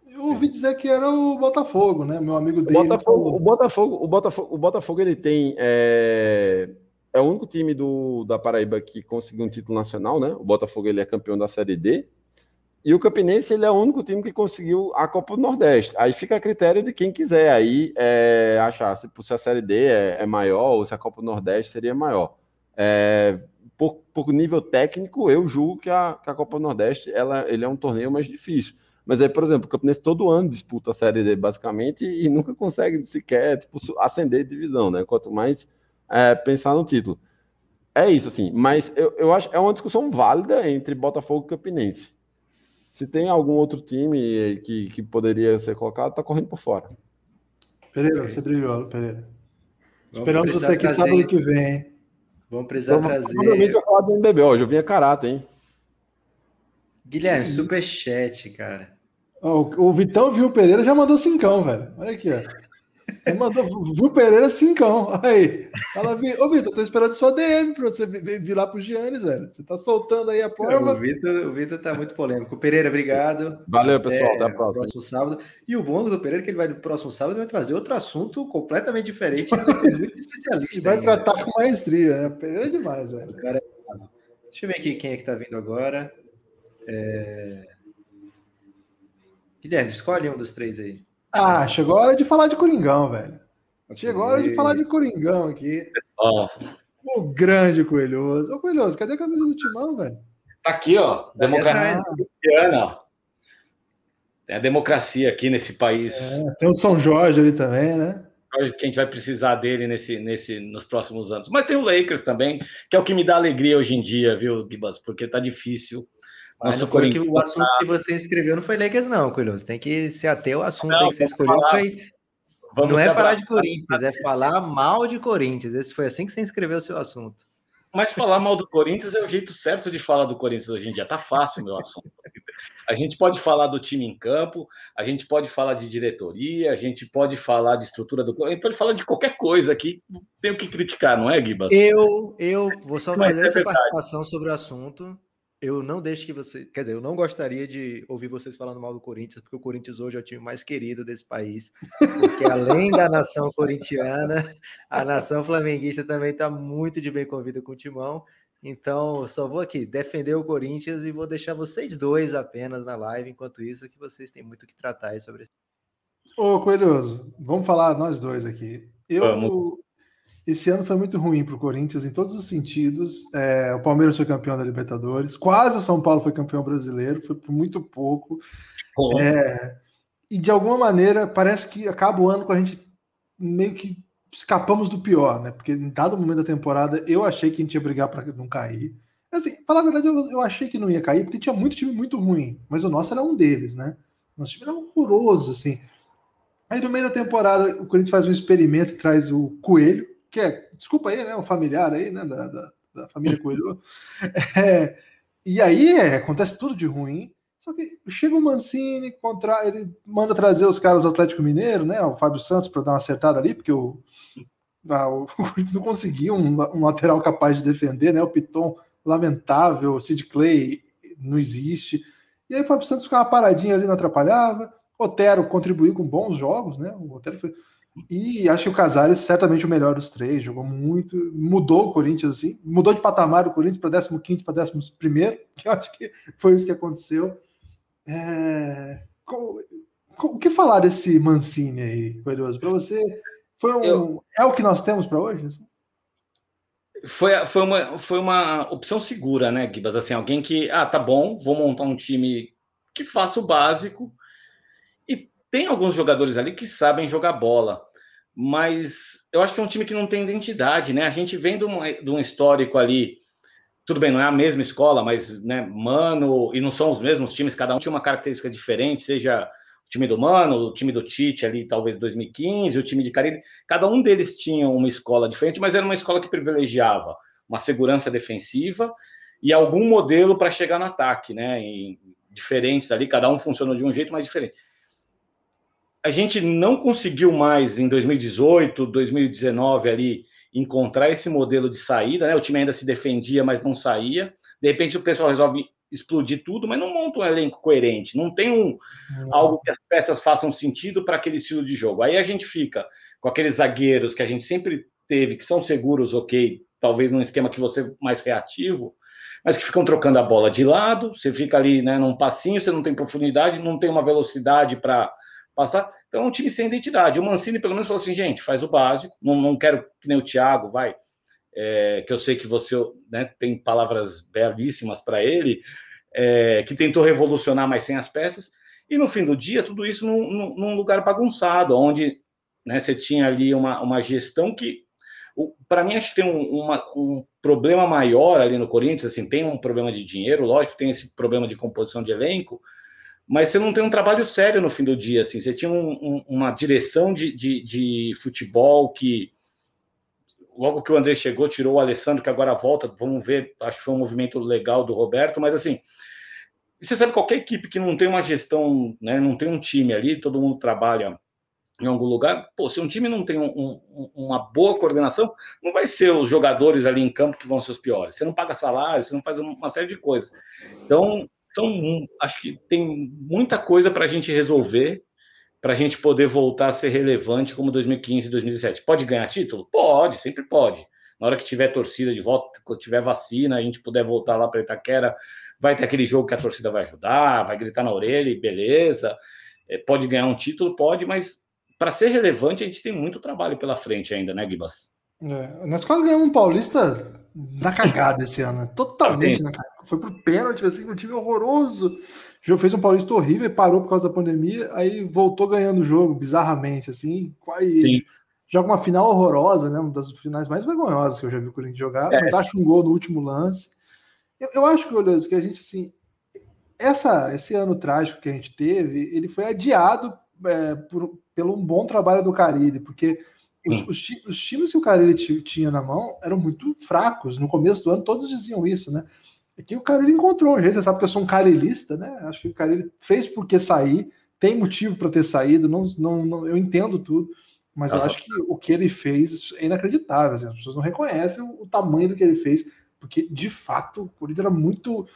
Eu ouvi dizer que era o Botafogo, né? Meu amigo dele. O Botafogo, o Botafogo, o Botafogo, o Botafogo ele tem. É, é o único time do, da Paraíba que conseguiu um título nacional, né? O Botafogo ele é campeão da Série D. E o Campinense ele é o único time que conseguiu a Copa do Nordeste. Aí fica a critério de quem quiser aí é, achar se, se a Série D é, é, maior ou se a Copa do Nordeste seria maior. É, por, por nível técnico, eu julgo que a, que a Copa do Nordeste ela, ele é um torneio mais difícil. Mas aí, por exemplo, o Campinense todo ano disputa a Série D, basicamente, e nunca consegue sequer tipo, ascender de divisão, né? Quanto mais é, pensar no título. É isso, assim. Mas eu, eu acho é uma discussão válida entre Botafogo e Campinense. Se tem algum outro time que, que poderia ser colocado, tá correndo por fora. Pereira, você brilhou, Pereira. Vamos Esperamos você aqui sábado que vem. Vamos precisar então, trazer. Provavelmente eu falar do MBB hoje, eu vim a caráter, hein? Guilherme, superchat, cara. Oh, o Vitão viu o Pereira já mandou cincão, velho. Olha aqui, ó. Ele mandou, viu Pereira cincão. Aí. Fala, ô Vitor, tô esperando sua DM pra você vir, vir lá pro Giannis, velho. Você tá soltando aí a porra. O Vitor, o Vitor tá muito polêmico. Pereira, obrigado. Valeu, pessoal. Até, até a próxima. Próximo sábado. E o bom do Pereira é que ele vai no próximo sábado vai trazer outro assunto completamente diferente. Vai ser muito especialista. E vai ainda. tratar com maestria, né? Pereira é demais, velho. Cara, deixa eu ver aqui quem é que tá vindo agora. É... Guilherme, escolhe um dos três aí. Ah, chegou a hora de falar de Coringão, velho. Chegou a hora de falar de Coringão aqui. Oh. O grande Coelhoso. Ô, Coelhoso, cadê a camisa do Timão, velho? Tá aqui, ó. Democracia ó. Tem a democracia aqui nesse país. É, tem o São Jorge ali também, né? Que a gente vai precisar dele nesse, nesse, nos próximos anos. Mas tem o Lakers também, que é o que me dá alegria hoje em dia, viu, Gibas? Porque tá difícil mas não foi que o assunto que você escreveu não foi Lakers, não, Curioso. Tem que se ater ao assunto não, que você escolheu. Falar, foi... Não é falar de Corinthians, é falar mal de Corinthians. Esse foi assim que você escreveu o seu assunto. Mas falar mal do Corinthians é o jeito certo de falar do Corinthians hoje em dia. Tá fácil meu assunto. A gente pode falar do time em campo, a gente pode falar de diretoria, a gente pode falar de estrutura do. A gente pode falar de qualquer coisa aqui. Tem o que criticar, não é, Gibas? Eu, eu vou só fazer é essa verdade. participação sobre o assunto eu não deixo que você. Quer dizer, eu não gostaria de ouvir vocês falando mal do Corinthians, porque o Corinthians hoje é o time mais querido desse país. Porque além da nação corintiana, a nação flamenguista também está muito de bem convida com o Timão. Então, só vou aqui defender o Corinthians e vou deixar vocês dois apenas na live, enquanto isso, que vocês têm muito que tratar aí sobre isso. Ô, Coelhoso, vamos falar nós dois aqui. Eu, vamos. Esse ano foi muito ruim para o Corinthians em todos os sentidos. É, o Palmeiras foi campeão da Libertadores, quase o São Paulo foi campeão brasileiro, foi por muito pouco. É, e de alguma maneira parece que acaba o ano com a gente meio que escapamos do pior, né? Porque em dado momento da temporada eu achei que a gente ia brigar para não cair. Assim, falar a verdade, eu, eu, achei que não ia cair porque tinha muito time muito ruim, mas o nosso era um deles, né? Nosso time era horroroso, assim. Aí no meio da temporada o Corinthians faz um experimento e traz o Coelho, que é, desculpa aí, né, um familiar aí, né, da, da, da família Coelho. É, e aí é, acontece tudo de ruim. Só que chega o Mancini, contra, ele manda trazer os caras do Atlético Mineiro, né, o Fábio Santos, para dar uma acertada ali, porque o, a, o Corinthians não conseguiu um, um, lateral capaz de defender, né, o Piton lamentável, o Sid Clay não existe. E aí o Fábio Santos ficava paradinho ali, não atrapalhava. Otero contribuiu com bons jogos, né? O Otero foi e acho que o Casares certamente o melhor dos três, jogou muito, mudou o Corinthians assim, mudou de patamar o Corinthians para 15 para 11, que eu acho que foi isso que aconteceu. É... O que falar desse Mancini aí, Coelhoso? Para você, foi um... eu... é o que nós temos para hoje? Assim? Foi, foi, uma, foi uma opção segura, né, Gibas? Assim, alguém que, ah, tá bom, vou montar um time que faça o básico tem alguns jogadores ali que sabem jogar bola, mas eu acho que é um time que não tem identidade, né? A gente vem de um, de um histórico ali, tudo bem, não é a mesma escola, mas, né, Mano, e não são os mesmos times, cada um tinha uma característica diferente, seja o time do Mano, o time do Tite ali, talvez 2015, o time de Caribe, cada um deles tinha uma escola diferente, mas era uma escola que privilegiava uma segurança defensiva e algum modelo para chegar no ataque, né? Em, diferentes ali, cada um funcionou de um jeito mais diferente a gente não conseguiu mais em 2018, 2019 ali encontrar esse modelo de saída, né? O time ainda se defendia, mas não saía. De repente o pessoal resolve explodir tudo, mas não monta um elenco coerente, não tem um algo que as peças façam sentido para aquele estilo de jogo. Aí a gente fica com aqueles zagueiros que a gente sempre teve, que são seguros, ok, talvez num esquema que você mais reativo, mas que ficam trocando a bola de lado, você fica ali, né, num passinho, você não tem profundidade, não tem uma velocidade para passar. Então, é um time sem identidade. O Mancini, pelo menos, falou assim: gente, faz o básico, não, não quero que nem o Thiago, vai, é, que eu sei que você né, tem palavras belíssimas para ele, é, que tentou revolucionar, mas sem as peças. E no fim do dia, tudo isso num, num lugar bagunçado, onde né, você tinha ali uma, uma gestão que, para mim, acho que tem um, uma, um problema maior ali no Corinthians. Assim, tem um problema de dinheiro, lógico, tem esse problema de composição de elenco, mas você não tem um trabalho sério no fim do dia, assim, você tinha um, um, uma direção de, de, de, futebol que logo que o André chegou, tirou o Alessandro, que agora volta, vamos ver, acho que foi um movimento legal do Roberto, mas assim, você sabe, qualquer equipe que não tem uma gestão, né, não tem um time ali, todo mundo trabalha em algum lugar, pô, se um time não tem um, um, uma boa coordenação, não vai ser os jogadores ali em campo que vão ser os piores. Você não paga salário, você não faz uma série de coisas. Então, são, acho que tem muita coisa para a gente resolver, para a gente poder voltar a ser relevante como 2015 e 2017. Pode ganhar título? Pode, sempre pode. Na hora que tiver torcida de volta, quando tiver vacina, a gente puder voltar lá para Itaquera, vai ter aquele jogo que a torcida vai ajudar, vai gritar na orelha e beleza. É, pode ganhar um título? Pode, mas para ser relevante, a gente tem muito trabalho pela frente ainda, né, Gibas? É, nós quase ganhamos um Paulista na cagada esse ano, né? totalmente na cagada. Foi pro pênalti, assim, um time horroroso. Jogo fez um Paulista horrível e parou por causa da pandemia, aí voltou ganhando o jogo, bizarramente, assim. Quase, joga uma final horrorosa, né? Uma das finais mais vergonhosas que eu já vi o Corinthians jogar, é. mas acho um gol no último lance. Eu, eu acho, Olhoso, que a gente, assim, essa, esse ano trágico que a gente teve, ele foi adiado é, por, pelo um bom trabalho do Carilli, porque os, os, os, times que o Carilli tinha na mão eram muito fracos. No começo do ano, todos diziam isso, né? Aqui o Carilli encontrou um jeito, você sabe que eu sou um carilista, né? Acho que o Carilli fez porque sair, tem motivo para ter saído, não, não, não, eu entendo tudo, mas eu acho que o que ele fez é inacreditável. Assim, as pessoas não reconhecem o, o tamanho do que ele fez, porque de fato o Corinthians era muito.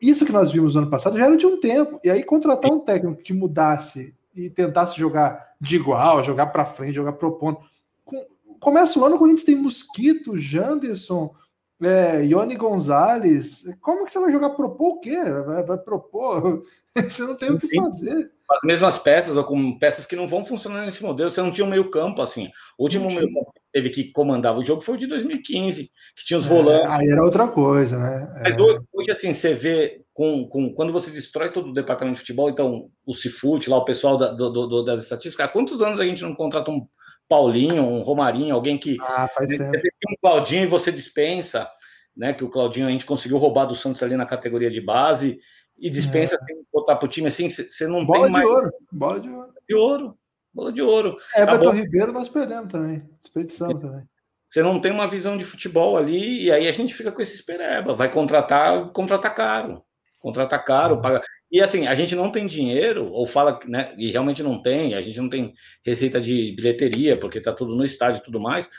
Isso que nós vimos no ano passado já era de um tempo. E aí contratar um técnico que mudasse e tentasse jogar de igual, jogar para frente, jogar propondo. Com, começa o ano, o Corinthians tem Mosquito, Janderson, é, Ione Gonzalez. Como que você vai jogar? Propor o quê? Vai, vai propor? você não tem o que fazer. As mesmas peças, ou com peças que não vão funcionar nesse modelo. Você não tinha um meio-campo assim. O último meio-campo que teve que comandava o jogo foi o de 2015, que tinha os é, volantes. Aí era outra coisa, né? Mas é. hoje, assim, você vê com, com, quando você destrói todo o departamento de futebol, então o Cifute, lá o pessoal da, do, do, das estatísticas, há quantos anos a gente não contrata um Paulinho, um Romarinho, alguém que ah, faz né, tempo. um Claudinho e você dispensa, né? Que o Claudinho a gente conseguiu roubar do Santos ali na categoria de base e dispensa é. botar pro time assim, você não bola tem mais. Bola de ouro, bola de ouro. De ouro, bola de ouro. Everton Acabou... Ribeiro nós perdemos também, expedição também. Você não tem uma visão de futebol ali, e aí a gente fica com esse espereba. Vai contratar, contratar caro contrata caro, paga. E assim, a gente não tem dinheiro, ou fala, né? E realmente não tem, a gente não tem receita de bilheteria, porque tá tudo no estádio e tudo mais.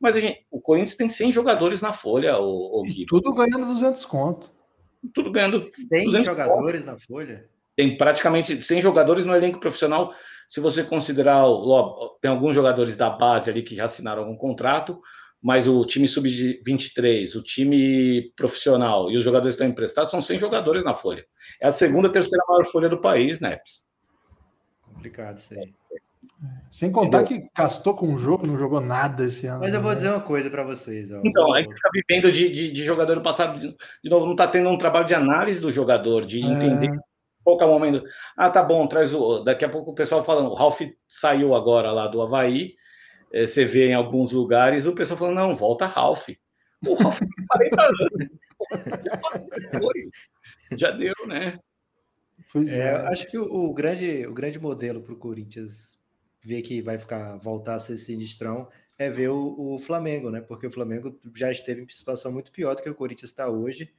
Mas gente, o Corinthians tem 100 jogadores na folha, o, o. Tudo ganhando 200 conto. Tudo ganhando 100 jogadores conto. na folha? Tem praticamente 100 jogadores no elenco profissional. Se você considerar, tem alguns jogadores da base ali que já assinaram algum contrato, mas o time sub-23, o time profissional e os jogadores que estão emprestados são 100 jogadores na folha. É a segunda, terceira maior folha do país, né? Complicado isso aí. Sem contar Entendeu? que gastou com o jogo, não jogou nada esse ano. Mas eu vou né? dizer uma coisa para vocês. Ó. Então, a gente está vivendo de, de, de, jogador passado, de novo, não está tendo um trabalho de análise do jogador, de entender é. qual é o momento. Ah, tá bom, traz o. Daqui a pouco o pessoal falando, o Ralf saiu agora lá do Havaí, é, você vê em alguns lugares o pessoal falando, não, volta Ralph. O Ralph 40 anos. Já deu, né? Pois é. é. acho que o, o, grande, o grande modelo para o Corinthians ver que vai ficar voltar a ser sinistrão é ver o, o, Flamengo, né? Porque o Flamengo já esteve em situação muito pior do que o Corinthians está hoje.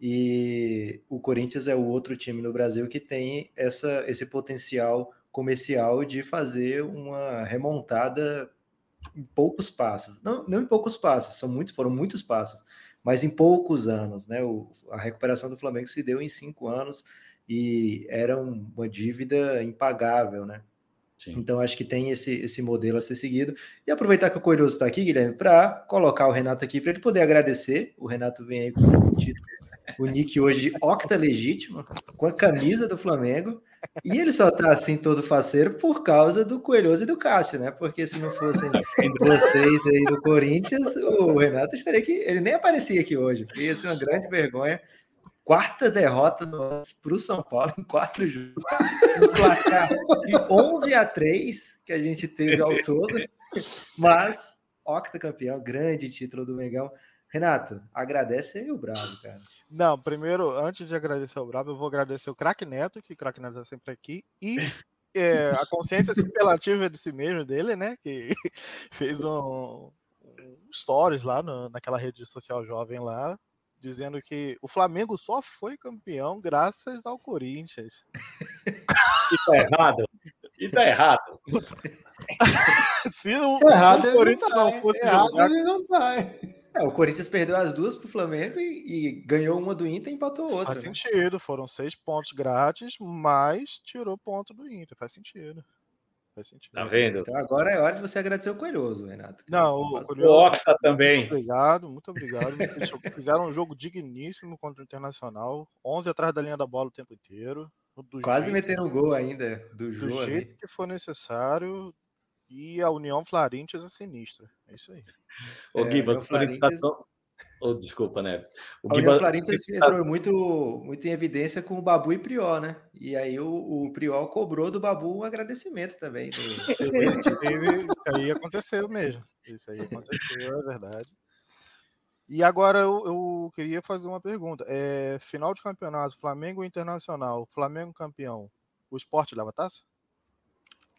E o Corinthians é o outro time no Brasil que tem essa, esse potencial comercial de fazer uma remontada em poucos passos. Não, não em poucos passos, são muitos, foram muitos passos, mas em poucos anos, né? O, a recuperação do Flamengo se deu em cinco anos e era uma dívida impagável, né? Sim. Então acho que tem esse, esse modelo a ser seguido. E aproveitar que o Curioso está aqui, Guilherme, para colocar o Renato aqui, para ele poder agradecer. O Renato vem aí com o título o Nick hoje octa legítimo, com a camisa do Flamengo. E ele só tá assim todo faceiro por causa do Coelhoso e do Cássio, né? Porque se não fossem vocês aí do Corinthians, o Renato estaria aqui. Ele nem aparecia aqui hoje. Ia ser uma grande vergonha. Quarta derrota para o São Paulo em quatro jogos. Um placar de 11 a 3 que a gente teve ao todo. Mas, octa campeão, grande título do Mengão. Renato, agradece aí o Bravo, cara. Não, primeiro, antes de agradecer o Bravo, eu vou agradecer o Crack Neto, que o Crack Neto é sempre aqui, e é, a consciência superlativa de si mesmo dele, né? Que fez um, um stories lá no, naquela rede social jovem lá, dizendo que o Flamengo só foi campeão graças ao Corinthians. E tá errado. E tá errado. Se o, Errado se o Corinthians não não, tá, fosse errado jogar. ele não vai. É, o Corinthians perdeu as duas pro Flamengo e, e ganhou uma do Inter e empatou outra. Faz né? sentido, foram seis pontos grátis, mas tirou ponto do Inter. Faz sentido. Faz sentido. Tá vendo? Então agora é hora de você agradecer o Coelhoso, Renato. Não, o O Curioso, Octa também. muito obrigado, muito obrigado. Fizeram um jogo digníssimo contra o Internacional. 11 atrás da linha da bola o tempo inteiro. Do Quase jeito- metendo o gol ainda do do Jô ali. jeito que for necessário. E a União Florentias é sinistra. É isso aí. Ô, É, Giba, o Corinthians tá tão- Ô, desculpa, né? O A União Giba- Florentias tá- entrou muito, muito em evidência com o Babu e Priol, né? E aí o, o Priol cobrou do Babu um agradecimento também. teve- isso aí aconteceu mesmo. Isso aí aconteceu, é verdade. E agora eu, eu queria fazer uma pergunta. É, final de campeonato, Flamengo Internacional, Flamengo campeão. O esporte leva taça?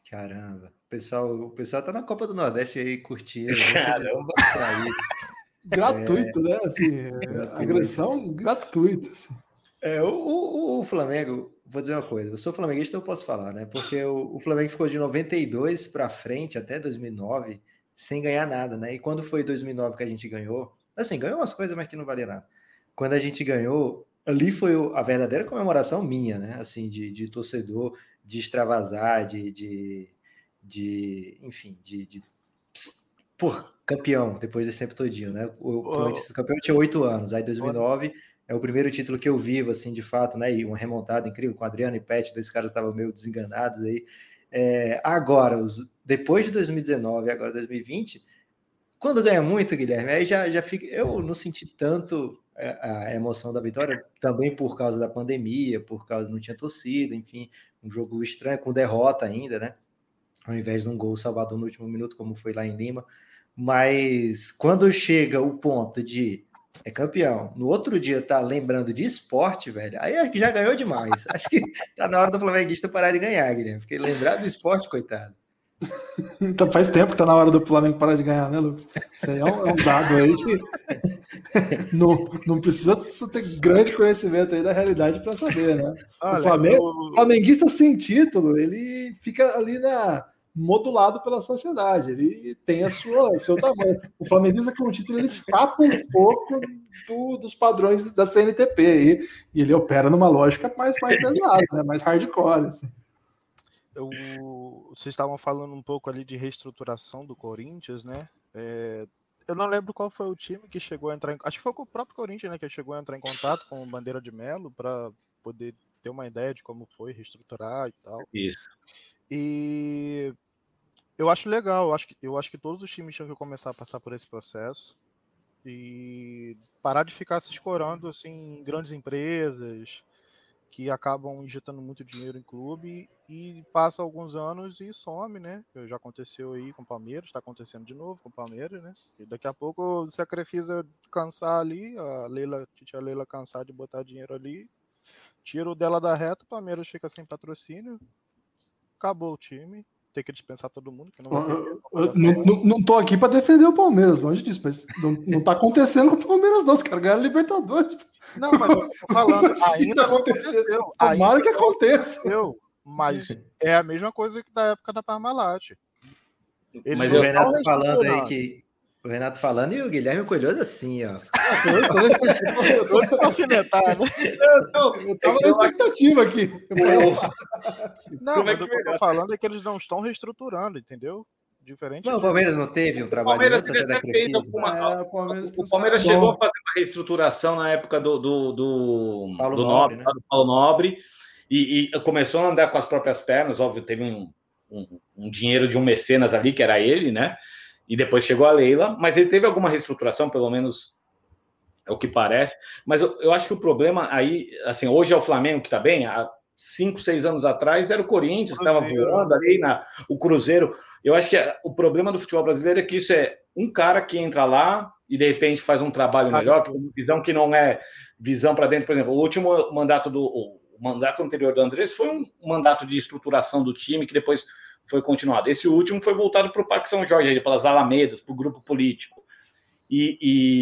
Caramba. O pessoal, o pessoal tá na Copa do Nordeste aí curtindo. Caramba. Gratuito, né? Assim, é, Gratuito. agressão gratuita. assim. É, o, o, o Flamengo, vou dizer uma coisa, eu sou flamenguista, então eu posso falar, né? Porque o, o Flamengo ficou de 92 para frente até 2009 sem ganhar nada, né? E quando foi 2009 que a gente ganhou, assim, ganhou umas coisas, mas que não valia nada. Quando a gente ganhou, ali foi a verdadeira comemoração minha, né? Assim, de, de torcedor, de extravasar, de, de, de enfim, de, de por campeão depois desse tempo todinho, né? O o campeão tinha oito anos, aí 2009 é o primeiro título que eu vivo, assim, de fato, né? E uma remontada incrível com Adriano e Pet, dois caras estavam meio desenganados aí. É, agora, os, depois de 2019 agora 2020, quando ganha muito, Guilherme, aí já, já fica. Eu não senti tanto a, a emoção da vitória, também por causa da pandemia, por causa não tinha torcida, enfim, um jogo estranho, com derrota ainda, né? Ao invés de um gol salvador no último minuto, como foi lá em Lima. Mas quando chega o ponto de é campeão, no outro dia tá lembrando de esporte, velho, aí acho que já ganhou demais. Acho que tá na hora do flamenguista parar de ganhar, Guilherme, porque lembrar do esporte, coitado. Então faz tempo que tá na hora do Flamengo parar de ganhar, né, Lucas? Isso aí é um, é um dado aí que não, não precisa ter grande conhecimento aí da realidade para saber, né? Olha, o Flamengo, o flamenguista sem título, ele fica ali na modulado pela sociedade, ele tem a sua, o seu tamanho. O flamenguista com o título ele escapa um pouco do- dos padrões da CNTP aí, e ele opera numa lógica mais, mais pesada, né? mais hardcore. Assim. Eu, vocês estavam falando um pouco ali de reestruturação do Corinthians, né? É, eu não lembro qual foi o time que chegou a entrar em. Acho que foi o próprio Corinthians, né? Que chegou a entrar em contato com o Bandeira de Melo para poder ter uma ideia de como foi reestruturar e tal. Isso. E eu acho legal, eu acho que, eu acho que todos os times tinham que começar a passar por esse processo e parar de ficar se escorando assim, em grandes empresas que acabam injetando muito dinheiro em clube e passa alguns anos e some, né? Já aconteceu aí com o Palmeiras, está acontecendo de novo com o Palmeiras, né? E daqui a pouco, a Crefisa cansar ali, a Leila, a Leila cansar de botar dinheiro ali, tira o dela da reta, o Palmeiras fica sem patrocínio, acabou o time, tem que dispensar todo mundo, que não vai Eu, ter. eu não, não, não tô aqui para defender o Palmeiras, longe disso, mas não, não tá acontecendo com o Palmeiras, não. Os caras ganharam Libertadores. Não, mas eu tô falando, assim ainda tá aconteceu. Tomara ainda que aconteça. aconteceu, mas é a mesma coisa que da época da Parmalat. Eles Mas o Renato falando aí que. O Renato falando e o Guilherme Coelhoso assim, ó. Eu tô alfinetar, né? Eu tava na expectativa aqui. Não, é mas que o que eu tô falando é que eles não estão reestruturando, entendeu? Diferente Não, o de- Palmeiras não teve um O trabalho Palmeiras antes até da Crefisa. alguma. É, o Palmeiras o uns Palmeiras chegou a fazer uma reestruturação na época do, do, do, Paulo do Nobre, Nobre, né? do Paulo Nobre e, e começou a andar com as próprias pernas. Óbvio, teve um, um, um dinheiro de um mecenas ali, que era ele, né? E depois chegou a Leila, mas ele teve alguma reestruturação, pelo menos é o que parece. Mas eu, eu acho que o problema aí, assim, hoje é o Flamengo que está bem, há cinco, seis anos atrás era o Corinthians que estava voando ali, na, o Cruzeiro. Eu acho que o problema do futebol brasileiro é que isso é um cara que entra lá e de repente faz um trabalho melhor, com visão que não é visão para dentro. Por exemplo, o último mandato do o mandato anterior do Andrés foi um mandato de estruturação do time que depois foi continuado. Esse último foi voltado para o Parque São Jorge, ali, pelas Alamedas, para o grupo político. E,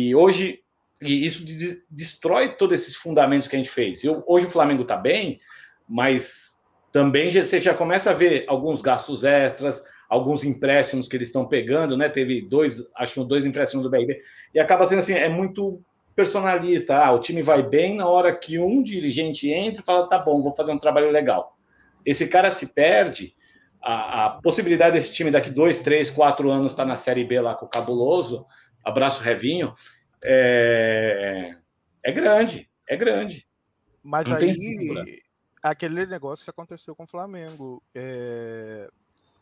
e hoje e isso de- destrói todos esses fundamentos que a gente fez. Eu, hoje o Flamengo está bem, mas também já, você já começa a ver alguns gastos extras, alguns empréstimos que eles estão pegando, né? Teve dois, acho dois empréstimos do BRB, e acaba sendo assim, é muito personalista. Ah, o time vai bem na hora que um dirigente entra e fala, tá bom, vou fazer um trabalho legal. Esse cara se perde, a, a possibilidade desse time daqui dois, três, quatro anos estar tá na Série B lá com o Cabuloso, abraço Revinho, é, é grande, é grande. Mas Não aí, aquele negócio que aconteceu com o Flamengo, é,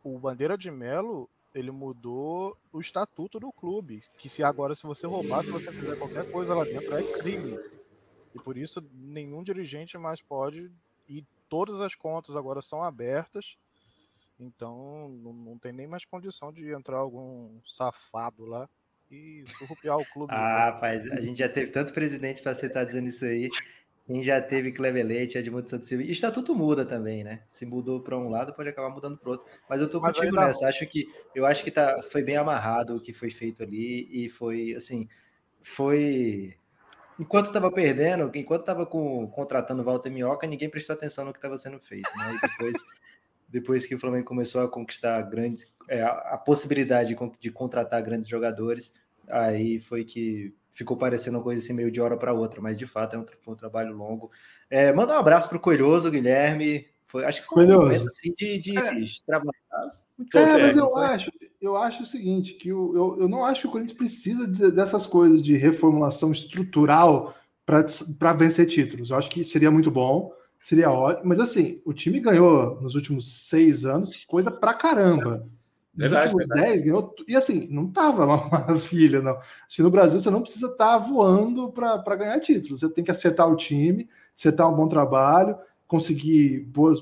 o Bandeira de Melo ele mudou o estatuto do clube, que se agora se você roubar, se você fizer qualquer coisa lá dentro é crime. E por isso nenhum dirigente mais pode e todas as contas agora são abertas. Então não, não tem nem mais condição de entrar algum safado lá e surrupiar o clube. Ah, rapaz, a gente já teve tanto presidente para você estar dizendo isso aí. Quem já teve Clever Leite, Edmundo Santos Silva. E estatuto muda também, né? Se mudou para um lado, pode acabar mudando para outro. Mas eu tô Mas contigo nessa. Acho que eu acho que tá, foi bem amarrado o que foi feito ali e foi assim, foi enquanto estava perdendo, enquanto estava contratando o Walter Minhoca, ninguém prestou atenção no que estava sendo feito, né? E depois depois que o Flamengo começou a conquistar grandes é, a, possibilidade de, contratar grandes jogadores, aí foi que ficou parecendo uma coisa assim meio de hora para outra, mas de fato é um, foi um trabalho longo. É, manda um abraço para o Coelhoso, Guilherme. Foi, acho que foi um momento assim, de, de, é. de trabalhar. É, mas eu acho, eu acho o seguinte, que eu, eu, eu não acho que o Corinthians precisa de, dessas coisas de reformulação estrutural para vencer títulos. Eu acho que seria muito bom, seria ótimo, mas assim, o time ganhou nos últimos seis anos coisa pra caramba. Nos verdade, últimos verdade. 10 ganhou. E assim, não tava uma maravilha, não. Acho que no Brasil você não precisa estar tá voando para ganhar título. Você tem que acertar o time, acertar um bom trabalho, conseguir boas,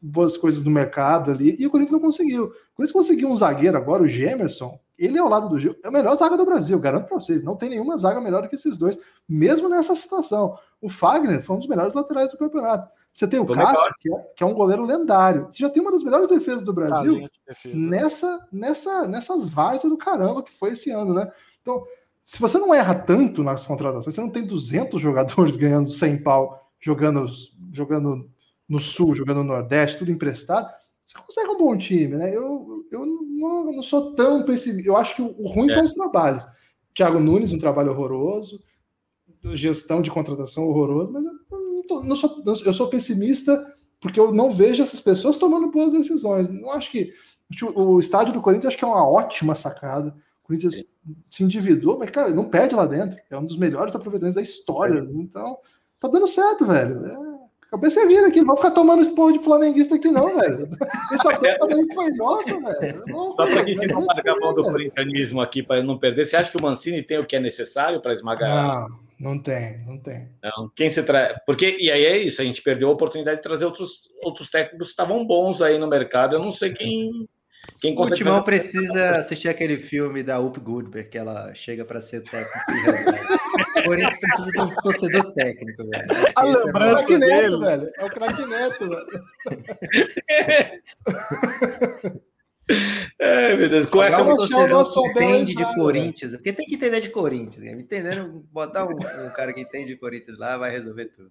boas coisas no mercado ali. E o Corinthians não conseguiu. O Corinthians conseguiu um zagueiro agora, o Gemerson. Ele é ao lado do Gil, é a melhor zaga do Brasil, garanto para vocês. Não tem nenhuma zaga melhor do que esses dois, mesmo nessa situação. O Fagner foi um dos melhores laterais do campeonato. Você tem o Cássio, que é, que é, um goleiro lendário. Você já tem uma das melhores defesas do Brasil defesa. nessa, nessa, nessas várzeas do caramba que foi esse ano, né? Então, se você não erra tanto nas contratações, você não tem 200 jogadores ganhando 100 pau, jogando, jogando no Sul, jogando no Nordeste, tudo emprestado, você consegue um bom time, né? Eu, eu não, não sou tão pessimista. Eu acho que o, ruim é. são os trabalhos. Thiago Nunes, um trabalho horroroso, gestão de contratação horroroso, mas eu, não sou, eu sou pessimista porque eu não vejo essas pessoas tomando boas decisões. Não acho que o estádio do Corinthians acho que é uma ótima sacada. O Corinthians Sim. se endividou, mas cara, não perde lá dentro. É um dos melhores aproveitamentos da história. É. Então, tá dando certo, velho. É, cabeça vira aqui, não vou ficar tomando esporro de flamenguista aqui, não, velho. Esse atleta também foi nossa, velho. É Só para quem não marca a mão do corintianismo aqui para não perder, você acha que o Mancini tem o que é necessário para esmagar? Não. Não tem, não tem. Não, quem se tra... Porque, e aí é isso, a gente perdeu a oportunidade de trazer outros, outros técnicos que estavam bons aí no mercado. Eu não sei quem. quem o Timão precisa assistir aquele filme da Up Goodberg, que ela chega para ser técnico. O Corinthians precisa de um torcedor técnico, velho. A é lembrança é Neto, velho. É o craque Neto, velho. É, meu Deus. Com essa um torcedor que entende de Corinthians, porque tem que entender de Corinthians. Né? Entendendo, botar um, um, cara que entende de Corinthians lá vai resolver tudo.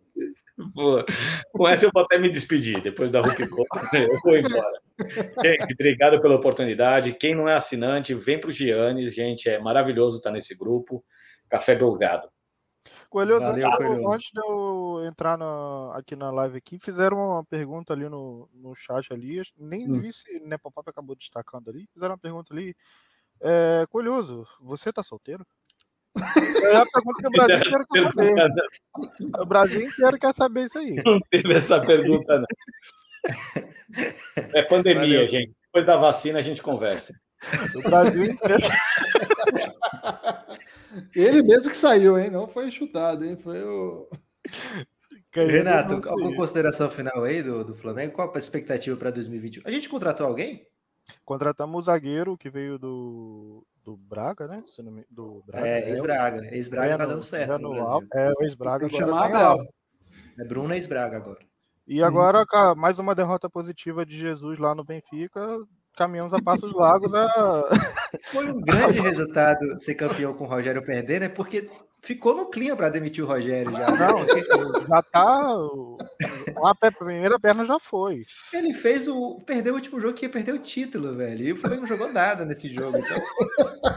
Boa. Com essa eu vou até me despedir. Depois da Hulk eu vou embora. Gente, obrigado pela oportunidade. Quem não é assinante, vem para o Giannis, gente. É maravilhoso estar nesse grupo. Café Belgrado. Coelho, Valeu, antes, antes de eu entrar na, aqui na live aqui, fizeram uma pergunta ali no, no chat ali, nem hum. vi se Nepopap acabou destacando ali, fizeram uma pergunta ali, é, Coelhoso, você tá solteiro? É a pergunta que o Brasil inteiro quer saber. O Brasil inteiro quer saber isso aí. Não teve essa pergunta, não. É pandemia, Valeu. gente. Depois da vacina a gente conversa. O Brasil inteiro. Ele mesmo que saiu, hein? Não foi chutado, hein? Foi o. Renato, alguma consideração final aí do, do Flamengo? Qual a expectativa para 2021? A gente contratou alguém? Contratamos o zagueiro que veio do, do Braga, né? Do Braga, é, ex-Braga. Ex-Braga tá dando certo. No é, o ex-Braga agora tá É Bruno ex-Braga agora. E agora, hum. mais uma derrota positiva de Jesus lá no Benfica caminhamos a passos largos a... Foi um grande resultado ser campeão com o Rogério perder, né? Porque ficou no clima para demitir o Rogério já. Não, já tá. A primeira perna já foi. Ele fez o. Perdeu o último jogo que ia perder o título, velho. E o Flamengo não jogou nada nesse jogo. Então,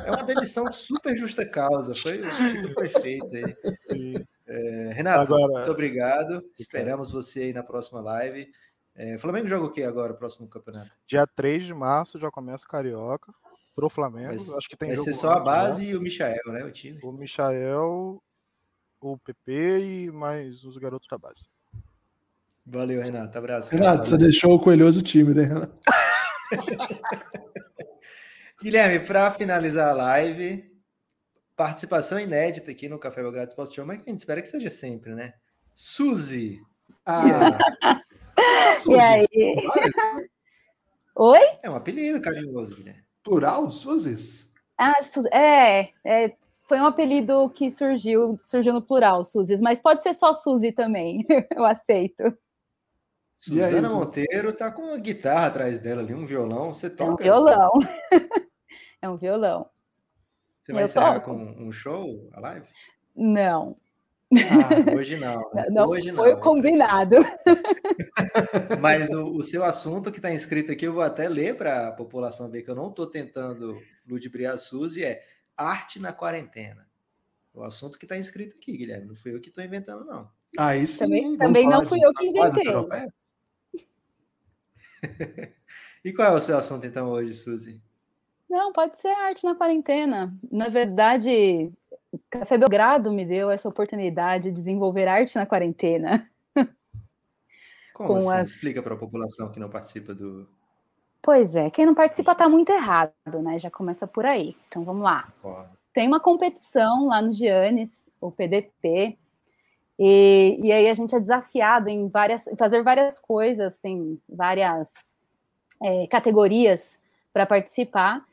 é uma demissão super justa causa. Foi o título perfeito aí. É, Renato, Agora- muito obrigado. Esperamos você aí na próxima live. É, Flamengo joga o que agora, o próximo campeonato? Dia 3 de março já começa o Carioca pro Flamengo. Vai, Acho que tem vai jogo ser só a base e o Michael, né? O time. O Michael, o PP e mais os garotos da base. Valeu, Renato. Abraço. Renato, você deixou o coelhoso time, né, Renato? Guilherme, para finalizar a live, participação inédita aqui no Café Belgrado Sport Show, mas que a gente espera que seja sempre, né? Suzy. Ah, E aí? Oi? É um apelido carinhoso, Guilherme. Plural, Suzes? Ah, Su- é, é, foi um apelido que surgiu, surgiu no plural, Suzes, mas pode ser só Suzy também, eu aceito. E aí, Suzana Su? Monteiro tá com uma guitarra atrás dela ali, um violão. Você É um toca? violão. é um violão. Você vai Eu encerrar toco. com um show, a live? Não, Ah, hoje não. né? não hoje foi não. combinado. Mas o, o seu assunto que está inscrito aqui, eu vou até ler para a população ver que eu não estou tentando ludibriar a Suzy, é arte na quarentena. O assunto que está inscrito aqui, Guilherme. Não fui eu que estou inventando, não. Aí sim. Também- também não fui eu que inventei. E qual é o seu assunto, então, hoje, Suzy? Não, pode ser arte na quarentena. Na verdade, Café Belgrado me deu essa oportunidade de desenvolver arte na quarentena. Como Com assim? as- Explica para a população que não participa do. Pois é, quem não participa está muito errado, né? Já começa por aí. Então vamos lá. Ó, tem uma competição lá no Giannis, o PDP, e, e aí a gente é desafiado em várias, fazer várias coisas, tem várias é, categorias para participar.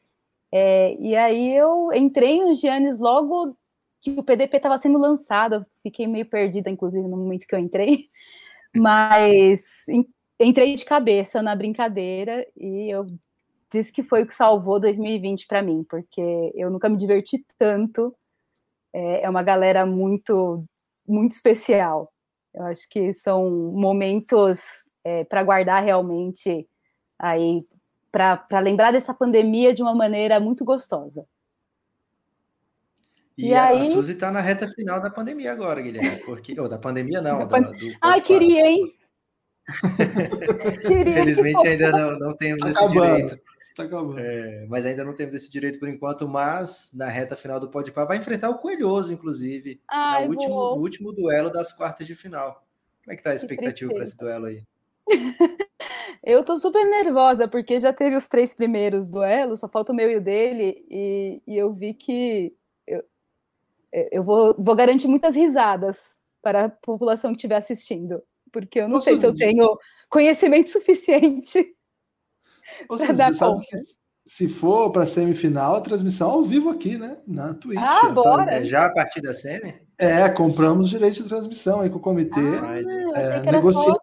É, e aí eu entrei no Giannis logo que o PDP estava sendo lançado, eu fiquei meio perdida, inclusive, no momento que eu entrei, mas en- entrei de cabeça na brincadeira e eu disse que foi o que salvou 2020 para mim, porque eu nunca me diverti tanto. É, é uma galera muito, muito especial. Eu acho que são momentos para guardar realmente aí para lembrar dessa pandemia de uma maneira muito gostosa. E, E a, a aí- Suzy está na reta final da pandemia agora, Guilherme. Porque... Ou da pandemia, não. Da da- pan- do Ai, Pode queria, hein? Queria. Infelizmente ainda não, não temos Tá esse acabando. direito. Tá acabando. É, mas ainda não temos esse direito por enquanto, mas na reta final do Podpah vai enfrentar o Coelhoso, inclusive, Ai, no, último, vou. no último duelo das quartas de final. Como é que tá a expectativa para esse duelo aí? Eu tô super nervosa, porque já teve os três primeiros duelos, só falta o meu e o dele, e, e eu vi que eu, vou, vou garantir muitas risadas para a população que estiver assistindo, porque eu não Ô, sei se eu tenho conhecimento suficiente. Ou Pra seja, dar você sabe que se for para semifinal, a transmissão ao vivo aqui, né? Na Twitch. Ah, Já tá- bora! É já a partir da semi? É, compramos direito de transmissão aí com o comitê. Ah, É, achei que era negocia- só.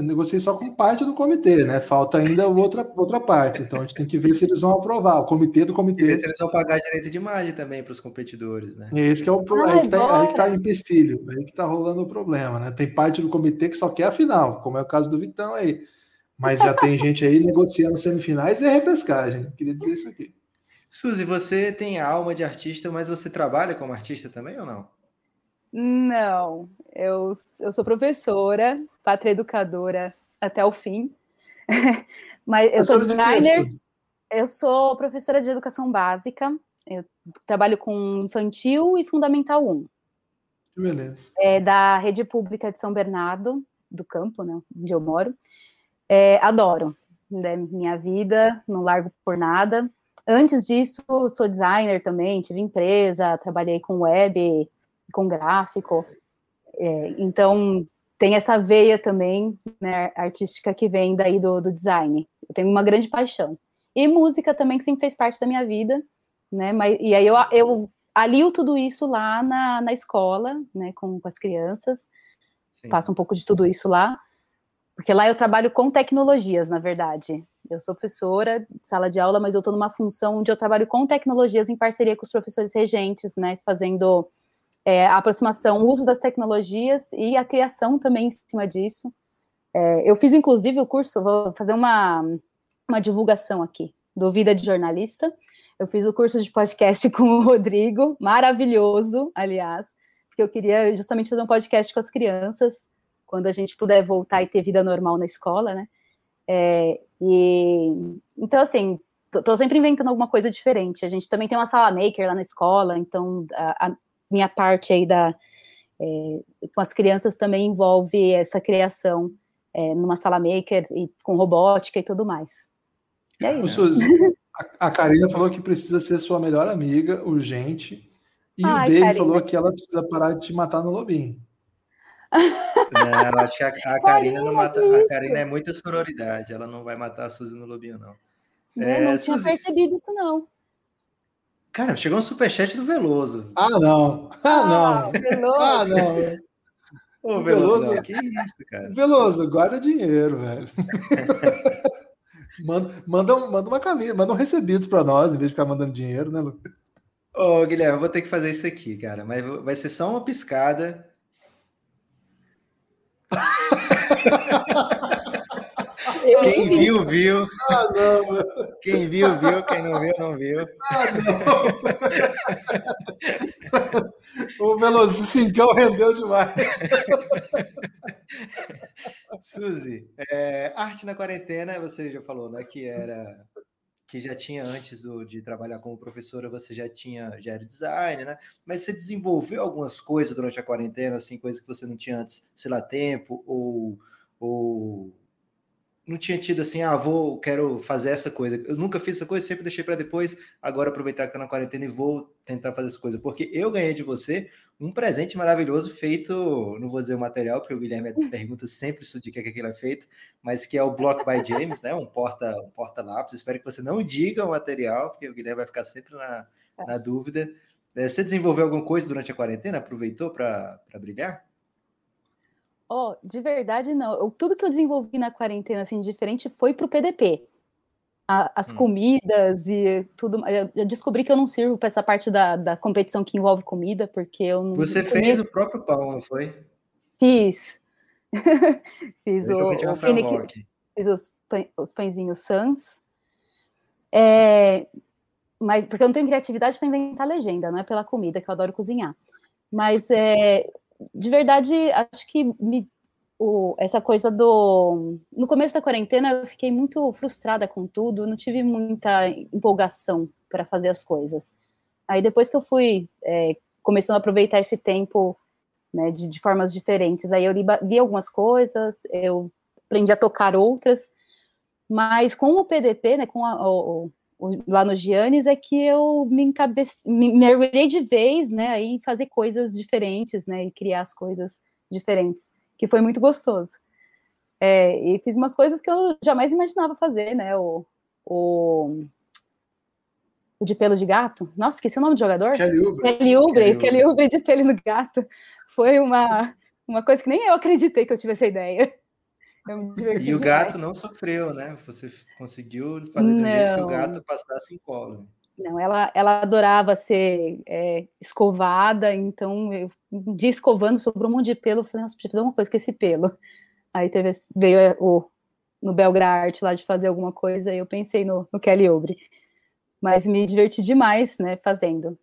Eu negociei só com parte do comitê, né? Falta ainda outra, outra parte. Então a gente tem que ver se eles vão aprovar. O comitê do E ver comitê. se eles vão pagar direito de imagem também para os competidores, né? Esse que é o pro- Ai, aí, que tá, aí que tá o empecilho, aí que tá rolando o problema, né? Tem parte do comitê que só quer a final, como é o caso do Vitão aí. Mas já tem gente aí negociando semifinais e repescagem. Queria dizer isso aqui. Suzy, você tem a alma de artista, mas você trabalha como artista também ou não? Não, eu, eu sou professora, pátria educadora até o fim, mas eu sou designer, eu sou professora de educação básica, eu trabalho com infantil e fundamental 1. Que beleza. é, da rede pública de São Bernardo, do campo, né, onde eu moro. É, adoro, né, minha vida, não largo por nada. Antes disso, sou designer também, tive empresa, trabalhei com web, com gráfico. É, então, tem essa veia também né, artística que vem daí do, do design. Eu tenho uma grande paixão. E música também, que sempre fez parte da minha vida, né? Mas, e aí eu, eu alio tudo isso lá na, na escola, né, com, com as crianças, Sim. faço um pouco de tudo isso lá, porque lá eu trabalho com tecnologias, na verdade. Eu sou professora de sala de aula, mas eu estou numa função onde eu trabalho com tecnologias em parceria com os professores regentes, né, fazendo é, a aproximação, o uso das tecnologias e a criação também em cima disso. É, eu fiz, inclusive, o curso, vou fazer uma, uma divulgação aqui, do Vida de Jornalista. Eu fiz o curso de podcast com o Rodrigo, maravilhoso, aliás, porque eu queria justamente fazer um podcast com as crianças, quando a gente puder voltar e ter vida normal na escola, né? É, e então, assim, tô, tô, sempre inventando alguma coisa diferente. A gente também tem uma sala maker lá na escola, então a, a minha parte aí da é, com as crianças também envolve essa criação é, numa sala maker e com robótica e tudo mais. E é isso. Suzy, a Karina falou que precisa ser sua melhor amiga, urgente. E Ai, o Dave Karina. falou que ela precisa parar de te matar no lobinho. Não, acho que a, a Karina não mata. A Karina é muita sororidade. Ela não vai matar a Suzy no lobinho, não. Não, é, não tinha Suzy... percebido isso, não. Cara, chegou um superchat do Veloso. Ah, não. Ah, não. Veloso. Ah, não. Ô, Veloso, Veloso que isso, cara? Veloso, guarda dinheiro, velho. manda, manda, manda uma camisa, manda um recebidos para nós, em vez de ficar mandando dinheiro, né, Lu? Ô, Guilherme, eu vou ter que fazer isso aqui, cara, mas vai ser só uma piscada. Quem viu, viu. Ah, não, Quem viu, viu. Quem não viu, não viu. Ah, não. o Veloso Cincão rendeu demais. Suzy, é, arte na quarentena, você já falou, né? Que era que já tinha antes do, de trabalhar como professora, você já tinha já era design, né? Mas você desenvolveu algumas coisas durante a quarentena, assim, coisas que você não tinha antes, sei lá, tempo ou, ou não tinha tido assim, ah, vou, quero fazer essa coisa. Eu nunca fiz essa coisa, sempre deixei para depois. Agora aproveitar que tá na quarentena e vou tentar fazer essa coisa, porque eu ganhei de você um presente maravilhoso feito, não vou dizer o material, porque o Guilherme pergunta sempre isso de que, é que aquilo é feito, mas que é o Block by James, né? Um porta, um porta lápis. Espero que você não diga o material, porque o Guilherme vai ficar sempre na, na dúvida. É, você desenvolveu alguma coisa durante a quarentena? Aproveitou para brilhar? Oh, de verdade, não. Eu, tudo que eu desenvolvi na quarentena, assim, diferente, foi pro PDP. A, as hum. comidas e tudo. Eu descobri que eu não sirvo para essa parte da, da competição que envolve comida, porque eu não. Você fez o próprio pão, não foi? Fiz. fiz o, o finique, fiz os, os pãezinhos Sans. É, mas porque eu não tenho criatividade para inventar legenda, não é pela comida, que eu adoro cozinhar. Mas é, de verdade, acho que me, o, essa coisa do. No começo da quarentena, eu fiquei muito frustrada com tudo, não tive muita empolgação para fazer as coisas. Aí, depois que eu fui é, começando a aproveitar esse tempo né, de, de, formas diferentes, aí eu li, li algumas coisas, eu aprendi a tocar outras, mas com o PDP, né, com a, o, lá no Giannis é que eu me, encabece... me mergulhei de vez, né, em fazer coisas diferentes, né, e criar as coisas diferentes, que foi muito gostoso. É, e fiz umas coisas que eu jamais imaginava fazer, né, o, o, o de pelo de gato, nossa, esqueci o nome do jogador? Kelly Oubre. Kelly Oubre, Kelly Oubre de pelo no gato, foi uma, uma coisa que nem eu acreditei que eu tive essa ideia. E o gato não sofreu, né? Você conseguiu fazer de um jeito que o gato passasse em colo. Não, ela, ela adorava ser é, escovada, então eu, um dia escovando sobrou um monte de pelo, eu falei, nossa, precisa fazer alguma coisa com esse pelo. Aí teve, veio é, o, no Belgrarte lá de fazer alguma coisa, e eu pensei no, no Kelly Obre. Mas me diverti demais, né, fazendo.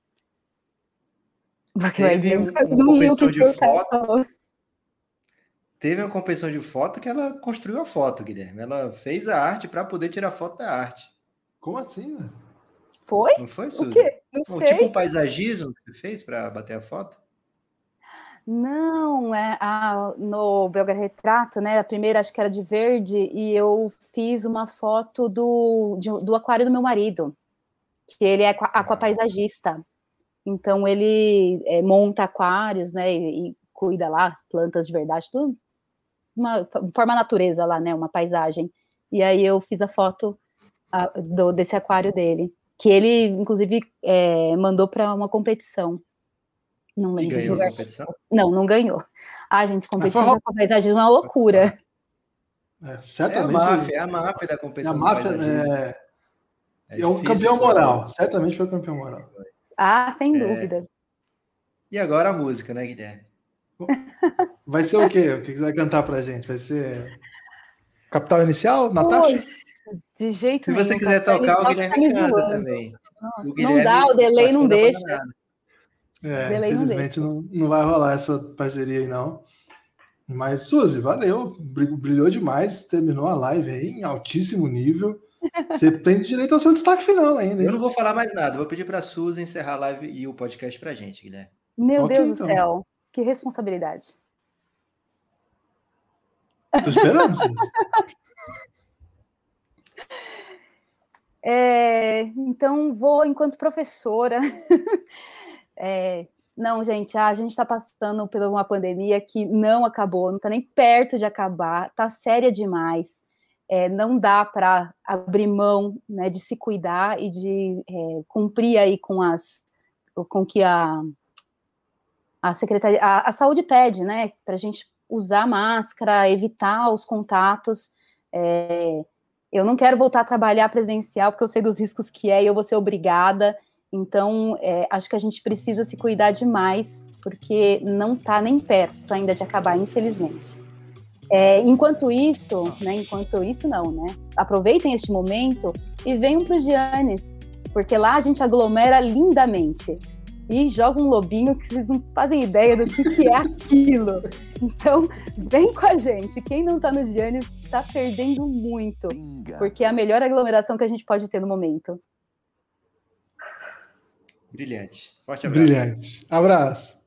Porque Teve um, uma competição de foto. Teve uma competição de foto que ela construiu a foto, Guilherme. Ela fez a arte para poder tirar foto da arte. Como assim, velho? Foi? Não foi, Suzy? O quê? Não um, sei. Tipo um paisagismo que você fez para bater a foto? Não, é a, no Belga Retrato, né? A primeira acho que era de verde, e eu fiz uma foto do, de, do aquário do meu marido, que ele é aquapaisagista. Ah. Então ele é, monta aquários, né? E, e cuida lá, as plantas de verdade, tudo uma forma natureza lá, né, uma paisagem. E aí eu fiz a foto a, do, desse aquário dele, que ele inclusive é, mandou para uma competição. Não lembro. ganhou a competição? Não, não ganhou. Ah, gente, competição com paisagem é uma loucura. É, certamente. É a máfia, é a máfia da competição. A máfia é, é, é um campeão moral. Certamente foi o campeão moral. Ah, sem é. dúvida. E agora a música, né, Guilherme? Vai ser o quê? O que você vai cantar pra gente? Vai ser Capital Inicial, Natasha? Poxa, de jeito Se nenhum. você quiser Capital tocar, o Guilherme tá me canta zoando. também. Nossa, O não Guilherme dá, o delay não deixa. É, Delay não infelizmente não, não vai rolar essa parceria aí, não. Mas, Suzy, valeu. Bri- Brilhou demais. Terminou a live aí em altíssimo nível. Você tem direito ao seu destaque final ainda. hein? Eu não vou falar mais nada. Vou pedir pra Suzy encerrar a live e o podcast pra gente, Guilherme. Meu Ok, Deus então. do céu, que responsabilidade. Tô esperando. É, então, vou enquanto professora. É, não, gente, a gente está passando por uma pandemia que não acabou, não está nem perto de acabar, está séria demais. É, não dá para abrir mão né, de se cuidar e de é, cumprir aí com as com que a, a secretaria a, a saúde pede, né? Para a gente usar máscara, evitar os contatos. É, eu não quero voltar a trabalhar presencial porque eu sei dos riscos que é e eu vou ser obrigada. Então, é, acho que a gente precisa se cuidar demais, porque não está nem perto ainda de acabar, infelizmente. É, enquanto isso, né, enquanto isso não, né? Aproveitem este momento e venham para o Giannis, porque lá a gente aglomera lindamente. E joga um lobinho que vocês não fazem ideia do que, que é aquilo. Então, vem com a gente. Quem não está no Giannis está perdendo muito, porque é a melhor aglomeração que a gente pode ter no momento. Brilhante. Forte abraço. Brilhante. Abraço.